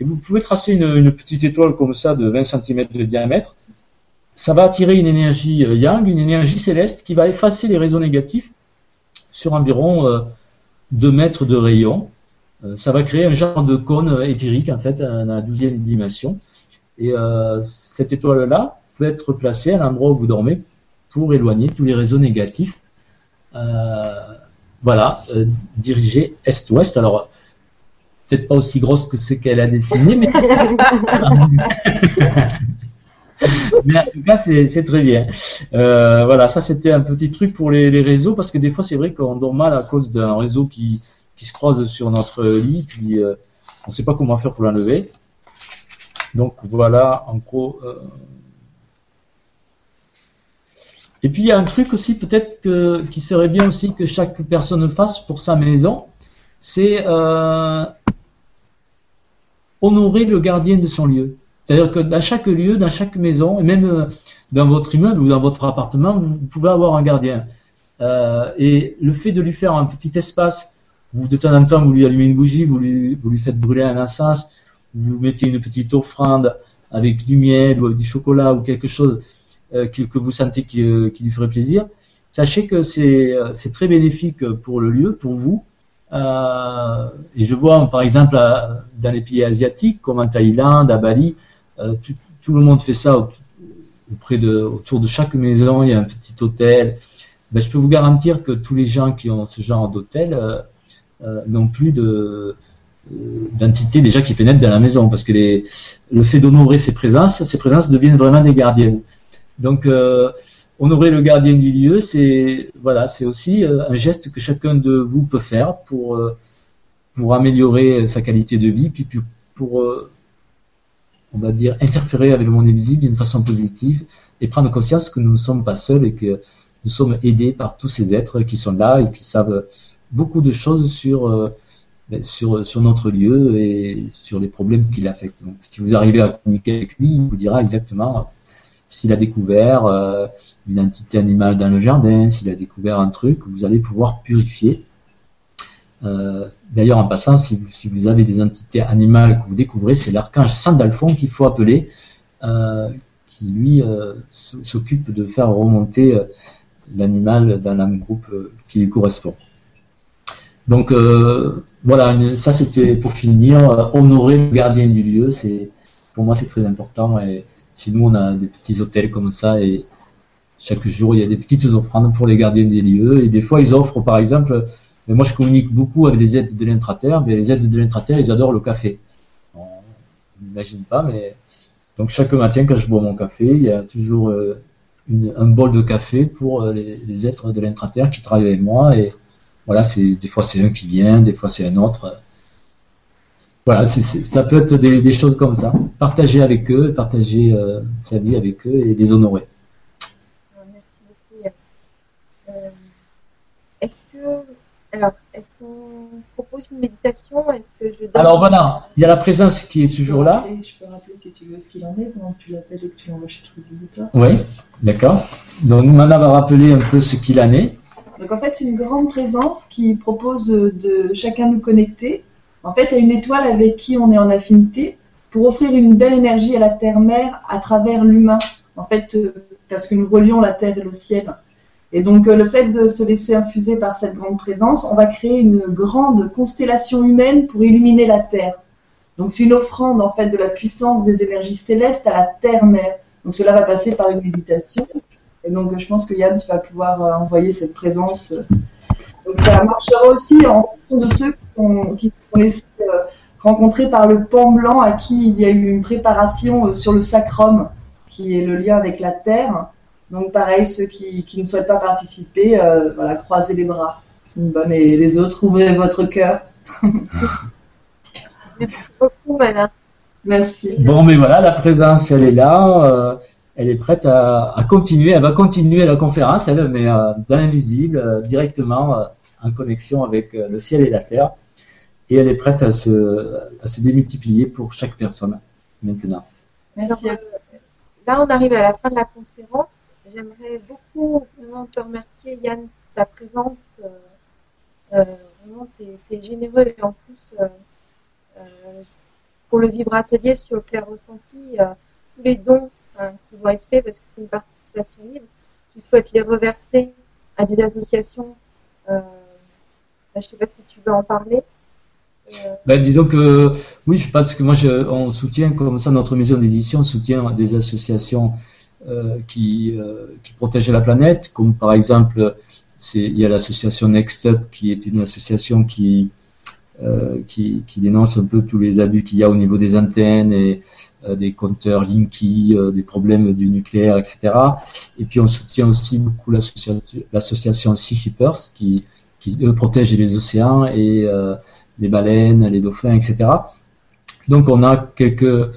Et vous pouvez tracer une, petite étoile comme ça de 20 cm de diamètre. Ça va attirer une énergie euh, yang, une énergie céleste qui va effacer les réseaux négatifs sur environ euh, 2 mètres de rayon. Euh, ça va créer un genre de cône éthérique en fait à la douzième dimension. Et euh, cette étoile-là peut être placée à l'endroit où vous dormez pour éloigner tous les réseaux négatifs. Euh, voilà, euh, dirigée est-ouest. Alors, peut-être pas aussi grosse que ce qu'elle a dessiné, mais, mais en tout cas, c'est très bien. Euh, voilà, ça c'était un petit truc pour les, réseaux, parce que des fois, c'est vrai qu'on dort mal à cause d'un réseau qui, se croise sur notre lit, puis on ne sait pas comment faire pour l'enlever. Donc voilà, en gros. euh. Et puis il y a un truc aussi peut-être que qui serait bien aussi que chaque personne fasse pour sa maison, c'est euh, honorer le gardien de son lieu. C'est-à-dire que dans chaque lieu, dans chaque maison, et même euh, dans votre immeuble ou dans votre appartement, vous pouvez avoir un gardien. Et le fait de lui faire un petit espace, vous de temps en temps vous lui allumez une bougie, vous lui, vous lui faites brûler un encens, vous mettez une petite offrande avec du miel ou du chocolat ou quelque chose euh, que, vous sentez qui, euh, qui, lui ferait plaisir, sachez que c'est c'est très bénéfique pour le lieu, pour vous. Euh, et je vois par exemple dans les pays asiatiques comme en Thaïlande, à Bali, tout, le monde fait ça auprès de, autour de chaque maison, il y a un petit hôtel. Ben, je peux vous garantir que tous les gens qui ont ce genre d'hôtel euh, euh, n'ont plus de d'entités déjà qui pénètrent dans la maison, parce que le fait d'honorer ces présences, ces présences deviennent vraiment des gardiennes. Donc, honorer le gardien du lieu, c'est voilà, c'est aussi un geste que chacun de vous peut faire pour pour améliorer sa qualité de vie, puis pour, on va dire, interférer avec le monde invisible d'une façon positive et prendre conscience que nous ne sommes pas seuls et que nous sommes aidés par tous ces êtres qui sont là et qui savent beaucoup de choses sur, euh, sur, sur notre lieu et sur les problèmes qui l'affectent. Donc, si vous arrivez à communiquer avec lui, il vous dira exactement s'il a découvert euh, une entité animale dans le jardin, s'il a découvert un truc, vous allez pouvoir purifier euh, d'ailleurs, en passant, si vous, avez des entités animales que vous découvrez, c'est l'archange Sandalphon qu'il faut appeler, euh, qui lui s'occupe de faire remonter l'animal dans le groupe qui lui correspond. Donc voilà, ça c'était pour finir, honorer le gardien du lieu, c'est pour moi c'est très important. Et chez nous on a des petits hôtels comme ça et chaque jour il y a des petites offrandes pour les gardiens des lieux et des fois ils offrent par exemple mais moi, je communique beaucoup avec les aides de l'intraterre. Mais les aides de l'intraterre, ils adorent le café. on n'imagine pas, mais donc chaque matin, quand je bois mon café, il y a toujours euh, un bol de café pour euh, les, êtres de l'intraterre qui travaillent avec moi. Voilà, c'est des fois c'est un qui vient, des fois c'est un autre. Voilà, ça peut être des, choses comme ça. Partager avec eux, partager euh, sa vie avec eux et les honorer. Merci beaucoup. Est-ce que alors, est-ce qu'on propose une méditation? Est-ce que je Alors voilà, il y a la présence qui est toujours là. je peux rappeler si tu veux ce qu'il en est pendant que tu l'appelles et que tu l'envoies chez Oui, d'accord. Donc Mana va rappeler un peu ce qu'il en est. Donc en fait, c'est une grande présence qui propose de chacun nous connecter. En fait, à une étoile avec qui on est en affinité pour offrir une belle énergie à la terre-mère à travers l'humain. En fait, euh, parce que nous relions la terre et le ciel. Et donc euh, le fait de se laisser infuser par cette grande présence, on va créer une grande constellation humaine pour illuminer la Terre. Donc c'est une offrande en fait de la puissance des énergies célestes à la Terre-Mère. Donc cela va passer par une méditation. Et donc je pense que Yann, tu vas pouvoir euh, envoyer cette présence. Donc ça marchera aussi en fonction de ceux qui se sont laissés euh, rencontrer par le pan blanc à qui il y a eu une préparation sur le sacrum, qui est le lien avec la Terre. Donc pareil, ceux qui, ne souhaitent pas participer, euh, voilà, croisez les bras. C'est une bonne. Et les autres, ouvrez votre cœur. Merci beaucoup, madame. Merci. Bon, mais voilà, la présence, elle est là. Euh, elle est prête à, continuer. Elle va continuer la conférence, elle, mais euh, dans l'invisible, directement en connexion avec le ciel et la terre. Et elle est prête à se, démultiplier pour chaque personne maintenant. Merci. là, on arrive à la fin de la conférence. J'aimerais beaucoup vraiment te remercier, Yann, pour ta présence. Euh, euh, vraiment, tu es, généreux et en plus, euh, pour le vibratelier sur le clair ressenti, tous les dons qui vont être faits, parce que c'est une participation libre, tu souhaites les reverser à des associations. je ne sais pas si tu veux en parler. Ben, disons que oui, je que moi, je, on soutient comme ça notre maison d'édition, soutient des associations euh, qui, euh, qui protégeait la planète, comme par exemple, il y a l'association Next Up, qui est une association qui, euh, qui, qui, dénonce un peu tous les abus qu'il y a au niveau des antennes et des compteurs Linky, des problèmes du nucléaire, etc. Et puis on soutient aussi beaucoup l'association Sea Shippers qui, protège les océans et les baleines, les dauphins, etc. Donc on a quelques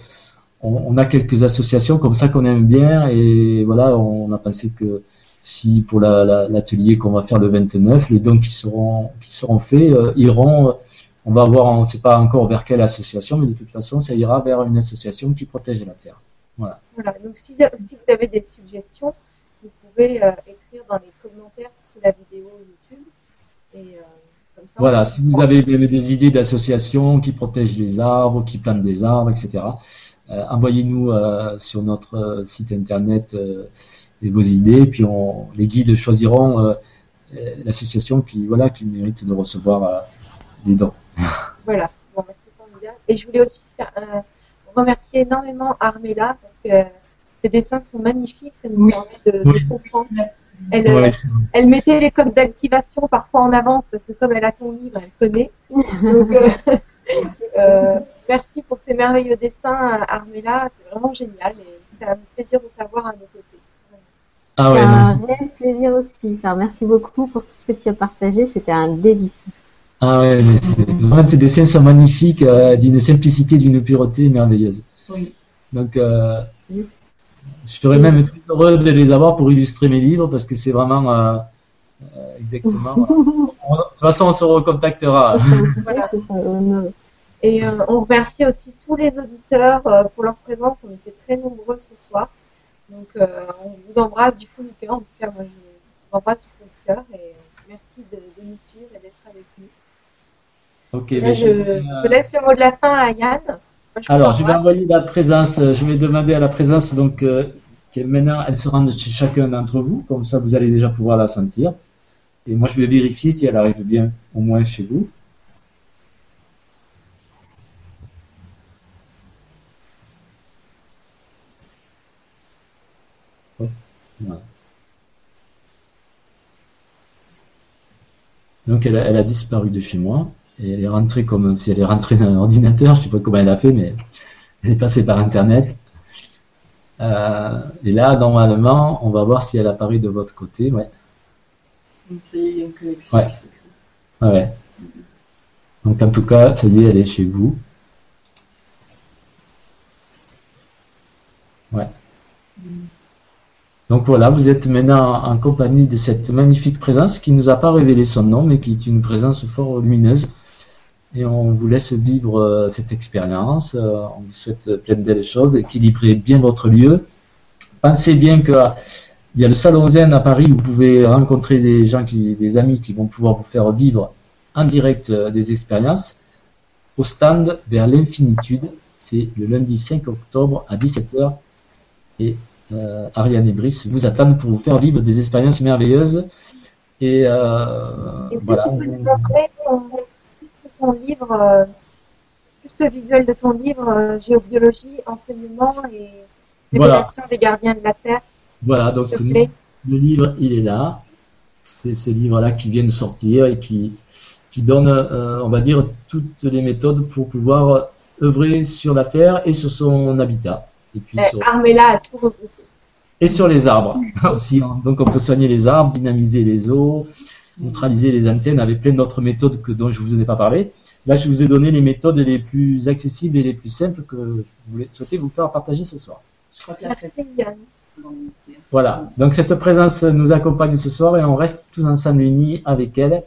on, a quelques associations comme ça qu'on aime bien et voilà, on a pensé que si pour l'atelier qu'on va faire le 29, les dons qui seront qui seront faits euh, iront, on va voir, on ne sait pas encore vers quelle association, mais de toute façon, ça ira vers une association qui protège la terre. Voilà. voilà. Donc si, vous avez des suggestions, vous pouvez euh, écrire dans les commentaires sous la vidéo YouTube. Et, euh, comme ça, voilà, si vous avez des idées d'associations qui protègent les arbres, qui plantent des arbres, etc. Euh, envoyez-nous euh, sur notre site internet vos idées, puis on, les guides choisiront l'association qui, voilà, qui mérite de recevoir des dons. Voilà, Et je voulais aussi remercier énormément Armella parce que Tes dessins sont magnifiques, ça nous Oui. permet de, Oui. de comprendre. Elle, euh, Ouais, c'est vrai. elle mettait les codes d'activation parfois en avance parce que comme elle a ton livre, elle connaît. Donc, euh, euh, merci pour tes merveilleux dessins, Armella. C'est vraiment génial et c'est un plaisir de t'avoir à nos côtés. Ah ouais, C'est un c'est- réel plaisir aussi. Alors, merci beaucoup pour tout ce que tu as partagé. C'était un délice. Ah ouais, mais tes dessins sont magnifiques, euh, d'une simplicité, d'une pureté merveilleuse. Oui. Donc, euh, Oui. je serais même très heureux de les avoir pour illustrer mes livres parce que c'est vraiment euh, exactement. De toute façon, on se recontactera. Voilà. Et on remercie aussi tous les auditeurs pour leur présence. On était très nombreux ce soir. Donc on vous embrasse du fond du cœur. En tout cas, moi je vous embrasse du fond du cœur et merci de, de nous suivre et d'être avec nous. Ok, Là, mais je, laisse le mot de la fin à Yann. Moi, je vous Alors, je vais envoyer la présence, euh, je vais demander à la présence, donc, euh, que maintenant, elle se rende chez chacun d'entre vous, comme ça, vous allez déjà pouvoir la sentir. Et moi, je vais vérifier si elle arrive bien, au moins chez vous. Donc, elle a, elle a disparu de chez moi. Et elle est rentrée comme si elle est rentrée dans un ordinateur. Je sais pas comment elle a fait, mais elle est passée par Internet. Euh, et là, normalement, on va voir si elle apparaît de votre côté. Ouais. Donc, Ouais. ouais. Donc, en tout cas, ça y est, elle est chez vous. Ouais. Donc voilà, vous êtes maintenant en compagnie de cette magnifique présence qui ne nous a pas révélé son nom, mais qui est une présence fort lumineuse. Et on vous laisse vivre euh, cette expérience. Euh, on vous souhaite plein de belles choses. Équilibrez bien votre lieu. Pensez bien que il y a le Salon Zen à Paris où vous pouvez rencontrer des gens, qui, des amis qui vont pouvoir vous faire vivre en direct euh, des expériences. Au stand vers l'infinitude, c'est le lundi 5 octobre à 17h. Et euh, Ariane et Brice vous attendent pour vous faire vivre des expériences merveilleuses. Et euh, Est-ce que voilà. tu peux nous montrer ton, livre, euh, plus le visuel de ton livre, euh, Géobiologie, enseignement et Voilà. des gardiens de la Terre, Voilà, donc le livre, il est là. C'est ce livre-là qui vient de sortir et qui, qui donne, euh, on va dire, toutes les méthodes pour pouvoir œuvrer sur la Terre et sur son habitat. Et puis Eh, sur, Armella a tout regroupé. et sur les arbres aussi. hein. Donc on peut soigner les arbres, dynamiser les eaux, neutraliser les antennes avec plein d'autres méthodes que, dont je ne vous ai pas parlé. Là, je vous ai donné les méthodes les plus accessibles et les plus simples que je voulais souhaiter vous faire partager ce soir. Je crois que la Merci. Voilà. Donc cette présence nous accompagne ce soir et on reste tous ensemble unis avec elle.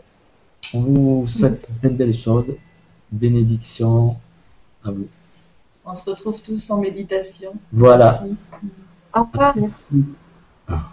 On vous souhaite plein de belles choses. Bénédiction à vous. On se retrouve tous en méditation. Voilà. Merci. Au revoir. Merci.